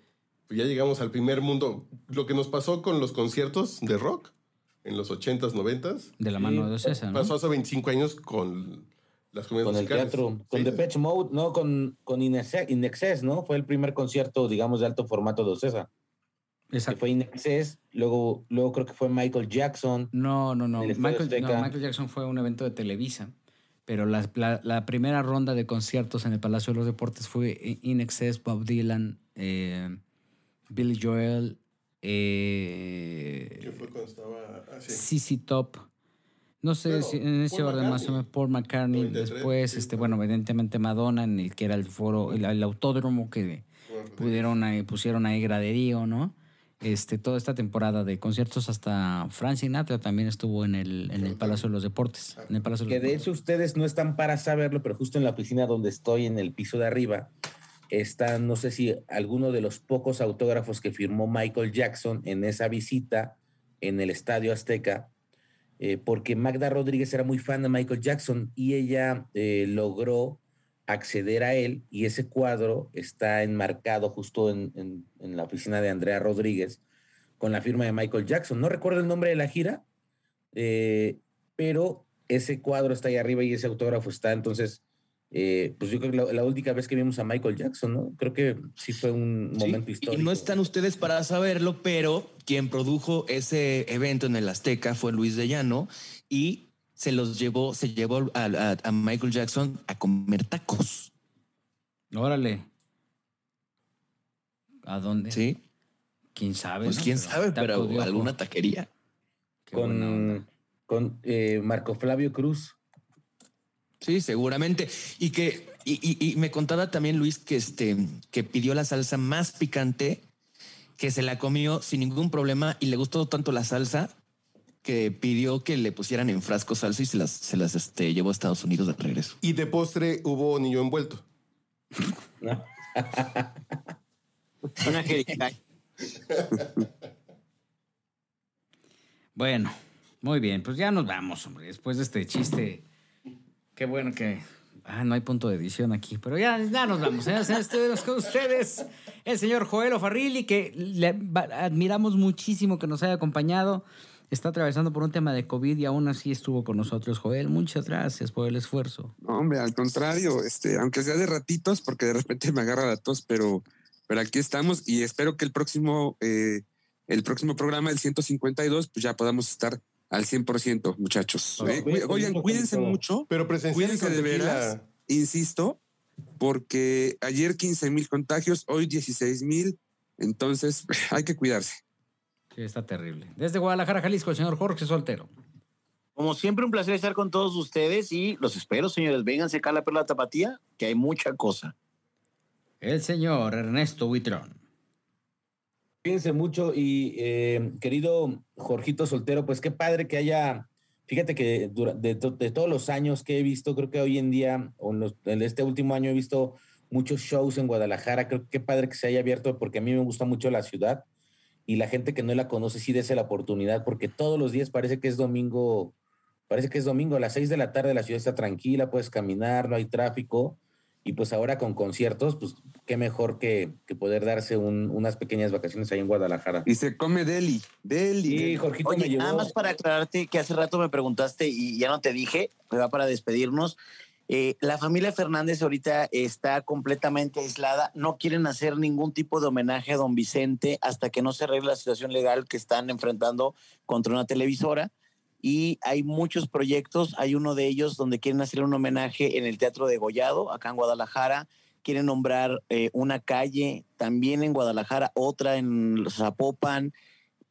Pues ya llegamos al primer mundo. Lo que nos pasó con los conciertos de rock en los 80s, 90s. De la mano de Ocesa, ¿no? Pasó hace 25 años con las comedias Con el musicales. teatro, con Sí. Depeche Mode, no, con, con Inexcess, Inexcess, ¿no? Fue el primer concierto, digamos, de alto formato de Ocesa. Que Exacto. fue Inexcess, luego, luego creo que fue Michael Jackson. No, no, no. El Michael, no. Michael Jackson fue un evento de Televisa, pero la, la- la primera ronda de conciertos en el Palacio de los Deportes fue In Excess, Bob Dylan, eh, Billy Joel, eh, Que fue cuando estaba así. CC Top. No sé si en ese Paul orden más o menos Paul McCartney, 93, después, sí, este, claro. bueno, evidentemente Madonna, en el que era el foro, el, el autódromo que pudieron ahí, pusieron ahí graderío, ¿no? Este, toda esta temporada de conciertos hasta Frank Sinatra también estuvo en el, en el Palacio de los Deportes. En el Palacio de Que los de Deportes. hecho ustedes no están para saberlo, pero justo en la oficina donde estoy, en el piso de arriba, está, no sé si alguno de los pocos autógrafos que firmó Michael Jackson en esa visita en el Estadio Azteca, eh, porque Magda Rodríguez era muy fan de Michael Jackson y ella eh, logró acceder a él y ese cuadro está enmarcado justo en, en- la oficina de Andrea Rodríguez con la firma de Michael Jackson. No recuerdo el nombre de la gira, eh, pero ese cuadro está ahí arriba y ese autógrafo está. Entonces, eh, pues yo creo que la, la última vez que vimos a Michael Jackson, ¿no? Creo que sí fue un Sí, momento y histórico. no están ustedes para saberlo, pero quien produjo ese evento en el Azteca fue Luis de Llano y se los llevó, se llevó a, a- a Michael Jackson a comer tacos. Órale. ¿A dónde? Sí. ¿Quién sabe? Pues quién sabe, pero alguna taquería. Qué con, con eh, Marco Flavio Cruz. Sí, seguramente. Y que, y, y- y me contaba también Luis que este, que pidió la salsa más picante, que se la comió sin ningún problema y le gustó tanto la salsa que pidió que le pusieran en frasco salsa y se las, se las este, llevó a Estados Unidos de regreso. Y de postre hubo niño envuelto. Una. Bueno, muy bien, pues ya nos vamos, hombre. Después de este chiste, qué bueno que. Ah, no hay punto de edición aquí, pero ya, ya nos vamos. ¿eh? Estuvimos con ustedes el señor Joel O'Farrilli, que le admiramos muchísimo que nos haya acompañado. Está atravesando por un tema de COVID y aún así estuvo con nosotros. Joel, muchas gracias por el esfuerzo. Hombre, al contrario, este, aunque sea de ratitos, porque de repente me agarra la tos, pero, pero aquí estamos y espero que el próximo, eh, el próximo programa, el 152, pues ya podamos estar al 100%, muchachos. Eh, Oigan, cuídense mucho, Pero cuídense de veras, insisto, porque ayer 15 mil contagios, hoy 16 mil, entonces hay que cuidarse. Sí, está terrible. Desde Guadalajara, Jalisco, el señor Jorge Soltero. Como siempre, un placer estar con todos ustedes y los espero, señores. Vénganse acá a la Perla Tapatía, que hay mucha cosa. El señor Ernesto Huitrón. Cuídense mucho y eh, querido Jorgito Soltero, pues qué padre que haya, fíjate que de, to- de todos los años que he visto, creo que hoy en día, o en, los- en este último año he visto muchos shows en Guadalajara, creo que qué padre que se haya abierto porque a mí me gusta mucho la ciudad y la gente que no la conoce sí dese la oportunidad porque todos los días parece que es domingo, parece que es domingo, a las seis de la tarde la ciudad está tranquila, puedes caminar, no hay tráfico. Y pues ahora con conciertos, pues qué mejor que, que poder darse un- unas pequeñas vacaciones ahí en Guadalajara. Y se come deli, deli. Sí. Jorgito me llevó. nada más para aclararte que hace rato me preguntaste y ya no te dije, pero va para despedirnos. Eh, la familia Fernández ahorita está completamente aislada, no quieren hacer ningún tipo de homenaje a don Vicente hasta que no se arregle la situación legal que están enfrentando contra una televisora. Y hay muchos proyectos, hay uno de ellos donde quieren hacer un homenaje en el Teatro de Gollado, acá en Guadalajara. Quieren nombrar eh, una calle también en Guadalajara, otra en Zapopan,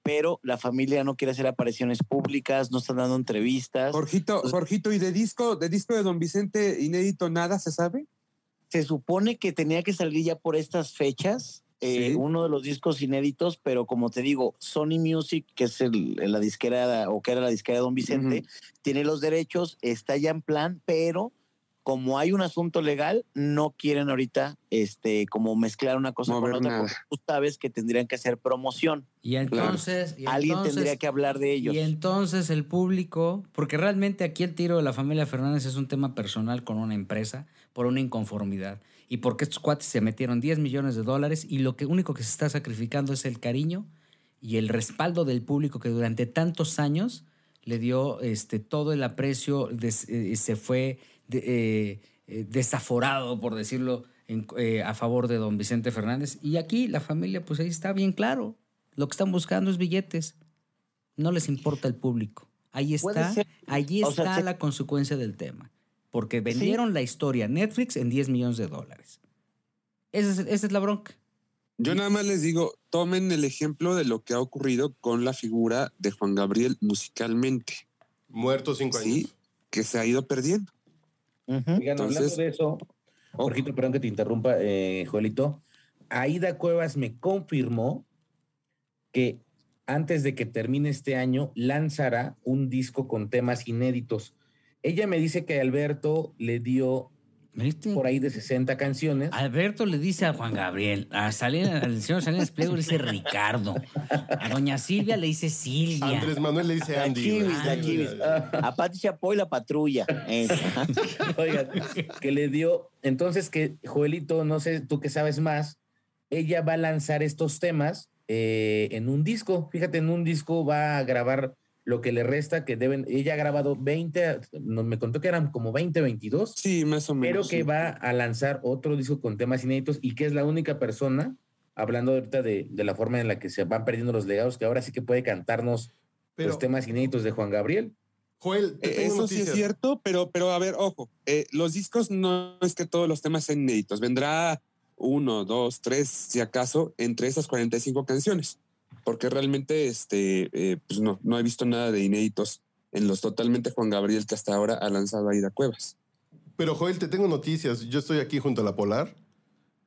pero la familia no quiere hacer apariciones públicas, no están dando entrevistas. Jorgito, Jorgito, ¿y de disco, de disco de Don Vicente inédito nada se sabe? Se supone que tenía que salir ya por estas fechas, eh, Sí. uno de los discos inéditos, pero como te digo, Sony Music, que es el- la disquera o que era la disquera de Don Vicente, tiene los derechos, está ya en plan, pero como hay un asunto legal, no quieren ahorita este, como mezclar una cosa Mover con otra, nada. porque tú sabes que tendrían que hacer promoción. Y entonces, y Alguien entonces- tendría que hablar de ellos. Y entonces el público, porque realmente aquí el tiro de la familia Fernández es un tema personal con una empresa por una inconformidad y porque estos cuates se metieron 10 millones de dólares y lo que único que se está sacrificando es el cariño y el respaldo del público que durante tantos años le dio este, todo el aprecio, des- eh, se fue de- eh, eh, desaforado, por decirlo, en- eh, a favor de don Vicente Fernández. Y aquí la familia, pues ahí está bien claro. Lo que están buscando es billetes. No les importa el público. Ahí está, allí O está se- la consecuencia del tema. Porque vendieron la historia a Netflix en 10 millones de dólares. Esa es, esa es la bronca. Yo nada más les digo, tomen el ejemplo de lo que ha ocurrido con la figura de Juan Gabriel musicalmente, Muerto cinco años. sí, que se ha ido perdiendo. Oigan, hablando de eso, Jorgito, perdón que te interrumpa, eh, Joelito. Aida Cuevas me confirmó que antes de que termine este año lanzará un disco con temas inéditos. Ella me dice que Alberto le dio ¿Viste? por ahí de 60 canciones. Alberto le dice a Juan Gabriel, a Salinas, al señor Salinas Pliego le dice Ricardo, a doña Silvia le dice Silvia. Andrés Manuel le dice La Andy. la chivis. A Pati Chapoy la patrulla. Oigan, que le dio. Entonces, que Joelito, no sé, tú que sabes más, ella va a lanzar estos temas eh, en un disco. Fíjate, en un disco va a grabar lo que le resta, que deben. Ella ha grabado 20, no, me contó que eran como 20, 22, Sí, más o pero menos. que sí. va a lanzar otro disco con temas inéditos y que es la única persona, hablando ahorita de, de la forma en la que se van perdiendo los legados, que ahora sí que puede cantarnos Pero- los temas inéditos de Juan Gabriel. Joel, te Eh, tengo Eso sí es cierto, pero, pero a ver, ojo, eh, los discos no es que todos los temas sean inéditos, vendrá uno, dos, tres, si acaso, entre esas 45 canciones, porque realmente este, eh, pues no, no he visto nada de inéditos en los totalmente Juan Gabriel que hasta ahora ha lanzado Aida Cuevas. Pero Joel, te tengo noticias. Yo estoy aquí junto a la Polar.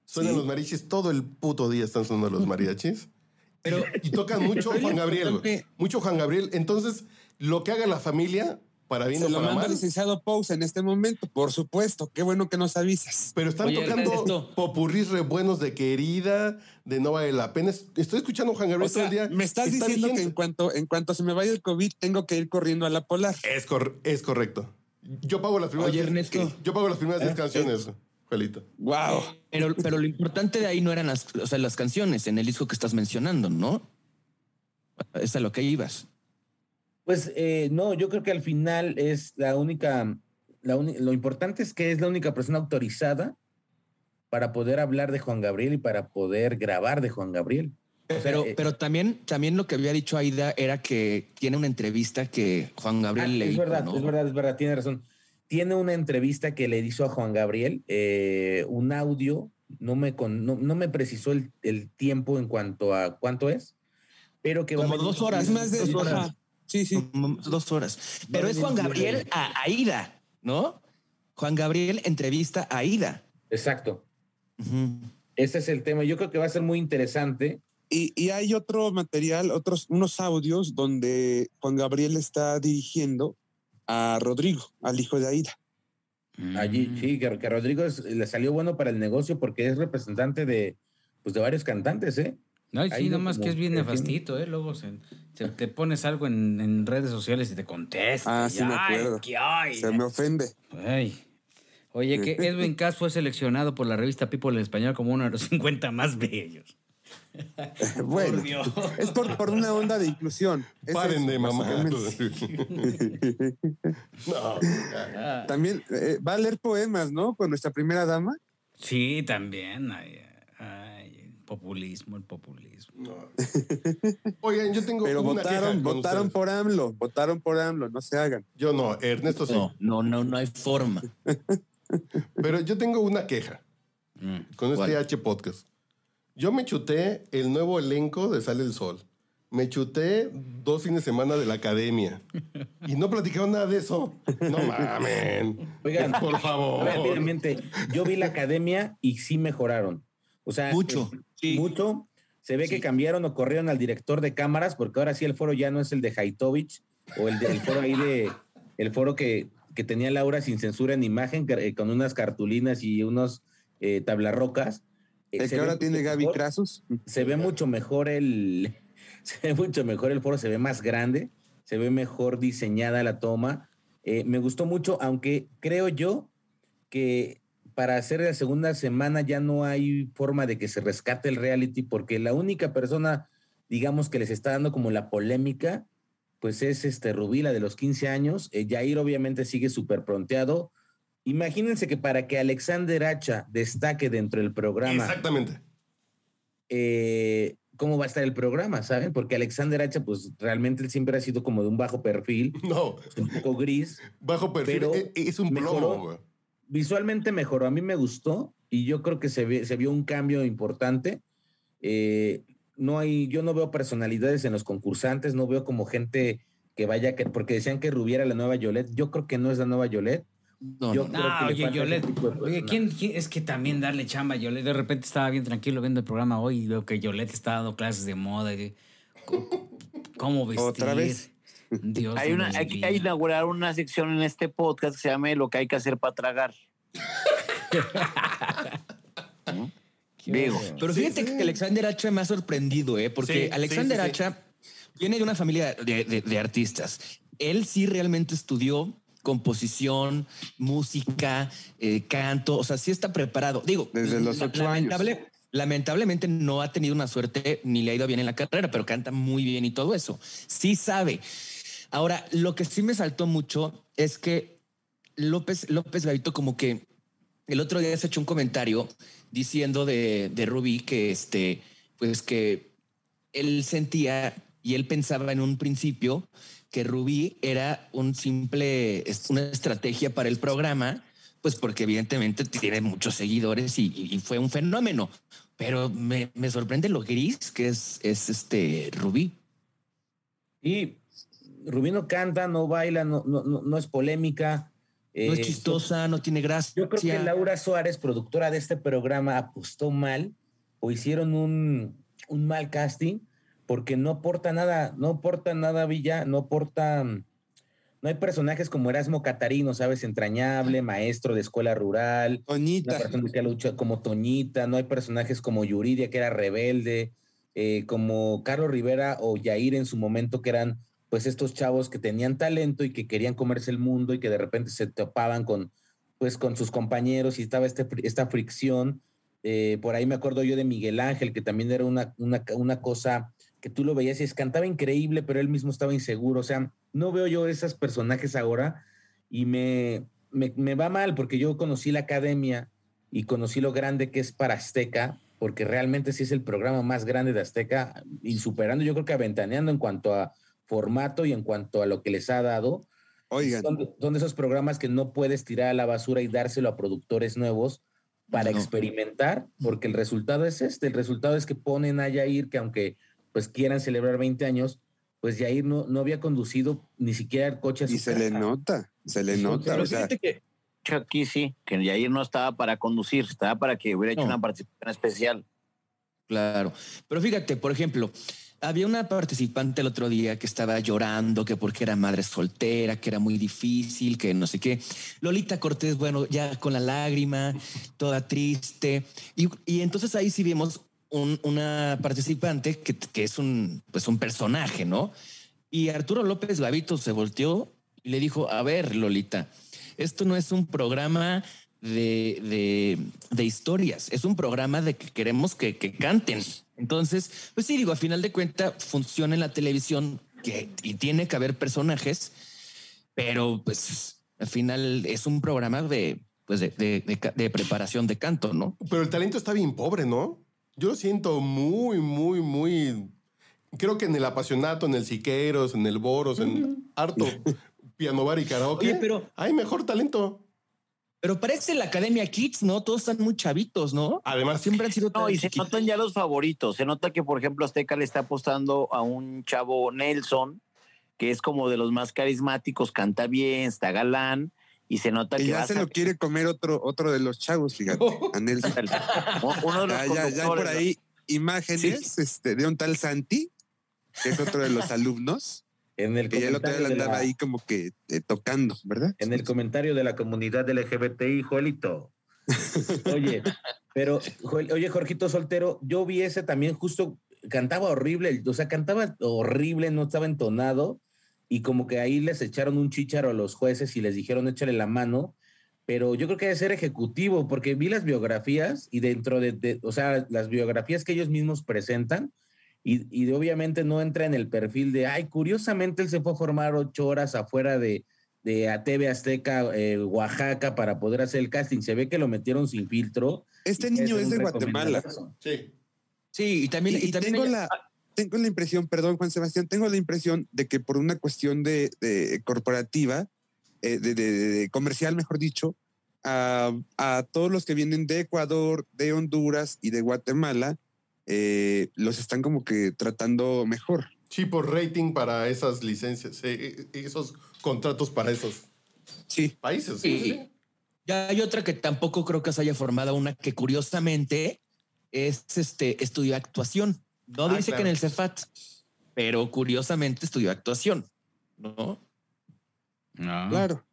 Suenan Sí. los mariachis todo el puto día están sonando los mariachis. Pero Y tocan mucho Juan Gabriel. Mucho Juan Gabriel. Entonces, lo que haga la familia, para bien Se o lo para mal. licenciado Pous en este momento, por supuesto. Qué bueno que nos avisas. Pero están Oye, tocando Ernesto. popurrís re buenos de querida, de no vale la pena. Es- Estoy escuchando a Juan Gabriel O sea, todo el día. me estás Está diciendo que en cuanto, en cuanto se me vaya el COVID, tengo que ir corriendo a la polar. Es, cor- es correcto. Yo pago las primeras Oye, diez- Ernesto. Yo pago las primeras ¿Eh? 10 canciones, Joelito. Wow. Pero, pero lo importante de ahí no eran las, o sea, las canciones en el disco que estás mencionando, ¿no? Es a lo que ibas. Pues eh, no, yo creo que al final es la única, la lo importante es que es la única persona autorizada para poder hablar de Juan Gabriel y para poder grabar de Juan Gabriel. Pero, eh, pero también, también lo que había dicho Aida era que tiene una entrevista que Juan ah, Gabriel le es hizo, verdad, ¿no? es verdad, es verdad, tiene razón. Tiene una entrevista que le hizo a Juan Gabriel, eh, un audio, no me, con- no, no me precisó el, el tiempo en cuanto a cuánto es, pero que Como dos horas. Más de Dos horas. Sí, sí. Dos horas. Pero es Juan Gabriel a Aida, ¿no? Juan Gabriel entrevista a Aida. Exacto. Ese es el tema. Yo creo que va a ser muy interesante. Y, y hay otro material, otros, unos audios donde Juan Gabriel está dirigiendo a Rodrigo, al hijo de Aida. Allí, sí, que, que Rodrigo es- le salió bueno para el negocio porque es representante de, pues, de varios cantantes, ¿eh? No, y sí, nomás que es bien nefastito, ¿eh? Luego se, se- te pones algo en, en redes sociales y te contesta. Ah, sí me ay, acuerdo. ¿qué hay? Se me ofende. Ay. Oye, que Edwin Cass fue seleccionado por la revista People en español como uno de los 50 más bellos. Bueno, Por Dios. es por, por una onda de inclusión. Es Paren eso, de mamar. no. Ah, También eh, va a leer poemas, ¿no? Con nuestra primera dama. sí, también. Ay, ay, populismo, el populismo. no. Oigan, yo tengo Pero una queja votaron, votaron ustedes. por AMLO, votaron por AMLO, no se hagan. Yo no, Ernesto sí. No, no, no, no hay forma. Pero yo tengo una queja Mm. con este ¿Cuál? H podcast. Yo me chuté el nuevo elenco de Sale el Sol. Me chuté dos fines de semana de la academia. Y no platicaron nada de eso. No mamen. Oigan, por favor. Rápidamente, yo vi la academia y sí mejoraron. O sea, Mucho, eh, sí. mucho. Se ve que cambiaron o corrieron al director de cámaras, porque ahora sí el foro ya no es el de Haitovich o el, de- el foro ahí de el foro que, que tenía Laura sin censura en imagen, que- eh, con unas cartulinas y unos eh, tablarrocas. Eh, El que ahora tiene Gaby mejor. Se ve mucho mejor el se ve mucho mejor el foro, se ve más grande, se ve mejor diseñada la toma. Eh, me gustó mucho, aunque creo yo que para hacer la segunda semana ya no hay forma de que se rescate el reality, porque la única persona, digamos, que les está dando como la polémica, pues es este Rubí, la de los 15 años. Eh, Jair obviamente sigue súper pronteado. Imagínense que para que Alexander Hacha destaque dentro del programa Exactamente. eh, cómo va a estar el programa, ¿saben? Porque Alexander Hacha, pues realmente él siempre ha sido como de un bajo perfil, No, un poco gris. bajo perfil. Pero e- es un mejoró. plomo, güey. Visualmente mejoró, a mí me gustó y yo creo que se, ve- se vio un cambio importante. Eh, no hay, yo no veo personalidades en los concursantes, no veo como gente que vaya, que, porque decían que Rubiera la nueva Yolette, yo creo que no es la nueva Yolette. No, Yo no, creo No, que le oye, Yolette. Oye, persona. ¿quién, quién- Es que también darle chamba a Yolette. De repente estaba bien tranquilo viendo el programa hoy y veo que Yolette está dando clases de moda. y- ¿Cómo vestir? ¿Otra vez? Dios Hay, una, hay que inaugurar una sección en este podcast que se llame Lo que hay que hacer para tragar. ¿No? Digo, Pero fíjate que Alexander Hacha me ha sorprendido, ¿eh? Porque Sí, Alexander sí, sí, sí. Hacha viene de una familia de, de- de artistas. Él sí realmente estudió composición, música, eh, canto, o sea, sí está preparado. Digo, Desde los ocho lamentable- Lamentablemente no ha tenido una suerte ni le ha ido bien en la carrera, pero canta muy bien y todo eso. Sí sabe. Ahora, lo que sí me saltó mucho es que López, López Gavito como que el otro día se echó un comentario diciendo de, de Rubí que este, pues que él sentía y él pensaba en un principio que Rubí era un simple, una estrategia para el programa, pues porque evidentemente tiene muchos seguidores y, y fue un fenómeno. Pero me, me, sorprende lo gris que es, es este Rubí. Y Rubí no canta, no baila, no, no, no es polémica. No es chistosa, no tiene gracia. Yo creo que Laura Suárez, productora de este programa, apostó mal o hicieron un, un mal casting porque no aporta nada, no aporta nada Villa, no aporta, no hay personajes como Erasmo Catarino, ¿sabes? Entrañable, maestro de escuela rural. Toñita. Persona que lucha como Toñita, no hay personajes como Yuridia, que era rebelde, eh, como Carlos Rivera o Yair en su momento, que eran pues estos chavos que tenían talento y que querían comerse el mundo y que de repente se topaban con, pues, con sus compañeros y estaba este, esta fricción. Eh, por ahí me acuerdo yo de Miguel Ángel, que también era una, una, una cosa que tú lo veías y es, cantaba increíble, pero él mismo estaba inseguro. O sea, no veo yo esos personajes ahora y me, me, me, va mal porque yo conocí la academia y conocí lo grande que es para Azteca, porque realmente sí es el programa más grande de Azteca y superando yo creo que aventaneando en cuanto a formato y en cuanto a lo que les ha dado. Oigan. Son, son de esos programas que no puedes tirar a la basura y dárselo a productores nuevos para no. experimentar, porque el resultado es este, el resultado es que ponen a Yair, que aunque pues quieran celebrar 20 años, pues Yair no, no había conducido ni siquiera el coche a su Y se le nota, se le nota. Pero o sea, que aquí sí, que Yair no estaba para conducir, estaba para que hubiera hecho No. una participación especial. Claro. Pero fíjate, por ejemplo, había una participante el otro día que estaba llorando que porque era madre soltera, que era muy difícil, que no sé qué. Lolita Cortés, bueno, ya con la lágrima, toda triste. Y, y entonces ahí sí vimos un- una participante que, que es un, pues un personaje, ¿no? Y Arturo López Gavito se volteó y le dijo, a ver, Lolita, esto no es un programa de, de, de historias, es un programa de que queremos que, que canten. Entonces, pues sí, digo, a final de cuentas funciona en la televisión que, y tiene que haber personajes, pero pues al final es un programa de, pues de, de- de ca- de preparación de canto, ¿no? Pero el talento está bien pobre, ¿no? Yo lo siento muy, muy, muy. Creo que en el apasionato, en el Siqueros, en el Boros, en harto piano bar y karaoke. Oye, pero- hay mejor talento. Pero parece la Academia Kids, ¿no? Todos están muy chavitos, ¿no? Además, Siempre han sido No, y se notan ya los favoritos. Se nota que, por ejemplo, Azteca le está apostando a un chavo Nelson, que es como de los más carismáticos, canta bien, está galán, y se nota que que ya a se lo quiere comer otro, otro de los chavos, fíjate, a Nelson. uno de los Ya, ya, ya hay por ahí imágenes este, de un tal Santi, que es otro de los alumnos, En el que ya de andaba la- ahí como que eh, tocando, ¿verdad? en el comentario de la comunidad LGBTI, Joelito. Oye, pero, oye, Jorgito Soltero, yo vi ese también justo, cantaba horrible, o sea, cantaba horrible, no estaba entonado, y como que ahí les echaron un chícharo a los jueces y les dijeron échale la mano, pero yo creo que debe ser ejecutivo, porque vi las biografías y dentro de, de- o sea, las biografías que ellos mismos presentan, y, y de- obviamente no entra en el perfil de, ay, curiosamente él se fue a formar ocho horas afuera de, de a TV Azteca, eh, Oaxaca, para poder hacer el casting. Se ve que lo metieron sin filtro. Este niño es de Guatemala. Sí. Sí, y también, Y, y también tengo, ella- la, tengo la impresión, perdón Juan Sebastián, tengo la impresión de que por una cuestión de, de corporativa, eh, de, de- de comercial, mejor dicho, a, a todos los que vienen de Ecuador, de Honduras y de Guatemala, eh, los están como que tratando mejor. Sí, por rating para esas licencias, eh, eh, esos contratos para esos Sí. países. Sí. Sí. Ya hay otra que tampoco creo que se haya formado, una que curiosamente es este estudió actuación. No Ah, dice claro. que en el Cefat, pero curiosamente estudió actuación, ¿no? Ah. Claro.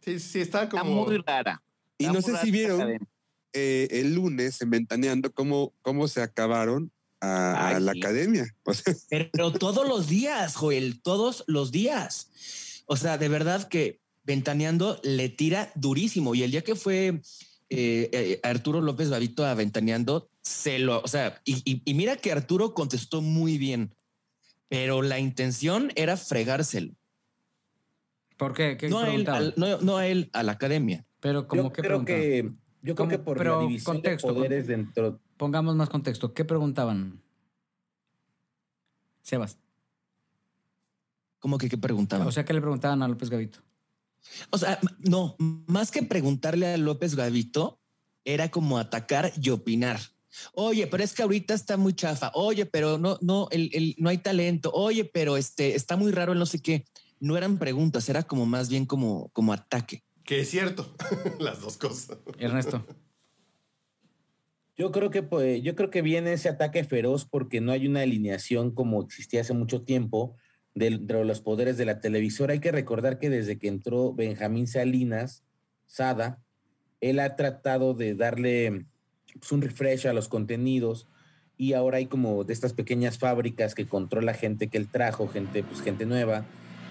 Sí, sí, está Está como. muy rara. Y Está no sé rara si vieron academia. Eh, el lunes en Ventaneando cómo, cómo se acabaron a, la sí. academia. O sea, Pero todos los días, Joel, todos los días. O sea, de verdad que Ventaneando le tira durísimo. Y el día que fue eh, eh, Arturo López Babito a Ventaneando, se lo, o sea, y, y- y mira que Arturo contestó muy bien, pero la intención era fregárselo. ¿Por qué? ¿Qué No a, él, al- no, no a él, a la academia. Pero como Yo que creo que, yo creo que por Pero la división contexto, de poderes dentro. Pongamos más contexto. ¿Qué preguntaban? Sebas. ¿Cómo que qué preguntaban? O sea, ¿qué le preguntaban a López Gavito? O sea, no, más que preguntarle a López Gavito, era como atacar y opinar. Oye, pero es que ahorita está muy chafa. Oye, pero no, no, el, el- no hay talento. Oye, pero este está muy raro el no sé qué. No eran preguntas, era como más bien como, como ataque. Que es cierto, las dos cosas. Ernesto. Yo creo que pues, yo creo que viene ese ataque feroz porque no hay una alineación como existía hace mucho tiempo dentro de los poderes de la televisora. Hay que recordar que desde que entró Benjamín Salinas, Sada, él ha tratado de darle pues, un refresh a los contenidos y ahora hay como de estas pequeñas fábricas que controla gente que él trajo, gente, pues gente nueva,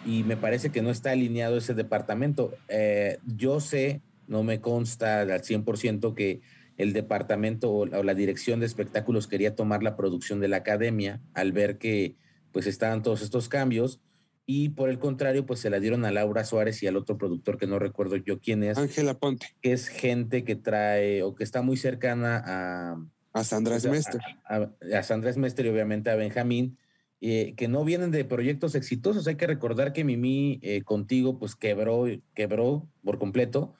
y me parece que no está alineado ese departamento. Eh, yo sé, no me consta al 100% que el departamento o, la- dirección de espectáculos quería tomar la producción de la academia al ver que pues estaban todos estos cambios y por el contrario pues se la dieron a Laura Suárez y al otro productor que no recuerdo yo quién es. Ángela Ponte. Que es gente que trae o que está muy cercana a... A Sandra pues, a- Smester. A, a Sandra Smester y obviamente a Benjamín, eh, que no vienen de proyectos exitosos. Hay que recordar que Mimi eh, contigo pues quebró, quebró por completo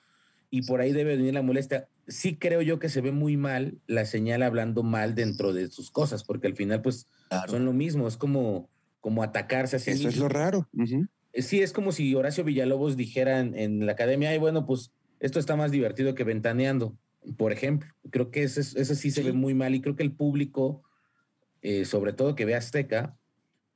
y por ahí debe venir la molestia. Sí creo yo que se ve muy mal la señal hablando mal dentro de sus cosas, porque al final pues son lo mismo, es como, como atacarse a sí Eso es lo raro. Eh, Sí, es como si Horacio Villalobos dijera en, en la academia, ay, bueno, pues esto está más divertido que ventaneando, por ejemplo. Creo que eso, es- eso sí se ve muy mal y creo que el público, eh, sobre todo que ve Azteca,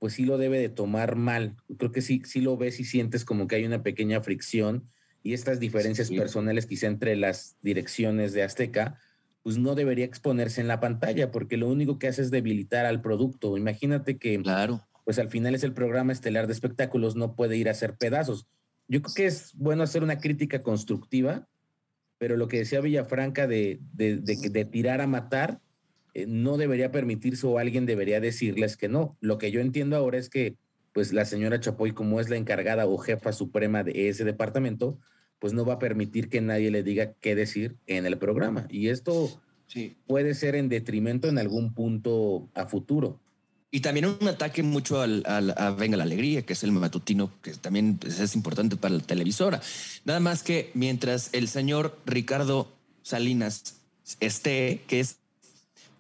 pues sí lo debe de tomar mal. Creo que sí, sí lo ves y sientes como que hay una pequeña fricción y estas diferencias personales quizá entre las direcciones de Azteca, pues no debería exponerse en la pantalla porque lo único que hace es debilitar al producto. Imagínate que claro. pues al final es el programa estelar de espectáculos, no puede ir a hacer pedazos. Yo creo que es bueno hacer una crítica constructiva, pero lo que decía Villafranca de, de, de que- de tirar a matar, eh, no debería permitirse o alguien debería decirles que no. Lo que yo entiendo ahora es que pues la señora Chapoy, como es la encargada o jefa suprema de ese departamento, pues no va a permitir que nadie le diga qué decir en el programa. Y esto puede ser en detrimento en algún punto a futuro. Y también un ataque mucho al, al- a Venga la Alegría, que es el matutino, que también pues, es importante para la televisora. Nada más que mientras el señor Ricardo Salinas esté, que es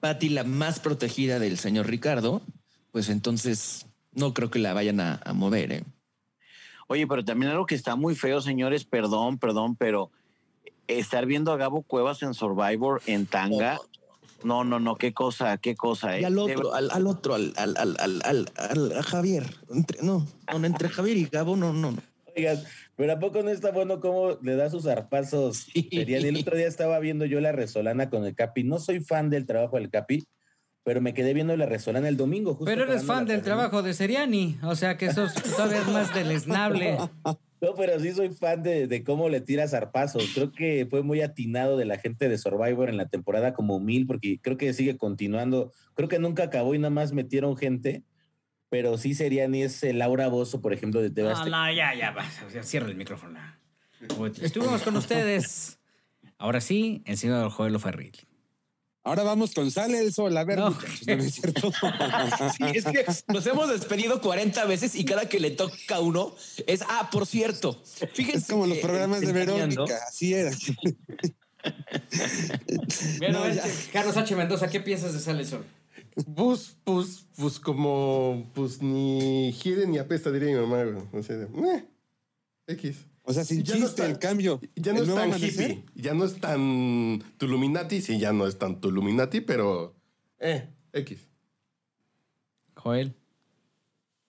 Patti la más protegida del señor Ricardo, pues entonces no creo que la vayan a, a mover. ¿eh? Oye, pero también algo que está muy feo, señores, perdón, perdón, pero estar viendo a Gabo Cuevas en Survivor en tanga. No, no, no, qué cosa, qué cosa. Y ¿eh? al De otro, al, al otro, al, al, al, al, al- al- a Javier. Entre- no, no, entre Javier y Gabo, no, no. no. Oigan, pero ¿a poco no está bueno cómo le da sus zarpazos? El otro día estaba viendo yo la resolana con el Capi. No soy fan del trabajo del Capi, pero me quedé viendo la resolana el domingo. justo Pero eres fan del trabajo de Seriani, o sea que eso es todavía es más deleznable. No, pero sí soy fan de, de cómo le tira zarpazos. Creo que fue muy atinado de la gente de Survivor en la temporada como mil, porque creo que sigue continuando. Creo que nunca acabó y nada más metieron gente, pero sí serían y es el Laura Bozo, por ejemplo, de TV No, no, ya, ya, va, ya, cierra el micrófono. Estuvimos con ustedes. Ahora sí, el señor Joel Ferril. Ahora vamos con Sale el Sol. A ver, No. muchachos, ¿no es cierto? Sí, es que nos hemos despedido 40 veces y cada que le toca a uno es, ah, por cierto. Fíjense. Es como los programas de Verónica. Así era. Bueno, No, este. Carlos H. Mendoza, ¿qué piensas de Sale el Sol? Pues, pues, pues como, pues ni hiede ni apesta, diría mi mamá. güey. O sea, eh, X. O sea, sin Ya no chiste está- el cambio. Ya no es tan amanecer. hippie, ya no es tan Tuluminati, sí, ya no es tan Tuluminati, pero, eh, X. Joel.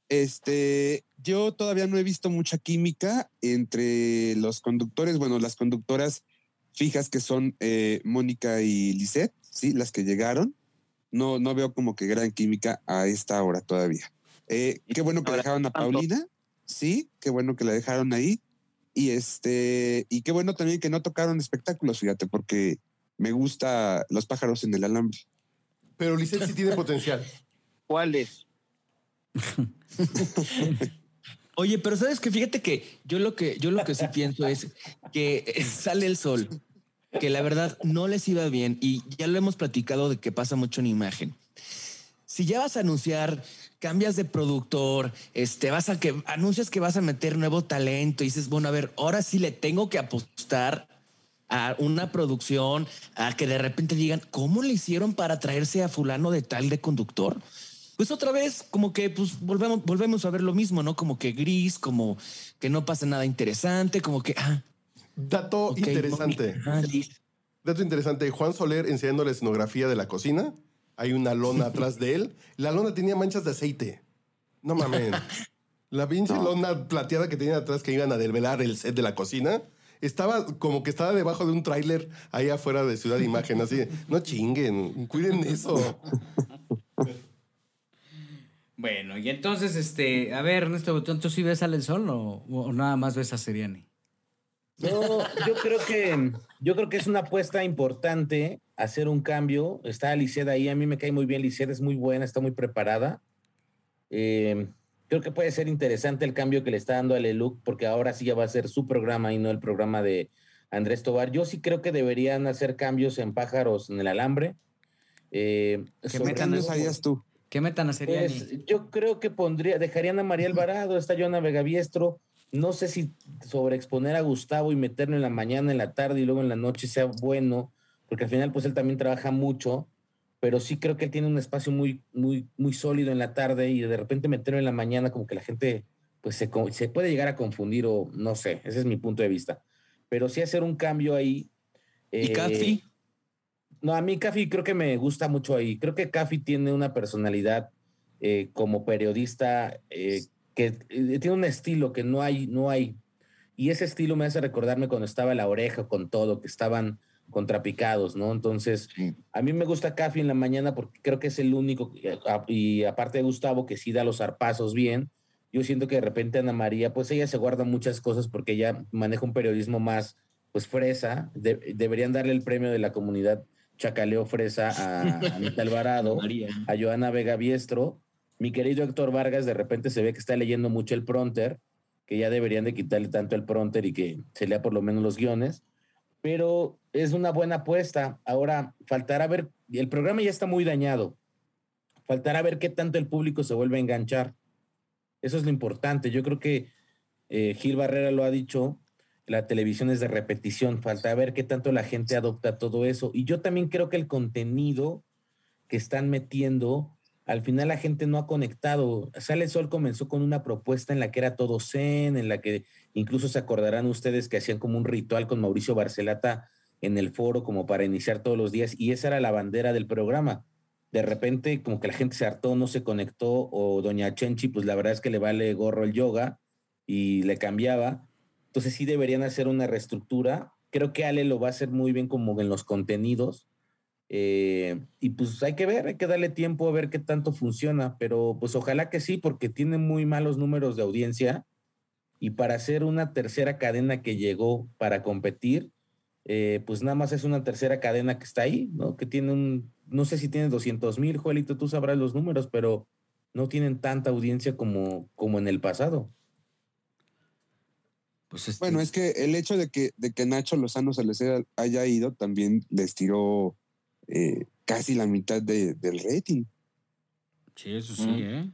Este, yo todavía no he visto mucha química entre los conductores, bueno, las conductoras fijas que son eh, Mónica y Lisette, sí, las que llegaron. No, no veo como que gran química a esta hora todavía. Eh, qué bueno que dejaron a Paulina, sí, qué bueno que la dejaron ahí. Y este, y qué bueno también que no tocaron espectáculos, fíjate, porque me gusta los pájaros en el alambre. Pero Lisette sí tiene potencial. ¿Cuáles? Oye, pero sabes que fíjate que yo lo que yo lo que sí pienso es que sale el sol, que la verdad no les iba bien y ya lo hemos platicado de que pasa mucho en imagen. si ya vas a anunciar, cambias de productor, este, vas a que anuncias que vas a meter nuevo talento y dices, bueno, a ver, ahora sí le tengo que apostar a una producción, a que de repente digan, ¿cómo le hicieron para traerse a fulano de tal de conductor? Pues otra vez, como que pues volvemos, volvemos a ver lo mismo, ¿no? Como que gris, como que no pasa nada interesante, como que, ah, Dato interesante. Dato interesante. Juan Soler enseñando la escenografía de la cocina. Hay una lona atrás de él. La lona tenía manchas de aceite. No mames. La pinche lona plateada que tenía atrás que iban a desvelar el set de la cocina. Estaba como que estaba debajo de un tráiler ahí afuera de Ciudad de Imagen. Así, no chinguen, cuiden eso. Bueno, y entonces, este, a ver, Ernesto, ¿tú, tú sí ves al sol o, o nada más ves a Seriani? No, yo creo que yo creo que es una apuesta importante hacer un cambio. Está Lisset ahí, a mí me cae muy bien. Lisset es muy buena, está muy preparada. Eh, creo que puede ser interesante el cambio que le está dando a Leluc, porque ahora sí ya va a ser su programa y no el programa de Andrés Tobar. Yo sí creo que deberían hacer cambios en pájaros en el alambre. Eh, sobre metan a- tú? ¿Qué metan a pues, yo creo que pondría, dejarían a María Alvarado, está Joana Vegaviestro. No sé si sobreexponer a Gustavo y meterlo en la mañana, en la tarde y luego en la noche sea bueno, porque al final pues él también trabaja mucho, pero sí creo que él tiene un espacio muy, muy, muy sólido en la tarde y de repente meterlo en la mañana como que la gente pues se, se puede llegar a confundir o no sé, ese es mi punto de vista. Pero sí hacer un cambio ahí. ¿Y eh, Cafi? no, a mí Cafi creo que me gusta mucho ahí. Creo que Cafi tiene una personalidad eh, como periodista eh, que eh, tiene un estilo que no hay, no hay. Y ese estilo me hace recordarme cuando estaba La Oreja con todo, que estaban contrapicados, ¿no? Entonces, a mí me gusta Cafi en la mañana porque creo que es el único, a- y aparte de Gustavo, que sí da los zarpazos bien, yo siento que de repente Ana María, pues ella se guarda muchas cosas porque ella maneja un periodismo más, pues fresa, De- deberían darle el premio de la comunidad Chacaleo Fresa a Anita Alvarado, a Joana Vega Biestro. Mi querido Héctor Vargas de repente se ve que está leyendo mucho el pronter, que ya deberían de quitarle tanto el pronter y que se lea por lo menos los guiones. Pero es una buena apuesta. Ahora, faltará ver, el programa ya está muy dañado. Faltará ver qué tanto el público se vuelve a enganchar. Eso es lo importante. Yo creo que eh, Gil Barrera lo ha dicho, la televisión es de repetición, falta ver qué tanto la gente adopta todo eso. Y yo también creo que el contenido que están metiendo, al final la gente no ha conectado. Sale Sol comenzó con una propuesta en la que era todo zen, en la que incluso se acordarán ustedes que hacían como un ritual con Mauricio Barcelata en el foro como para iniciar todos los días y esa era la bandera del programa. De repente como que la gente se hartó, no se conectó o doña Chenchi pues la verdad es que le vale gorro el yoga y le cambiaba. Entonces sí deberían hacer una reestructura. Creo que Ale lo va a hacer muy bien como en los contenidos. Eh, y pues hay que ver, hay que darle tiempo a ver qué tanto funciona, pero pues ojalá que sí, porque tiene muy malos números de audiencia y para hacer una tercera cadena que llegó para competir, eh, pues nada más es una tercera cadena que está ahí, ¿no? Que tiene un, no sé si tiene 200 mil, Joelito, tú sabrás los números, pero no tienen tanta audiencia como, como en el pasado. Pues este, Bueno, es que el hecho de que, de que Nacho Lozano se les haya- haya ido también les tiró eh, casi la mitad de- del rating. Sí, eso sí, Mm. ¿eh?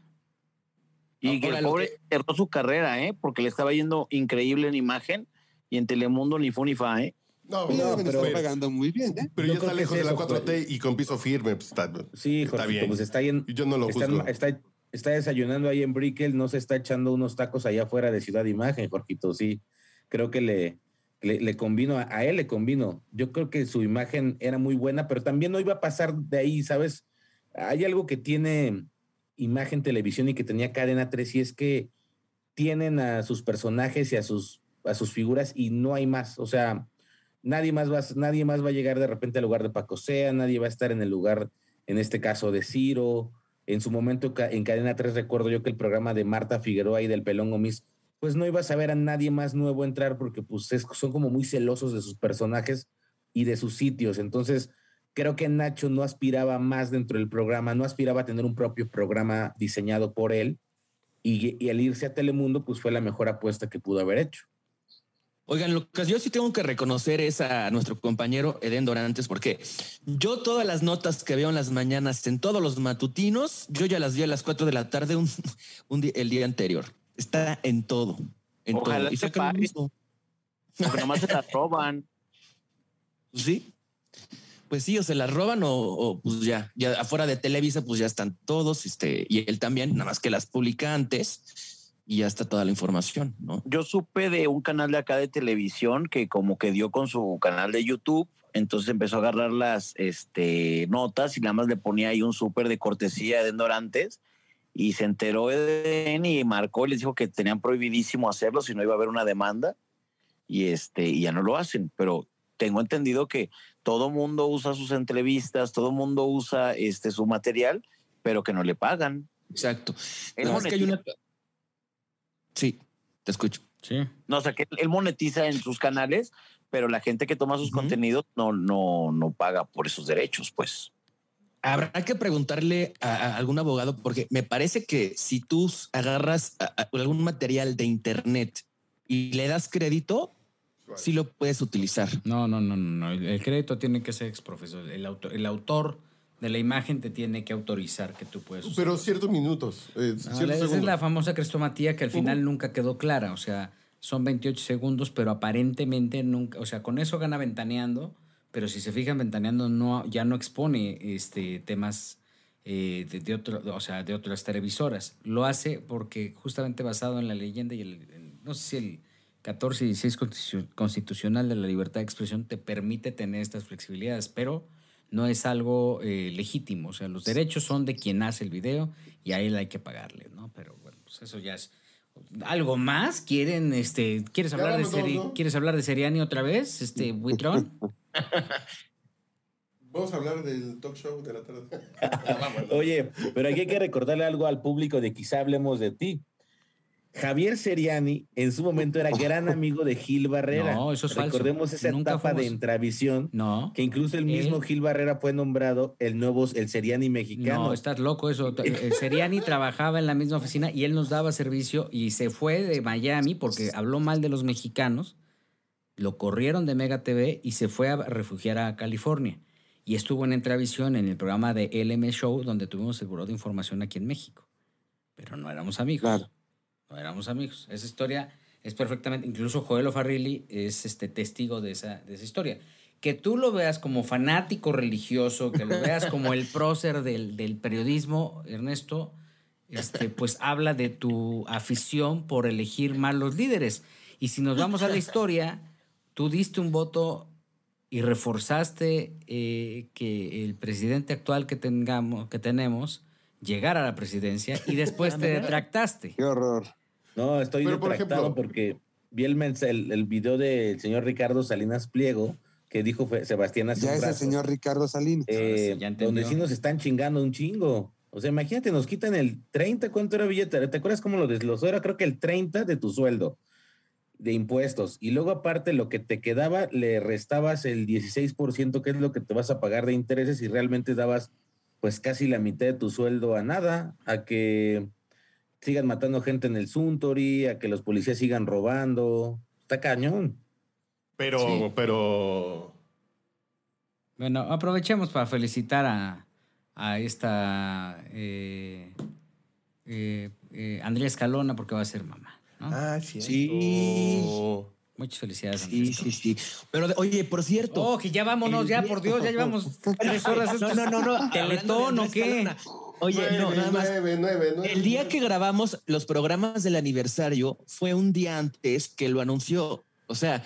Y que el pobre cerró su carrera, ¿eh? Porque le estaba yendo increíble en imagen y en Telemundo ni fu ni fa, ¿eh? No, no, pero, está pagando muy bien, ¿eh? pero ya está lejos es de la eso, 4T y con piso firme. Pues está, Sí, está Jorgito, bien. pues está ahí en, yo no lo está, juzgo. está, está desayunando ahí en Brickell, no se está echando unos tacos allá afuera de Ciudad de Imagen, Jorgito, sí. Creo que le, le, convino, a, él le convino. Yo creo que su imagen era muy buena, pero también no iba a pasar de ahí, ¿sabes? Hay algo que tiene imagen televisión y que tenía cadena 3 y es que tienen a sus personajes y a sus, a sus figuras y no hay más. O sea, nadie más, va, nadie más va a llegar de repente al lugar de Paco Sea, nadie va a estar en el lugar, en este caso, de Ciro. En su momento, en Cadena 3, recuerdo yo que el programa de Marta Figueroa y del Pelón pues no ibas a ver a nadie más nuevo entrar porque pues es- son como muy celosos de sus personajes y de sus sitios. Entonces, creo que Nacho no aspiraba más dentro del programa, no aspiraba a tener un propio programa diseñado por él. Y, y el irse a Telemundo, pues fue la mejor apuesta que pudo haber hecho. Oigan, que yo sí tengo que reconocer es a nuestro compañero Eden Dorantes, porque yo todas las notas que veo en las mañanas, en todos los matutinos, yo ya las vi a las 4 de la tarde un día- el día anterior. Está en todo. En Ojalá todo. Y sacan mismo. Porque nomás se la roban. Pues sí. Pues sí, o se las roban o, o, pues ya, ya afuera de Televisa, pues ya están todos, este, y él también, nada más que las publica antes y ya está toda la información, ¿no? Yo supe de un canal de acá de televisión que como que dio con su canal de YouTube, entonces empezó a agarrar las este, notas y nada más le ponía ahí un súper de cortesía de Dorantes y se enteró Eden y marcó y les dijo que tenían prohibidísimo hacerlo si no iba a haber una demanda y este y ya no lo hacen, pero tengo entendido que todo mundo usa sus entrevistas, todo mundo usa este su material, pero que no le pagan. Exacto. Él Nada más que hay una... monetiza- Sí, te escucho. Sí. No, o sea, que él monetiza en sus canales, pero la gente que toma sus contenidos no, no, no paga por esos derechos, pues. Habrá que preguntarle a, a algún abogado, porque me parece que si tú agarras a- a algún material de internet y le das crédito, sí lo puedes utilizar. No, no, no, no. no. El, crédito tiene que ser ex profesor. El autor, el autor de la imagen te tiene que autorizar que tú puedes usar. Pero ciertos minutos. eh, No, ciertos esa es la famosa crestomatía que al final nunca quedó clara. O sea, son 28 segundos, pero aparentemente nunca. O sea, con eso gana ventaneando, pero si se fijan, ventaneando no, ya no expone este, temas eh, de, de otro, o sea, de otras televisoras. Lo hace porque justamente basado en la leyenda y el, el- no sé si el 14 y 16 constitu- constitucional de la libertad de expresión te permite tener estas flexibilidades, pero no es algo eh, legítimo. O sea, los derechos son de quien hace el video y a él hay que pagarle, ¿no? Pero bueno, pues eso ya es. ¿Algo más? ¿Quieren, este, ¿quieres hablar de. ¿Quieres hablar de Seriani otra vez? Este, Buitrón. Vamos a hablar del talk show de la tarde. Oye, pero aquí hay que recordarle algo al público de quizá hablemos de ti. Javier Seriani en su momento era gran amigo de Gil Barrera. No, eso es falso. Recordemos esa Nunca etapa de Intravisión, No. que incluso el mismo Él- Gil Barrera fue nombrado el nuevo, el Seriani mexicano. No, estás loco eso. El Seriani trabajaba en la misma oficina y él nos daba servicio y se fue de Miami porque habló mal de los mexicanos. Lo corrieron de Mega TV y se fue a refugiar a California. Y estuvo en Entravisión en el programa de LM Show, donde tuvimos el Buró de Información aquí en México. Pero no éramos amigos. No éramos amigos. Esa historia es perfectamente. Incluso Joel Farrilli es este testigo de esa, de esa historia. Que tú lo veas como fanático religioso, que lo veas como el prócer del, del periodismo, Ernesto, este, pues habla de tu afición por elegir mal los líderes. Y si nos vamos a la historia, tú diste un voto y reforzaste eh, que el presidente actual que tengamos, que tenemos, llegara a la presidencia y después te retractaste. Qué horror. No, estoy Pero, por retractado ejemplo- porque vi el, mens- el, el video del señor Ricardo Salinas Pliego que dijo Sebastián hace Ya un es el señor Ricardo Salinas. eh, sí, donde sí nos están chingando un chingo. O sea, imagínate, nos quitan el 30, ¿cuánto era billete? ¿Te acuerdas cómo lo desglosó? Era creo que el 30 de tu sueldo de impuestos. Y luego aparte lo que te quedaba, le restabas el 16%, que es lo que te vas a pagar de intereses y realmente dabas pues casi la mitad de tu sueldo a nada, a que sigan matando gente en el Suntory, a que los policías sigan robando. Está cañón. Pero, Sí. pero. Bueno, aprovechemos para felicitar a, a esta eh, eh, eh, Andrea Escalona porque va a ser mamá. ¿No? Ah, sí. Sí. Muchas felicidades. Sí, sí, sí. Pero, de- oye, por cierto. Oh, que ya vámonos, ya, por Dios, ya llevamos tres horas. No, no, no, no. ¿Teletón o qué? Oye, no, Nueve, nada más. nueve, nueve, nueve. El día que grabamos los programas del aniversario fue un día antes que lo anunció. O sea,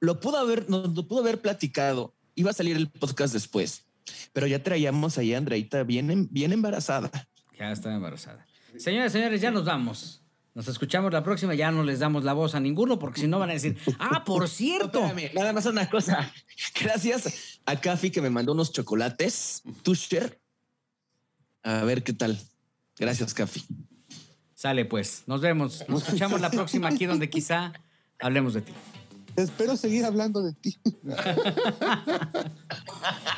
lo pudo haber, nos lo pudo haber platicado. Iba a salir el podcast después. Pero ya traíamos ahí a Andreita bien, bien embarazada. Ya está embarazada. Señoras y señores, ya nos vamos. Nos escuchamos la próxima, ya no les damos la voz a ninguno porque si no van a decir, ah, por cierto. Espérame, nada más una cosa. Gracias a Cafi que me mandó unos chocolates. Tusher. A ver qué tal. Gracias, Cafi. Sale pues, nos vemos. Nos escuchamos la próxima aquí donde quizá hablemos de ti. Espero seguir hablando de ti.